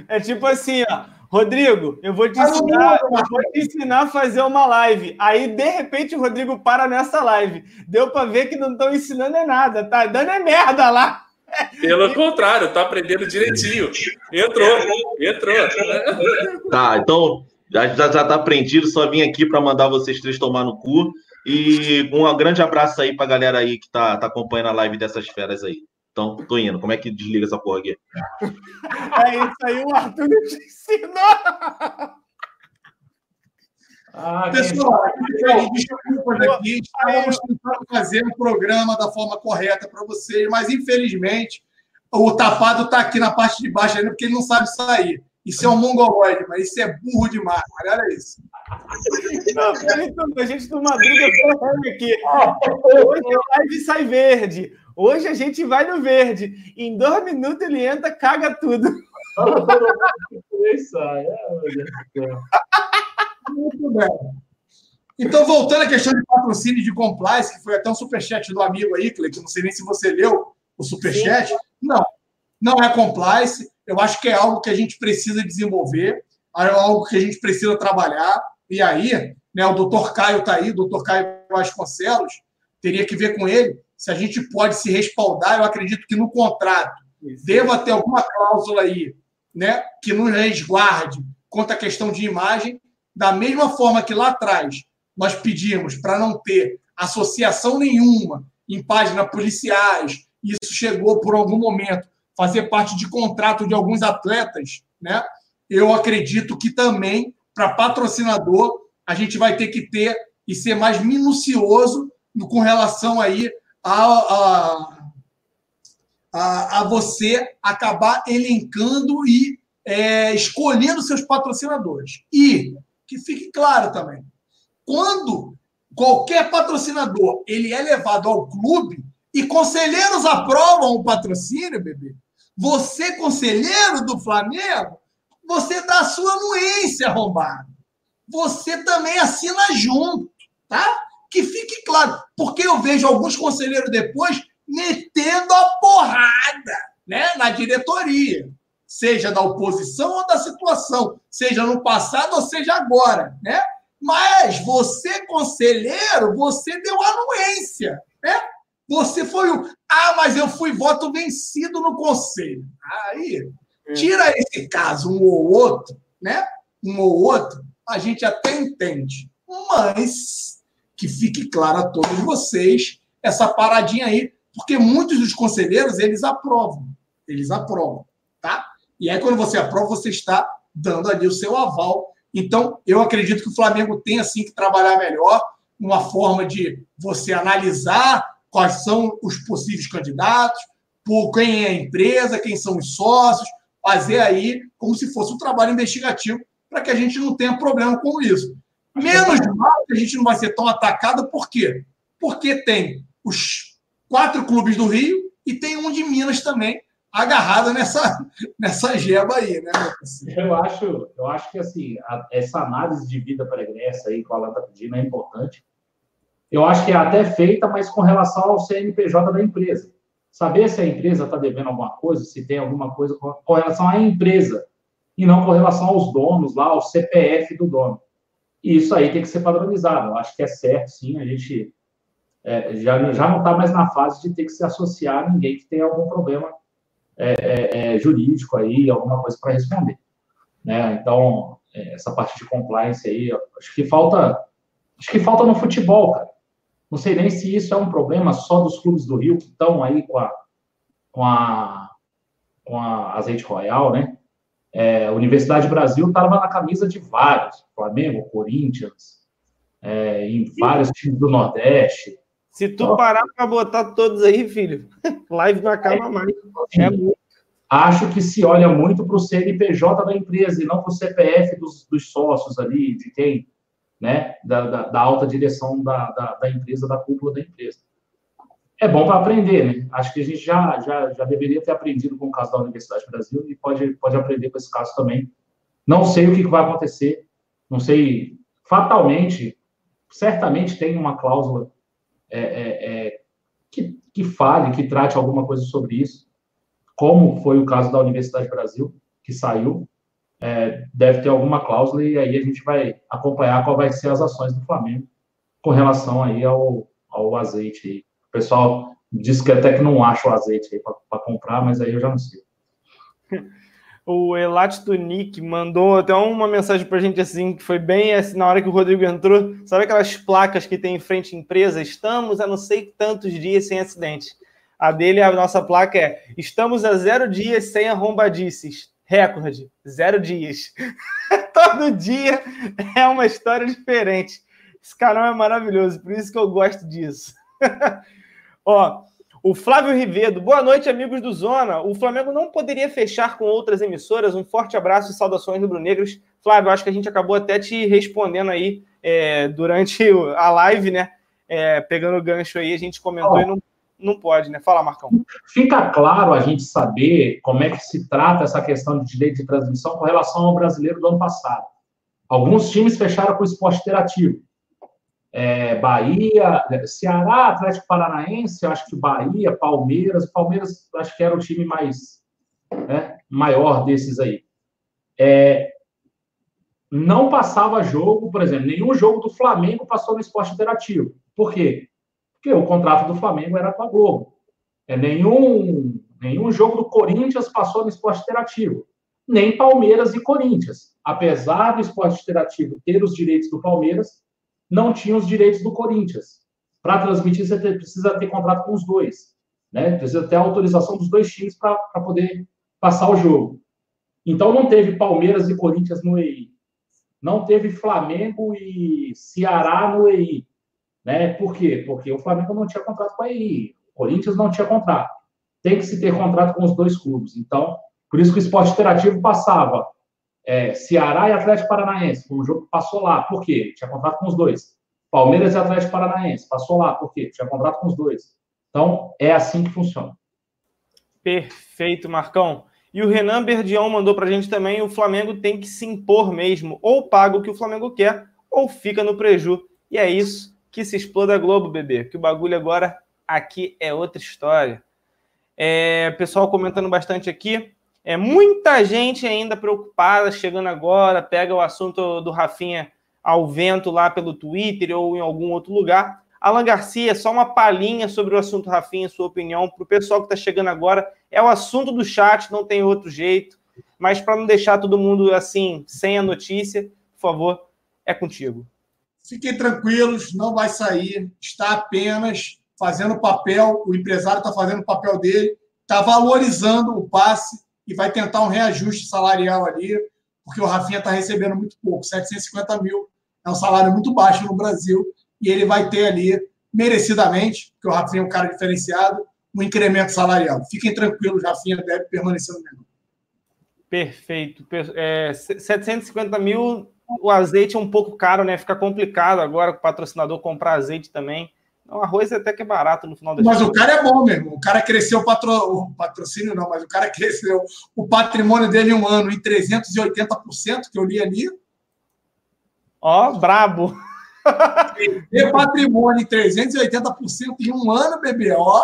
É tipo assim, ó. Rodrigo, eu vou te ensinar, eu vou te ensinar a fazer uma live. Aí, de repente, o Rodrigo para nessa live. Deu para ver que não estão ensinando é nada, tá dando é merda lá. Pelo contrário, tá aprendendo direitinho. Entrou, entrou. Tá, então já, já, já tá aprendido, só vim aqui para mandar vocês três tomar no cu. E um grande abraço aí pra galera aí que tá, tá acompanhando a live dessas feras aí. Então, tô indo. Como é que desliga essa porra aqui? É isso aí, o Arthur te ensinou. Ah, Pessoal, desculpas aqui, estávamos tentando fazer o um programa da forma correta para vocês, mas infelizmente o tapado está aqui na parte de baixo ainda porque ele não sabe sair. Isso é um mongoloide, mas isso é burro demais. Olha isso. Não, a gente uma briga aqui. Hoje a live sai verde. Hoje a gente vai no verde. Em dois minutos ele entra, caga tudo. Muito bem. Então, voltando à questão de patrocínio de compliance, que foi até um superchat do amigo aí, que não sei nem se você leu o superchat. Sim. Não, não é compliance. Eu acho que é algo que a gente precisa desenvolver, é algo que a gente precisa trabalhar. E aí, né, o doutor Caio está aí, o doutor Caio Vasconcelos, teria que ver com ele se a gente pode se respaldar. Eu acredito que no contrato deva ter alguma cláusula aí né, que nos resguarde quanto à questão de imagem, da mesma forma que lá atrás nós pedimos para não ter associação nenhuma em páginas policiais, isso chegou por algum momento fazer parte de contrato de alguns atletas, né? Eu acredito que também para patrocinador a gente vai ter que ter e ser mais minucioso com relação aí a, a, a, a você acabar elencando e é, escolhendo seus patrocinadores. E que fique claro também, quando qualquer patrocinador ele é levado ao clube e conselheiros aprovam o patrocínio, bebê, você, conselheiro do Flamengo, você dá a sua anuência, arrombado. Você também assina junto, tá? Que fique claro, porque eu vejo alguns conselheiros depois metendo a porrada né, na diretoria, seja da oposição ou da situação, seja no passado ou seja agora, né? Mas você, conselheiro, você deu anuência, né? Você foi o. Ah, mas eu fui voto vencido no conselho. Aí, é. tira esse caso, um ou outro, né? Um ou outro, a gente até entende. Mas que fique claro a todos vocês essa paradinha aí, porque muitos dos conselheiros eles aprovam, eles aprovam, tá? E aí quando você aprova, você está dando ali o seu aval. Então, eu acredito que o Flamengo tem assim que trabalhar melhor, uma forma de você analisar quais são os possíveis candidatos, por quem é a empresa, quem são os sócios, fazer aí como se fosse um trabalho investigativo para que a gente não tenha problema com isso. Menos mal que a gente não vai ser tão atacado, por quê? Porque tem os quatro clubes do Rio e tem um de Minas também, agarrado nessa, nessa geba aí, né? Eu acho, eu acho que assim, a, essa análise de vida pregressa aí que o Alan está pedindo é importante. Eu acho que é até feita, mas com relação ao CNPJ da empresa. Saber se a empresa está devendo alguma coisa, se tem alguma coisa com, relação à empresa, e não com relação aos donos lá, ao CPF do dono. E isso aí tem que ser padronizado. Eu acho que é certo, sim, a gente é, já, já não está mais na fase de ter que se associar a ninguém que tenha algum problema é, é, é jurídico aí, alguma coisa para responder. Né? Então, é, essa parte de compliance aí, acho que falta, acho que falta no futebol, cara. Não sei nem se isso é um problema só dos clubes do Rio que estão aí com a, com a, com a Azeite Royal, né? É, Universidade Brasil estava na camisa de vários, Flamengo, Corinthians, é, em vários times do Nordeste. Se tu então, parar para botar todos aí, filho, live não acaba é, mais. É muito. Acho que se olha muito para o CNPJ da empresa e não para o CPF dos, dos sócios ali, de quem né, da, da, da alta direção da, da, da, empresa, da cúpula da empresa. É bom para aprender, né? Acho que a gente já, já, já deveria ter aprendido com o caso da Universidade do Brasil e pode, pode aprender com esse caso também. Não sei o que vai acontecer, não sei, fatalmente, certamente tem uma cláusula é, é, é, que, que fale, que trate alguma coisa sobre isso, como foi o caso da Universidade do Brasil, que saiu, é, deve ter alguma cláusula e aí a gente vai acompanhar qual vai ser as ações do Flamengo com relação aí ao, ao azeite. O pessoal Diz que até que não acha o azeite aí para comprar, mas aí eu já não sei. O Elat Nick mandou até uma mensagem pra gente assim, que foi bem assim, na hora que o Rodrigo entrou. Sabe aquelas placas que tem em frente à empresa? Estamos a não sei tantos dias sem acidente. A dele, a nossa placa é: Estamos a zero dias sem arrombadices. Recorde, zero dias. Todo dia é uma história diferente. Esse canal é maravilhoso, por isso que eu gosto disso. Ó, o Flávio Rivedo, boa noite, amigos do Zona. O Flamengo não poderia fechar com outras emissoras. Um forte abraço e saudações rubro-negras. Flávio, acho que a gente acabou até te respondendo aí é, durante a live, né? É, pegando o gancho aí, a gente comentou oh. e não, não pode, né? Fala, Marcão. Fica claro a gente saber como é que se trata essa questão de direito de transmissão com relação ao brasileiro do ano passado. Alguns times fecharam com o esporte interativo é, Bahia, Ceará, Atlético Paranaense, acho que Bahia, Palmeiras, Palmeiras acho que era o time mais né, maior desses aí. É, não passava jogo, por exemplo, nenhum jogo do Flamengo passou no esporte interativo. Por quê? Porque o contrato do Flamengo era com a Globo. É, nenhum, nenhum jogo do Corinthians passou no esporte interativo. Nem Palmeiras e Corinthians. Apesar do esporte interativo ter os direitos do Palmeiras, não tinha os direitos do Corinthians. Para transmitir, você precisa ter contrato com os dois. Né? Precisa ter a autorização dos dois times para poder passar o jogo. Então, não teve Palmeiras e Corinthians no EI. Não teve Flamengo e Ceará no EI. Né? Por quê? Porque o Flamengo não tinha contrato com a EI. O Corinthians não tinha contrato. Tem que se ter contrato com os dois clubes. Então, por isso que o esporte interativo passava é, Ceará e Atlético Paranaense, um jogo passou lá. Por quê? Tinha contrato com os dois. Palmeiras e Atlético Paranaense, passou lá. Por quê? Tinha contrato com os dois. Então, é assim que funciona. Perfeito, Marcão. E o Renan Berdião mandou para a gente também: o Flamengo tem que se impor mesmo. Ou paga o que o Flamengo quer, ou fica no preju. E é isso que se exploda a Globo, bebê. Que o bagulho agora aqui é outra história. É, pessoal comentando bastante aqui. É muita gente ainda preocupada, chegando agora, pega o assunto do Rafinha ao vento lá pelo Twitter ou em algum outro lugar. Alan Garcia, só uma palhinha sobre o assunto Rafinha, sua opinião, para o pessoal que está chegando agora. É o assunto do chat, não tem outro jeito. Mas para não deixar todo mundo assim, sem a notícia, por favor, é contigo. Fiquem tranquilos, não vai sair. Está apenas fazendo o papel, o empresário está fazendo o papel dele, está valorizando o passe e vai tentar um reajuste salarial ali, porque o Rafinha está recebendo muito pouco. 750 mil é um salário muito baixo no Brasil e ele vai ter ali, merecidamente, porque o Rafinha é um cara diferenciado, um incremento salarial. Fiquem tranquilos, Rafinha deve permanecer no menor. Perfeito. É, 750 mil, o azeite é um pouco caro, né? Fica complicado agora o patrocinador comprar azeite também. O arroz até que é barato no final da Mas o cara é bom mesmo. O cara cresceu o, patro... o patrocínio, não, mas o cara cresceu o patrimônio dele em um ano em 380%, que eu li ali. Ó, brabo. Ter patrimônio em 380% em um ano, bebê, ó.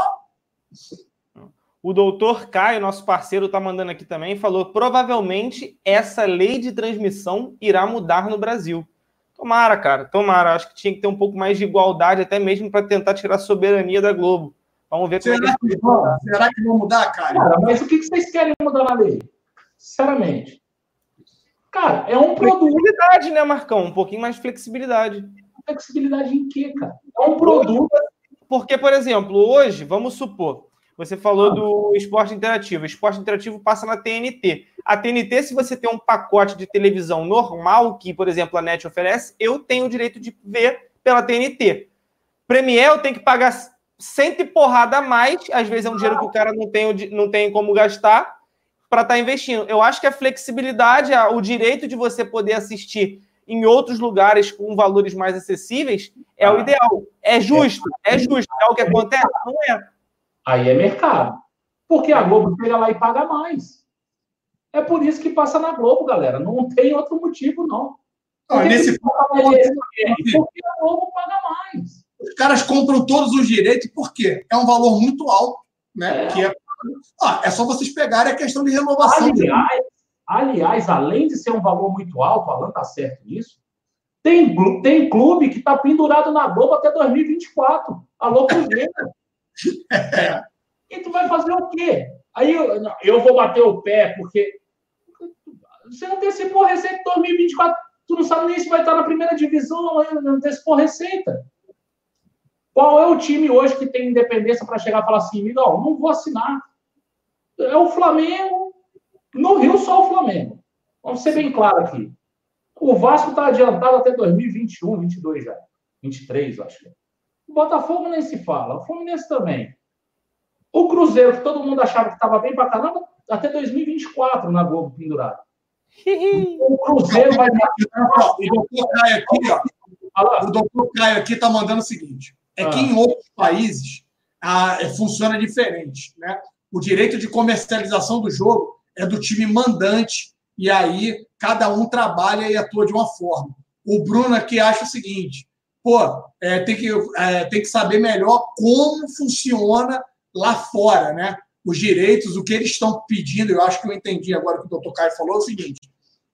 O doutor Caio, nosso parceiro, está mandando aqui também, falou: provavelmente essa lei de transmissão irá mudar no Brasil. Tomara, cara, tomara. Acho que tinha que ter um pouco mais de igualdade, até mesmo para tentar tirar a soberania da Globo. Vamos ver Será, é que, vão, será que vão mudar, cara? Cara, mas o que vocês querem mudar na lei? Sinceramente. Cara, é um produto. Flexibilidade, né, Marcão? Um pouquinho mais de flexibilidade. Flexibilidade em quê, cara? É um produto. Porque, por exemplo, hoje, vamos supor, você falou do esporte interativo. O esporte interativo passa na TNT. A TNT, se você tem um pacote de televisão normal, que, por exemplo, a NET oferece, eu tenho o direito de ver pela TNT. Premiere eu tenho que pagar cento e porrada a mais, às vezes é um dinheiro que o cara não tem, não tem como gastar, para estar tá investindo. Eu acho que a flexibilidade, o direito de você poder assistir em outros lugares com valores mais acessíveis é o ah. ideal. É justo, é justo. É o que acontece? Não é. Aí é mercado. Porque a Globo chega lá e paga mais. É por isso que passa na Globo, galera. Não tem outro motivo, não. Ah, nesse porque a Globo paga mais. Os caras compram todos os direitos, por quê? É um valor muito alto, né? É. Que é... Ah, é só vocês pegarem a questão de renovação. Aliás, aliás, além de ser um valor muito alto, Alan tá certo nisso, tem, tem clube que está pendurado na Globo até 2024. Alô, Cruzeiro. E tu vai fazer o quê? Aí eu, eu vou bater o pé, porque você antecipou a receita de 2024. Tu não sabe nem se vai estar na primeira divisão, antecipou a receita. Qual é o time hoje que tem independência para chegar e falar assim, não, não vou assinar? É o Flamengo. No Rio, só o Flamengo. Vamos ser bem claro aqui. O Vasco está adiantado até 2021, 22 já. 23, acho. O Botafogo nem se fala. O Fluminense também. O Cruzeiro, que todo mundo achava que estava bem para caramba, até 2024 na Globo pendurado. o Cruzeiro vai. O doutor Caio aqui, ó. O doutor Caio aqui está mandando o seguinte: é que em outros países a, é, funciona diferente. Né? O direito de comercialização do jogo é do time mandante, e aí cada um trabalha e atua de uma forma. O Bruno aqui acha o seguinte: pô, é, tem, que, é, tem que saber melhor como funciona lá fora, né? Os direitos, o que eles estão pedindo, eu acho que eu entendi agora que o doutor Caio falou, é o seguinte: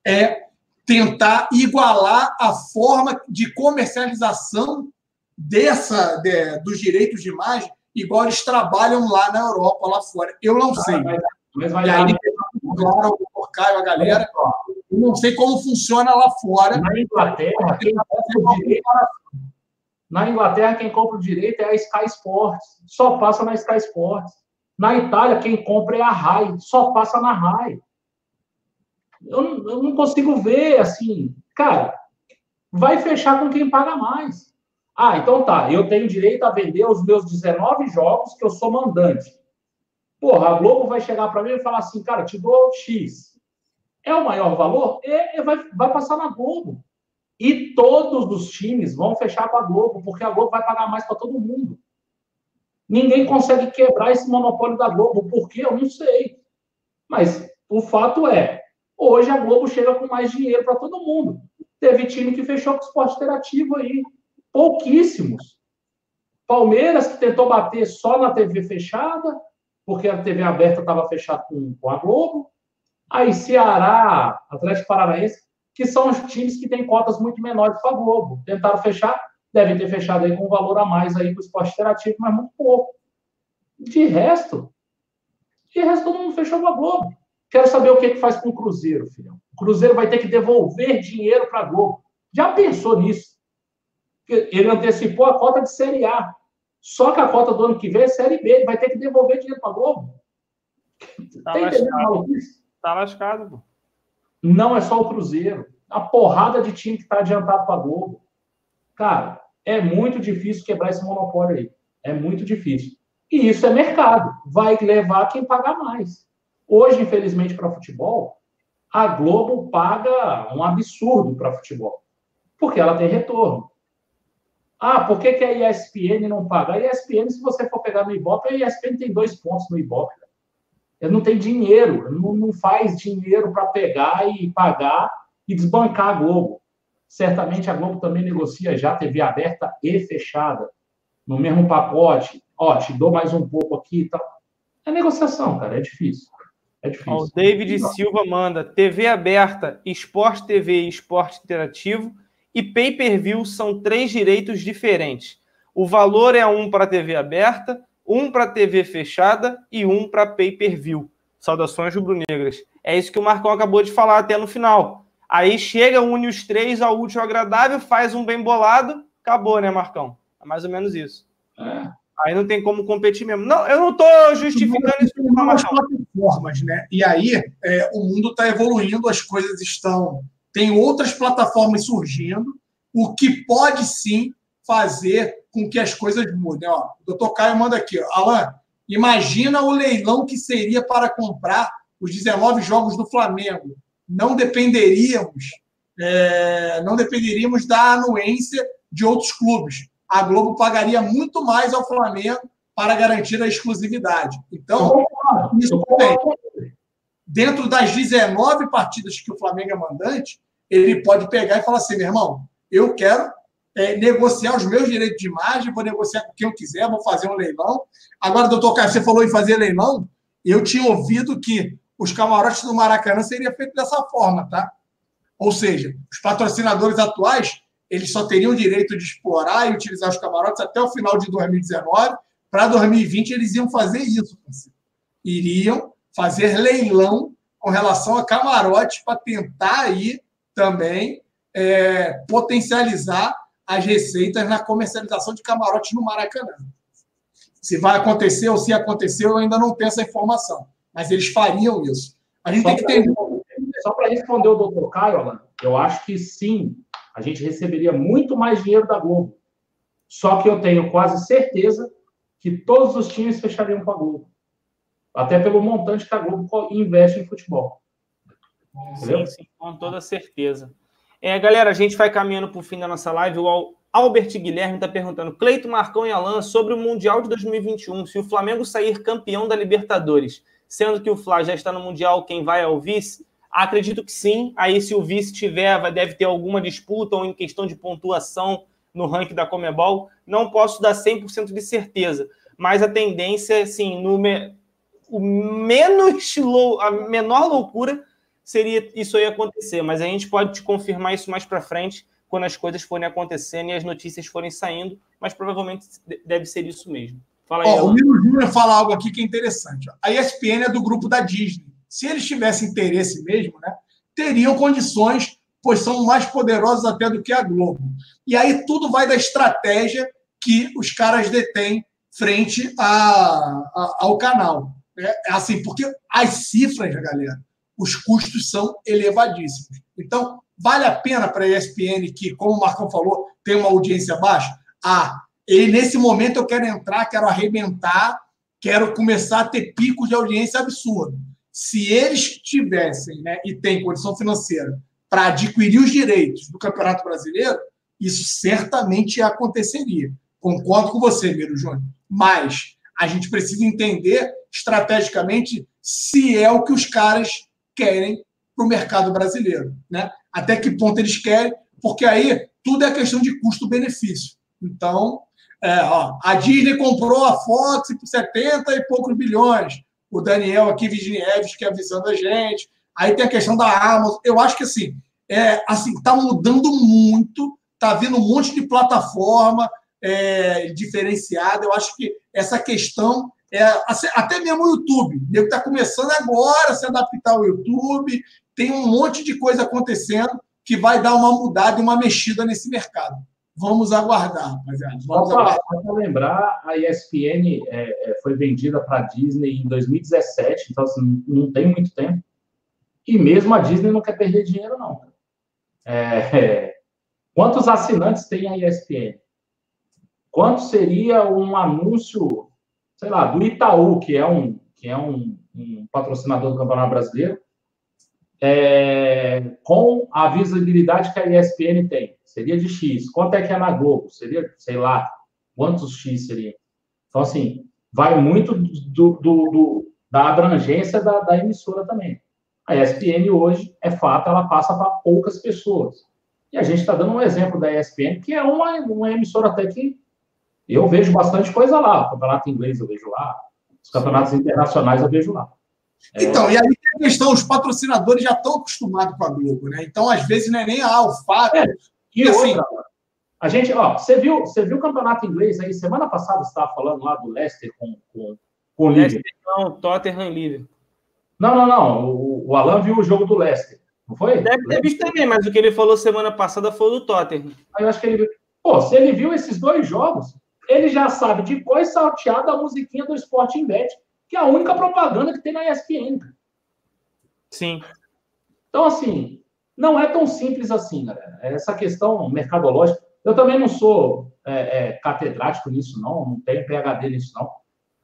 é tentar igualar a forma de comercialização dessa de, dos direitos de imagem, igual eles trabalham lá na Europa, lá fora. Eu não sei. Mas vai e aí, claro, o Caio, a galera, eu não sei como funciona lá fora. Na Inglaterra, quem na Inglaterra, quem compra o direito é a Sky Sports, só passa na Sky Sports. Na Itália, quem compra é a RAI, só passa na RAI. Eu, eu não consigo ver, assim, cara, vai fechar com quem paga mais. Ah, então tá, eu tenho direito a vender os meus 19 jogos que eu sou mandante. Porra, a Globo vai chegar para mim e falar assim, cara, te dou X. É o maior valor? É, é, vai, vai passar na Globo. E todos os times vão fechar com a Globo, porque a Globo vai pagar mais para todo mundo. Ninguém consegue quebrar esse monopólio da Globo. Por quê? Eu não sei. Mas o fato é, hoje a Globo chega com mais dinheiro para todo mundo. Teve time que fechou com o esporte interativo aí pouquíssimos. Palmeiras, que tentou bater só na TV fechada, porque a TV aberta estava fechada com, com, a Globo. Aí Ceará, Atlético Paranaense, que são os times que têm cotas muito menores para a Globo. Tentaram fechar, devem ter fechado aí com um valor a mais aí para o esporte interativo, mas muito pouco. De resto, de resto todo mundo fechou com a Globo. Quero saber o que, que faz com o Cruzeiro, filhão. O Cruzeiro vai ter que devolver dinheiro para a Globo. Já pensou nisso? ele antecipou a cota de Série A. Só que a cota do ano que vem é Série B. Ele vai ter que devolver dinheiro para a Globo. Tá, tá lascado. Tá lascado, pô. Não é só o Cruzeiro. A porrada de time que está adiantado para a Globo. Cara, é muito difícil quebrar esse monopólio aí. É muito difícil. E isso é mercado. Vai levar quem pagar mais. Hoje, infelizmente, para futebol, a Globo paga um absurdo para futebol. Porque ela tem retorno. Ah, por que, que a ESPN não paga? A ESPN, se você for pegar no Ibope, a ESPN tem dois pontos no Ibope. Ele não tem dinheiro, não, não faz dinheiro para pegar e pagar e desbancar a Globo. Certamente a Globo também negocia já TV aberta e fechada, no mesmo pacote. Ó, te dou mais um pouco aqui e tal. É negociação, cara, é difícil. É difícil. o David Silva manda TV aberta, Esporte TV e Esporte Interativo e pay-per-view são três direitos diferentes. O valor é um para TV aberta, um para TV fechada e um para pay-per-view. Saudações rubro-negras. É isso que o Marcão acabou de falar até no final. Aí chega, une os três ao último agradável, faz um bem bolado, acabou, né, Marcão? É mais ou menos isso. É. Aí não tem como competir mesmo. Não, eu não estou justificando isso de plataformas, né? E aí é, o mundo está evoluindo, as coisas estão tem outras plataformas surgindo, o que pode sim fazer com que as coisas mudem. Ó, o doutor Caio manda aqui, ó, Alan, imagina o leilão que seria para comprar os 19 jogos do Flamengo. Não dependeríamos, é, não dependeríamos da anuência de outros clubes. A Globo pagaria muito mais ao Flamengo para garantir a exclusividade. Então, isso também dentro das 19 partidas que o Flamengo é mandante, ele pode pegar e falar assim, meu irmão, eu quero é, negociar os meus direitos de imagem, vou negociar com quem eu quiser, vou fazer um leilão. Agora, doutor Caio, você falou em fazer leilão, eu tinha ouvido que os camarotes do Maracanã seriam feitos dessa forma, tá? Ou seja, os patrocinadores atuais, eles só teriam direito de explorar e utilizar os camarotes até o final de 2019, para 2020 eles iam fazer isso. Iriam fazer leilão com relação a camarote para tentar aí também é, potencializar as receitas na comercialização de camarote no Maracanã. Se vai acontecer ou se aconteceu, eu ainda não tenho essa informação. Mas eles fariam isso. A gente Só tem que ter. Só para responder o doutor Caio, Alan, eu acho que sim, a gente receberia muito mais dinheiro da Globo. Só que eu tenho quase certeza que todos os times fechariam com a Globo. Até pelo montante que a Globo investe em futebol. Entendeu? Sim, sim, com toda certeza. É, galera, a gente vai caminhando para o fim da nossa live. O Al- Albert Guilherme está perguntando: Cleito, Marcão e Alan, sobre o Mundial de 2021. Se o Flamengo sair campeão da Libertadores, sendo que o Fla já está no Mundial, quem vai é o vice? Acredito que sim. Aí, se o vice tiver, deve ter alguma disputa ou em questão de pontuação no ranking da Comebol. Não posso dar 100% de certeza, mas a tendência, assim, no me- o menos lou- a menor loucura seria isso aí acontecer, mas a gente pode te confirmar isso mais para frente quando as coisas forem acontecendo e as notícias forem saindo, mas provavelmente de- deve ser isso mesmo. Fala aí, Ó, o. Miro Júnior fala algo aqui que é interessante. ó. A ESPN é do grupo da Disney. Se eles tivessem interesse mesmo, né, teriam condições, pois são mais poderosos até do que a Globo. E aí tudo vai da estratégia que os caras detêm frente a- a- ao canal. né? É assim, porque as cifras, galera, os custos são elevadíssimos. Então, vale a pena para a ESPN, que, como o Marcão falou, tem uma audiência baixa? Ah, e nesse momento eu quero entrar, quero arrebentar, quero começar a ter picos de audiência absurdo. Se eles tivessem, né, e têm condição financeira para adquirir os direitos do Campeonato Brasileiro, isso certamente aconteceria. Concordo com você, Miro Júnior. Mas a gente precisa entender estrategicamente se é o que os caras querem para o mercado brasileiro. Né? Até que ponto eles querem, porque aí tudo é questão de custo-benefício. Então, é, ó, a Disney comprou a Fox por 70 e poucos bilhões. O Daniel aqui, Virginieves, que é avisando a gente. Aí tem a questão da Amazon. Eu acho que assim, é, assim, está mudando muito, está vindo um monte de plataforma é, diferenciada. Eu acho que essa questão é assim, até mesmo o YouTube. Nego está começando agora a se adaptar ao YouTube. Tem um monte de coisa acontecendo que vai dar uma mudada e uma mexida nesse mercado. Vamos aguardar, rapaziada. Vamos Só aguardar. para lembrar, a ESPN é, é, foi vendida para a Disney em 2017, então assim, não tem muito tempo. E mesmo a Disney não quer perder dinheiro, não. É, é, quantos assinantes tem a ESPN? Quanto seria um anúncio, sei lá, do Itaú, que é um, que é um, um patrocinador do Campeonato Brasileiro, é, com a visibilidade que a ESPN tem? Seria de X. Quanto é que é na Globo? Seria, sei lá, quantos X seria? Então, assim, vai muito do, do- do- da abrangência da, da emissora também. A ESPN hoje, é fato, ela passa para poucas pessoas. E a gente está dando um exemplo da ESPN, que é uma, uma emissora até que eu vejo bastante coisa lá. O campeonato inglês eu vejo lá, os campeonatos internacionais eu vejo lá. É, Então, e aí tem a questão, os patrocinadores já estão acostumados com a Globo, né? Então, às vezes, não é nem a o fato. É. E assim- outra, a gente, ó, você viu, você viu o campeonato inglês aí? Semana passada você estava falando lá do Leicester com, com, com o. Leicester não, Tottenham e Liverpool. Não, não, não. O, o Alan viu o jogo do Leicester, não foi? Deve ter visto também, mas o que ele falou semana passada foi o do Tottenham. Aí eu acho que ele. Pô, se ele viu esses dois jogos, ele já sabe de qual é salteado a musiquinha do Sporting Bet, que é a única propaganda que tem na ESPN. cara. Sim. Então, assim, não é tão simples assim, galera. Essa questão mercadológica. Eu também não sou é, é, catedrático nisso, não. Não tenho PHD nisso, não.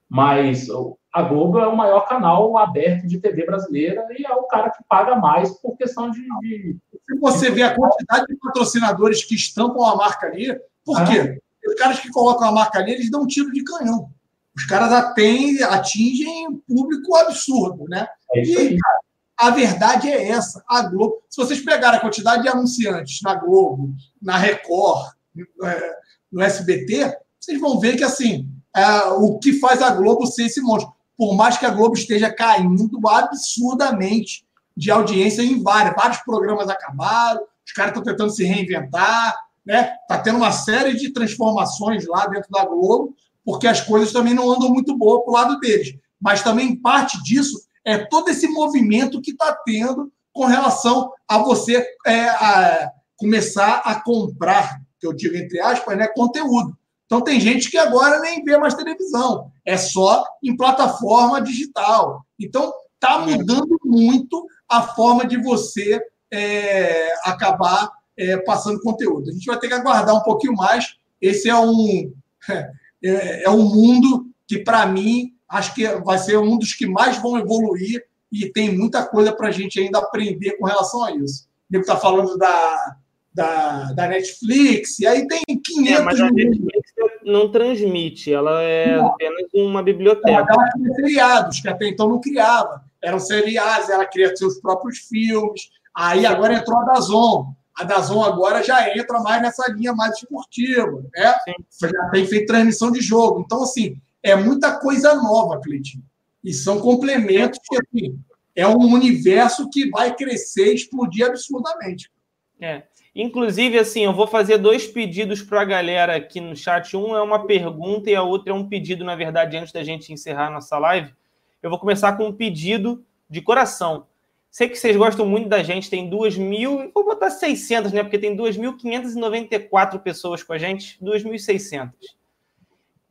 Mas a Globo é o maior canal aberto de TV brasileira e é o cara que paga mais por questão de. de- Se você vê a quantidade de patrocinadores que estampam a marca ali, por Ah. quê? Os caras que colocam a marca ali, eles dão um tiro de canhão. Os caras atendem, atingem um público absurdo, né? É isso aí. A verdade é essa. A Globo, se vocês pegarem a quantidade de anunciantes na Globo, na Record, é, no SBT, vocês vão ver que assim é, o que faz a Globo ser esse monstro. Por mais que a Globo esteja caindo absurdamente de audiência em vários, vários programas acabaram, os caras estão tentando se reinventar, né? Tá tendo uma série de transformações lá dentro da Globo, porque as coisas também não andam muito boas para o lado deles. Mas também parte disso é todo esse movimento que está tendo com relação a você é, a começar a comprar, que eu digo entre aspas, né, conteúdo. Então tem gente que agora nem vê mais televisão, é só em plataforma digital. Então está mudando muito a forma de você é, acabar é, passando conteúdo. A gente vai ter que aguardar um pouquinho mais. Esse é um é, é um mundo que para mim acho que vai ser um dos que mais vão evoluir e tem muita coisa para a gente ainda aprender com relação a isso. Ele está falando da, da, da, Netflix, e aí tem 500 é, mas a Netflix não transmite, ela é não. apenas uma biblioteca. Ela cria seriados, que até então não criava. Eram seriados, ela cria seus próprios filmes. Aí agora entrou a Dazon. A Dazon agora já entra mais nessa linha mais esportiva, né? Sim. Já tem feito transmissão de jogo. Então, assim, é muita coisa nova, Cleitinho. E são complementos que, assim, é um universo que vai crescer e explodir absurdamente. É. Inclusive, assim, eu vou fazer dois pedidos para a galera aqui no chat. Um é uma pergunta e a outra é um pedido, na verdade, antes da gente encerrar nossa live. Eu vou começar com um pedido de coração. Sei que vocês gostam muito da gente, tem 2.000, vou botar 600, né? Porque tem 2.594 pessoas com a gente, 2.600.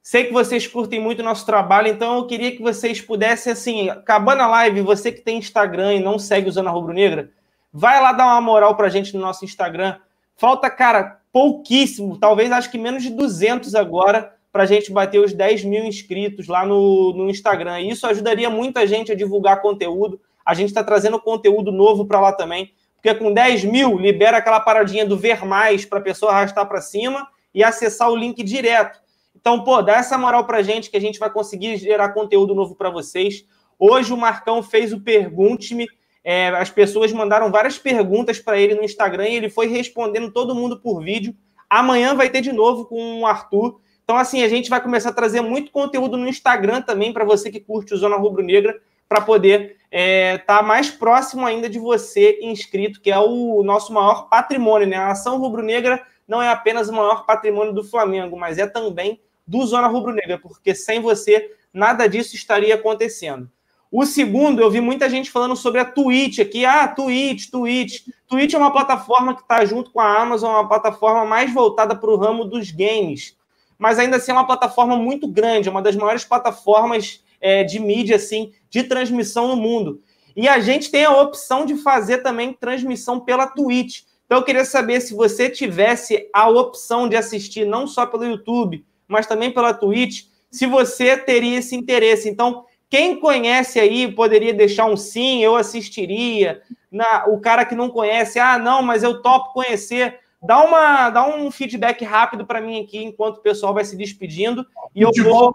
Sei que vocês curtem muito o nosso trabalho, então eu queria que vocês pudessem, assim, acabando a live, você que tem Instagram e não segue o Zona Rubro Negra, vai lá dar uma moral pra gente no nosso Instagram. Falta, cara, pouquíssimo, talvez acho que menos de 200 agora, para a gente bater os 10 mil inscritos lá no, no Instagram. E isso ajudaria muita gente a divulgar conteúdo. A gente está trazendo conteúdo novo para lá também, porque com 10 mil libera aquela paradinha do ver mais para a pessoa arrastar para cima e acessar o link direto. Então, pô, dá essa moral pra gente que a gente vai conseguir gerar conteúdo novo para vocês. Hoje o Marcão fez o Pergunte-me. É, as pessoas mandaram várias perguntas para ele no Instagram e ele foi respondendo todo mundo por vídeo. Amanhã vai ter de novo com o Arthur. Então, assim, a gente vai começar a trazer muito conteúdo no Instagram também para você que curte o Zona Rubro Negra, para poder estar é, tá mais próximo ainda de você inscrito, que é o nosso maior patrimônio. Né? A Ação Rubro Negra não é apenas o maior patrimônio do Flamengo, mas é também do Zona Rubro Negra, porque sem você nada disso estaria acontecendo. O segundo, eu vi muita gente falando sobre a Twitch aqui. Ah, Twitch, Twitch. Twitch é uma plataforma que está junto com a Amazon, uma plataforma mais voltada para o ramo dos games. Mas ainda assim é uma plataforma muito grande, é uma das maiores plataformas é, de mídia, assim, de transmissão no mundo. E a gente tem a opção de fazer também transmissão pela Twitch. Então eu queria saber se você tivesse a opção de assistir não só pelo YouTube, mas também pela Twitch, se você teria esse interesse. Então, quem conhece aí poderia deixar um sim, eu assistiria. Na, o cara que não conhece, ah, não, mas eu topo conhecer. Dá, uma, dá um feedback rápido para mim aqui, enquanto o pessoal vai se despedindo. E eu vou.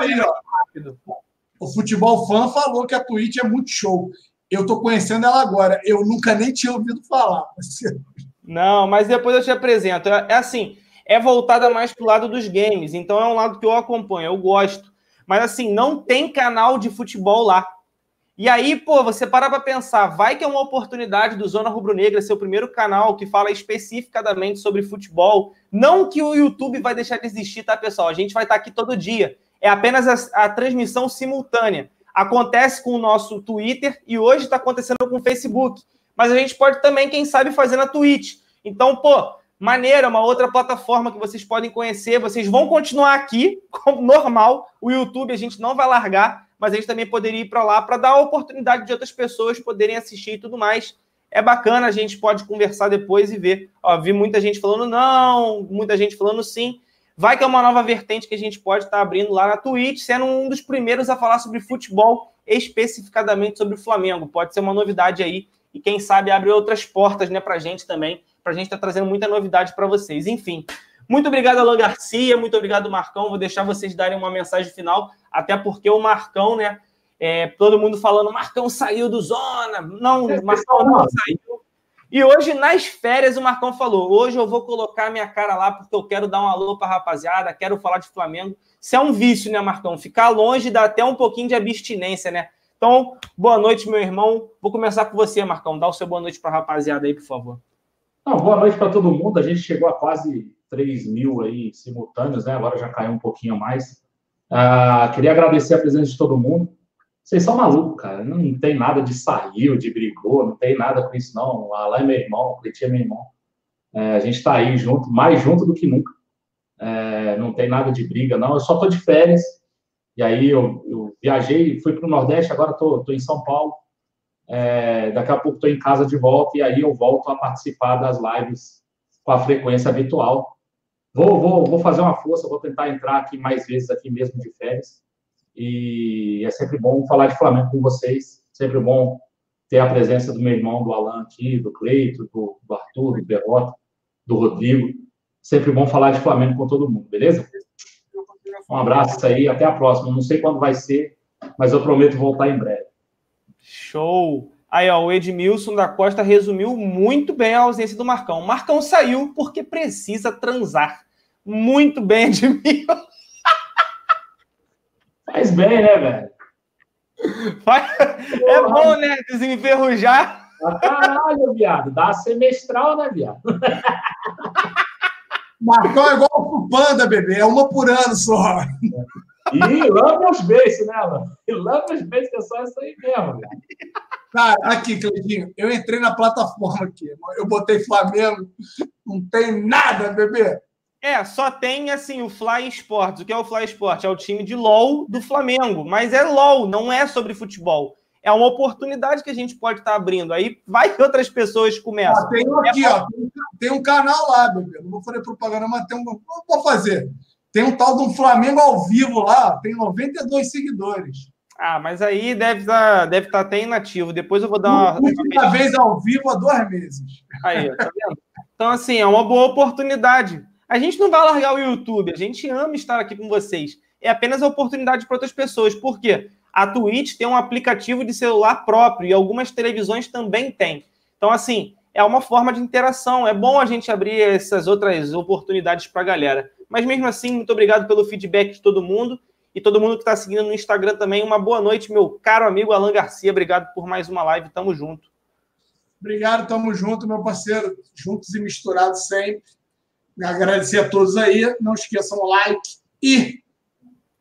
Aí. O futebol fã falou que a Twitch é muito show. Eu estou conhecendo ela agora. Eu nunca nem tinha ouvido falar. Não, mas depois eu te apresento. É, é assim, é voltada mais para o lado dos games. Então é um lado que eu acompanho, eu gosto. Mas assim, não tem canal de futebol lá. E aí, pô, você para para pensar, vai que é uma oportunidade do Zona Rubro Negra ser o primeiro canal que fala especificadamente sobre futebol. Não que o YouTube vai deixar de existir, tá, pessoal? A gente vai estar tá aqui todo dia. É apenas a, a transmissão simultânea. Acontece com o nosso Twitter e hoje está acontecendo com o Facebook. Mas a gente pode também, quem sabe, fazer na Twitch. Então, pô, Maneira, uma outra plataforma que vocês podem conhecer. Vocês vão continuar aqui, como normal. O YouTube a gente não vai largar, mas a gente também poderia ir para lá para dar a oportunidade de outras pessoas poderem assistir e tudo mais. É bacana, a gente pode conversar depois e ver. Ó, vi muita gente falando não, muita gente falando sim. Vai que é uma nova vertente que a gente pode estar tá abrindo lá na Twitch, sendo um dos primeiros a falar sobre futebol, especificadamente sobre o Flamengo. Pode ser uma novidade aí. E quem sabe abre outras portas né, para a gente também para a gente estar tá trazendo muita novidade para vocês. Enfim, muito obrigado, Alô Garcia, muito obrigado, Marcão. Vou deixar vocês darem uma mensagem final, até porque o Marcão, né? É, todo mundo falando, Marcão saiu do Zona. Não, o Marcão não saiu. E hoje, nas férias, o Marcão falou: hoje eu vou colocar minha cara lá porque eu quero dar um alô para a rapaziada, quero falar de Flamengo. Isso é um vício, né, Marcão? Ficar longe dá até um pouquinho de abstinência, né? Então, boa noite, meu irmão. Vou começar com você, Marcão. Dá o seu boa noite para a rapaziada aí, por favor. Não, boa noite para todo mundo. A gente chegou a quase 3 mil aí simultâneos, né? Agora já caiu um pouquinho mais. Ah, queria agradecer a presença de todo mundo. Vocês são malucos, cara. Não tem nada de saiu, de brigou, não tem nada com isso, não. Alain é meu irmão, o Cleitinho é meu irmão. É, a gente está aí junto, mais junto do que nunca. É, não tem nada de briga, não. Eu só tô de férias. E aí eu, eu viajei, fui para o Nordeste, agora tô, tô em São Paulo. É, daqui a pouco estou em casa de volta e aí eu volto a participar das lives com a frequência habitual. Vou, vou, vou fazer uma força, vou tentar entrar aqui mais vezes aqui mesmo de férias. E é sempre bom falar de Flamengo com vocês, sempre bom ter a presença do meu irmão, do Alan aqui, do Cleito, do, do Arthur, do Berrota, do Rodrigo. Sempre bom falar de Flamengo com todo mundo, beleza? Um abraço aí, até a próxima. Não sei quando vai ser, mas eu prometo voltar em breve. Show! Aí, ó, o Edmilson da Costa resumiu muito bem a ausência do Marcão. O Marcão saiu porque precisa transar. Muito bem, Edmilson. Faz bem, né, velho? É bom, né? Desenferrujar. Ah, caralho, viado. Dá semestral, né, viado? Marcão é igual o Panda, bebê. É uma por ano só. E lama os beijos, né, mano? E lama os beijos, que é só isso aí mesmo, velho. Cara, aqui, Cleitinho, eu entrei na plataforma aqui. Eu botei Flamengo. Não tem nada, bebê. É, só tem assim o Fly Sports. O que é o Fly Sports? É o time de LOL do Flamengo, mas é LOL, não é sobre futebol. É uma oportunidade que a gente pode estar abrindo. Aí vai que outras pessoas começam. Ó, tem um aqui, É ó. Tem, um canal lá, bebê. Não vou fazer propaganda, mas tem um. Não vou fazer. Tem um tal um Flamengo ao vivo lá. Tem 92 seguidores. Ah, mas aí deve estar deve tá até inativo. Depois eu vou dar uma. Última vez ao vivo há dois meses. Aí, tá vendo? Então, assim, é uma boa oportunidade. A gente não vai largar o YouTube, a gente ama estar aqui com vocês. É apenas a oportunidade para outras pessoas. Por quê? A Twitch tem um aplicativo de celular próprio e algumas televisões também têm. Então, assim, é uma forma de interação. É bom a gente abrir essas outras oportunidades para a galera. Mas mesmo assim, muito obrigado pelo feedback de todo mundo e todo mundo que está seguindo no Instagram também. Uma boa noite, meu caro amigo Alan Garcia. Obrigado por mais uma live. Tamo junto. Obrigado, tamo junto, meu parceiro. Juntos e misturados sempre. Agradecer a todos aí. Não esqueçam o like. E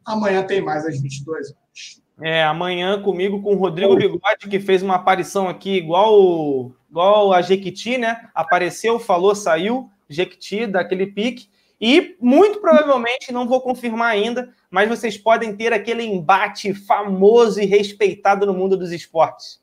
amanhã tem mais às 22 horas. É, amanhã comigo com o Rodrigo Bigode, que fez uma aparição aqui igual, igual a Jequiti, né? Apareceu, falou, saiu, Jequiti, daquele pique. E muito provavelmente, não vou confirmar ainda, mas vocês podem ter aquele embate famoso e respeitado no mundo dos esportes.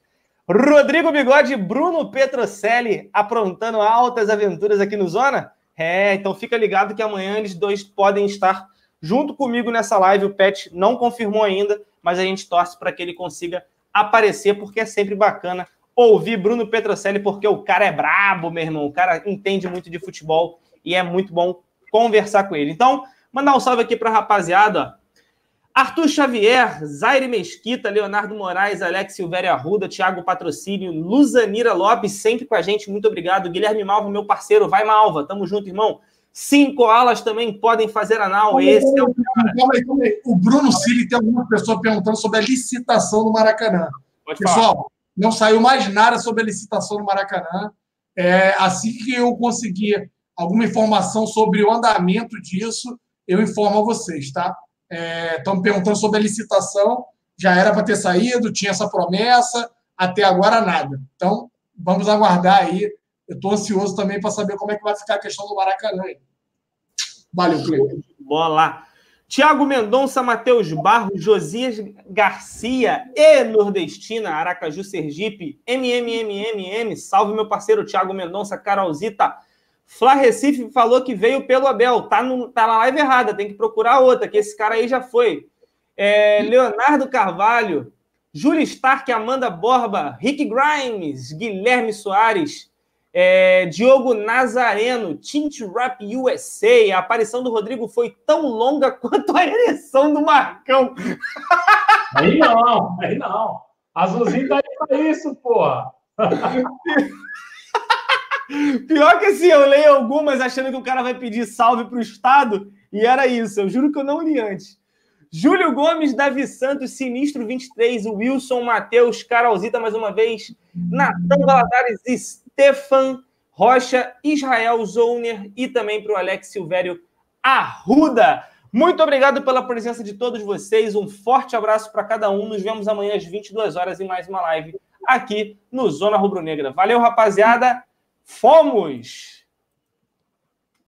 Rodrigo Bigode e Bruno Petrocelli aprontando altas aventuras aqui no Zona? É, então fica ligado que amanhã eles dois podem estar junto comigo nessa live. O Pet não confirmou ainda, mas a gente torce para que ele consiga aparecer, porque é sempre bacana ouvir Bruno Petrocelli, porque o cara é brabo, meu irmão. O cara entende muito de futebol e é muito bom conversar com ele. Então, mandar um salve aqui para a rapaziada. Arthur Xavier, Zaire Mesquita, Leonardo Moraes, Alex Silvério Arruda, Thiago Patrocínio, Luzanira Lopes, sempre com a gente, muito obrigado. Guilherme Malva, meu parceiro, vai Malva, tamo junto, irmão. Cinco alas também podem fazer anal. Esse é o Calma aí, calma aí. O Bruno Cili tem alguma pessoa perguntando sobre a licitação do Maracanã. Pessoal, não saiu mais nada sobre a licitação do Maracanã. É, assim que eu conseguir alguma informação sobre o andamento disso, eu informo a vocês, tá? Estão me perguntando sobre a licitação, já era para ter saído, tinha essa promessa, até agora nada. Então, vamos aguardar aí. Eu estou ansioso também para saber como é que vai ficar a questão do Maracanã. Valeu, Cleiton. Bola. Tiago Mendonça, Matheus Barros, Josias Garcia e Nordestina, Aracaju Sergipe, MMMMM, salve meu parceiro Tiago Mendonça, Carolzita. Flá Recife falou que veio pelo Abel, tá, no, tá na live errada, tem que procurar outra, que esse cara aí já foi. É, Leonardo Carvalho, Júlio Stark, Amanda Borba, Rick Grimes, Guilherme Soares, é, Diogo Nazareno, Tint Rap USA. A aparição do Rodrigo foi tão longa quanto a ereção do Marcão. Aí não, aí não. Azulzinho tá aí pra isso, porra. Pior que assim, eu leio algumas achando que o cara vai pedir salve pro Estado, e era isso. Eu juro que eu não li antes. Júlio Gomes, Davi Santos, Sinistro 23, o Wilson, Matheus, Carolzita mais uma vez, Natan Valadares, Stefan Rocha, Israel Zouner e também para o Alex Silvério Arruda. Muito obrigado pela presença de todos vocês. Um forte abraço para cada um. Nos vemos amanhã às 22 horas em mais uma live aqui no Zona Rubro Negra. Valeu, rapaziada. Fomos!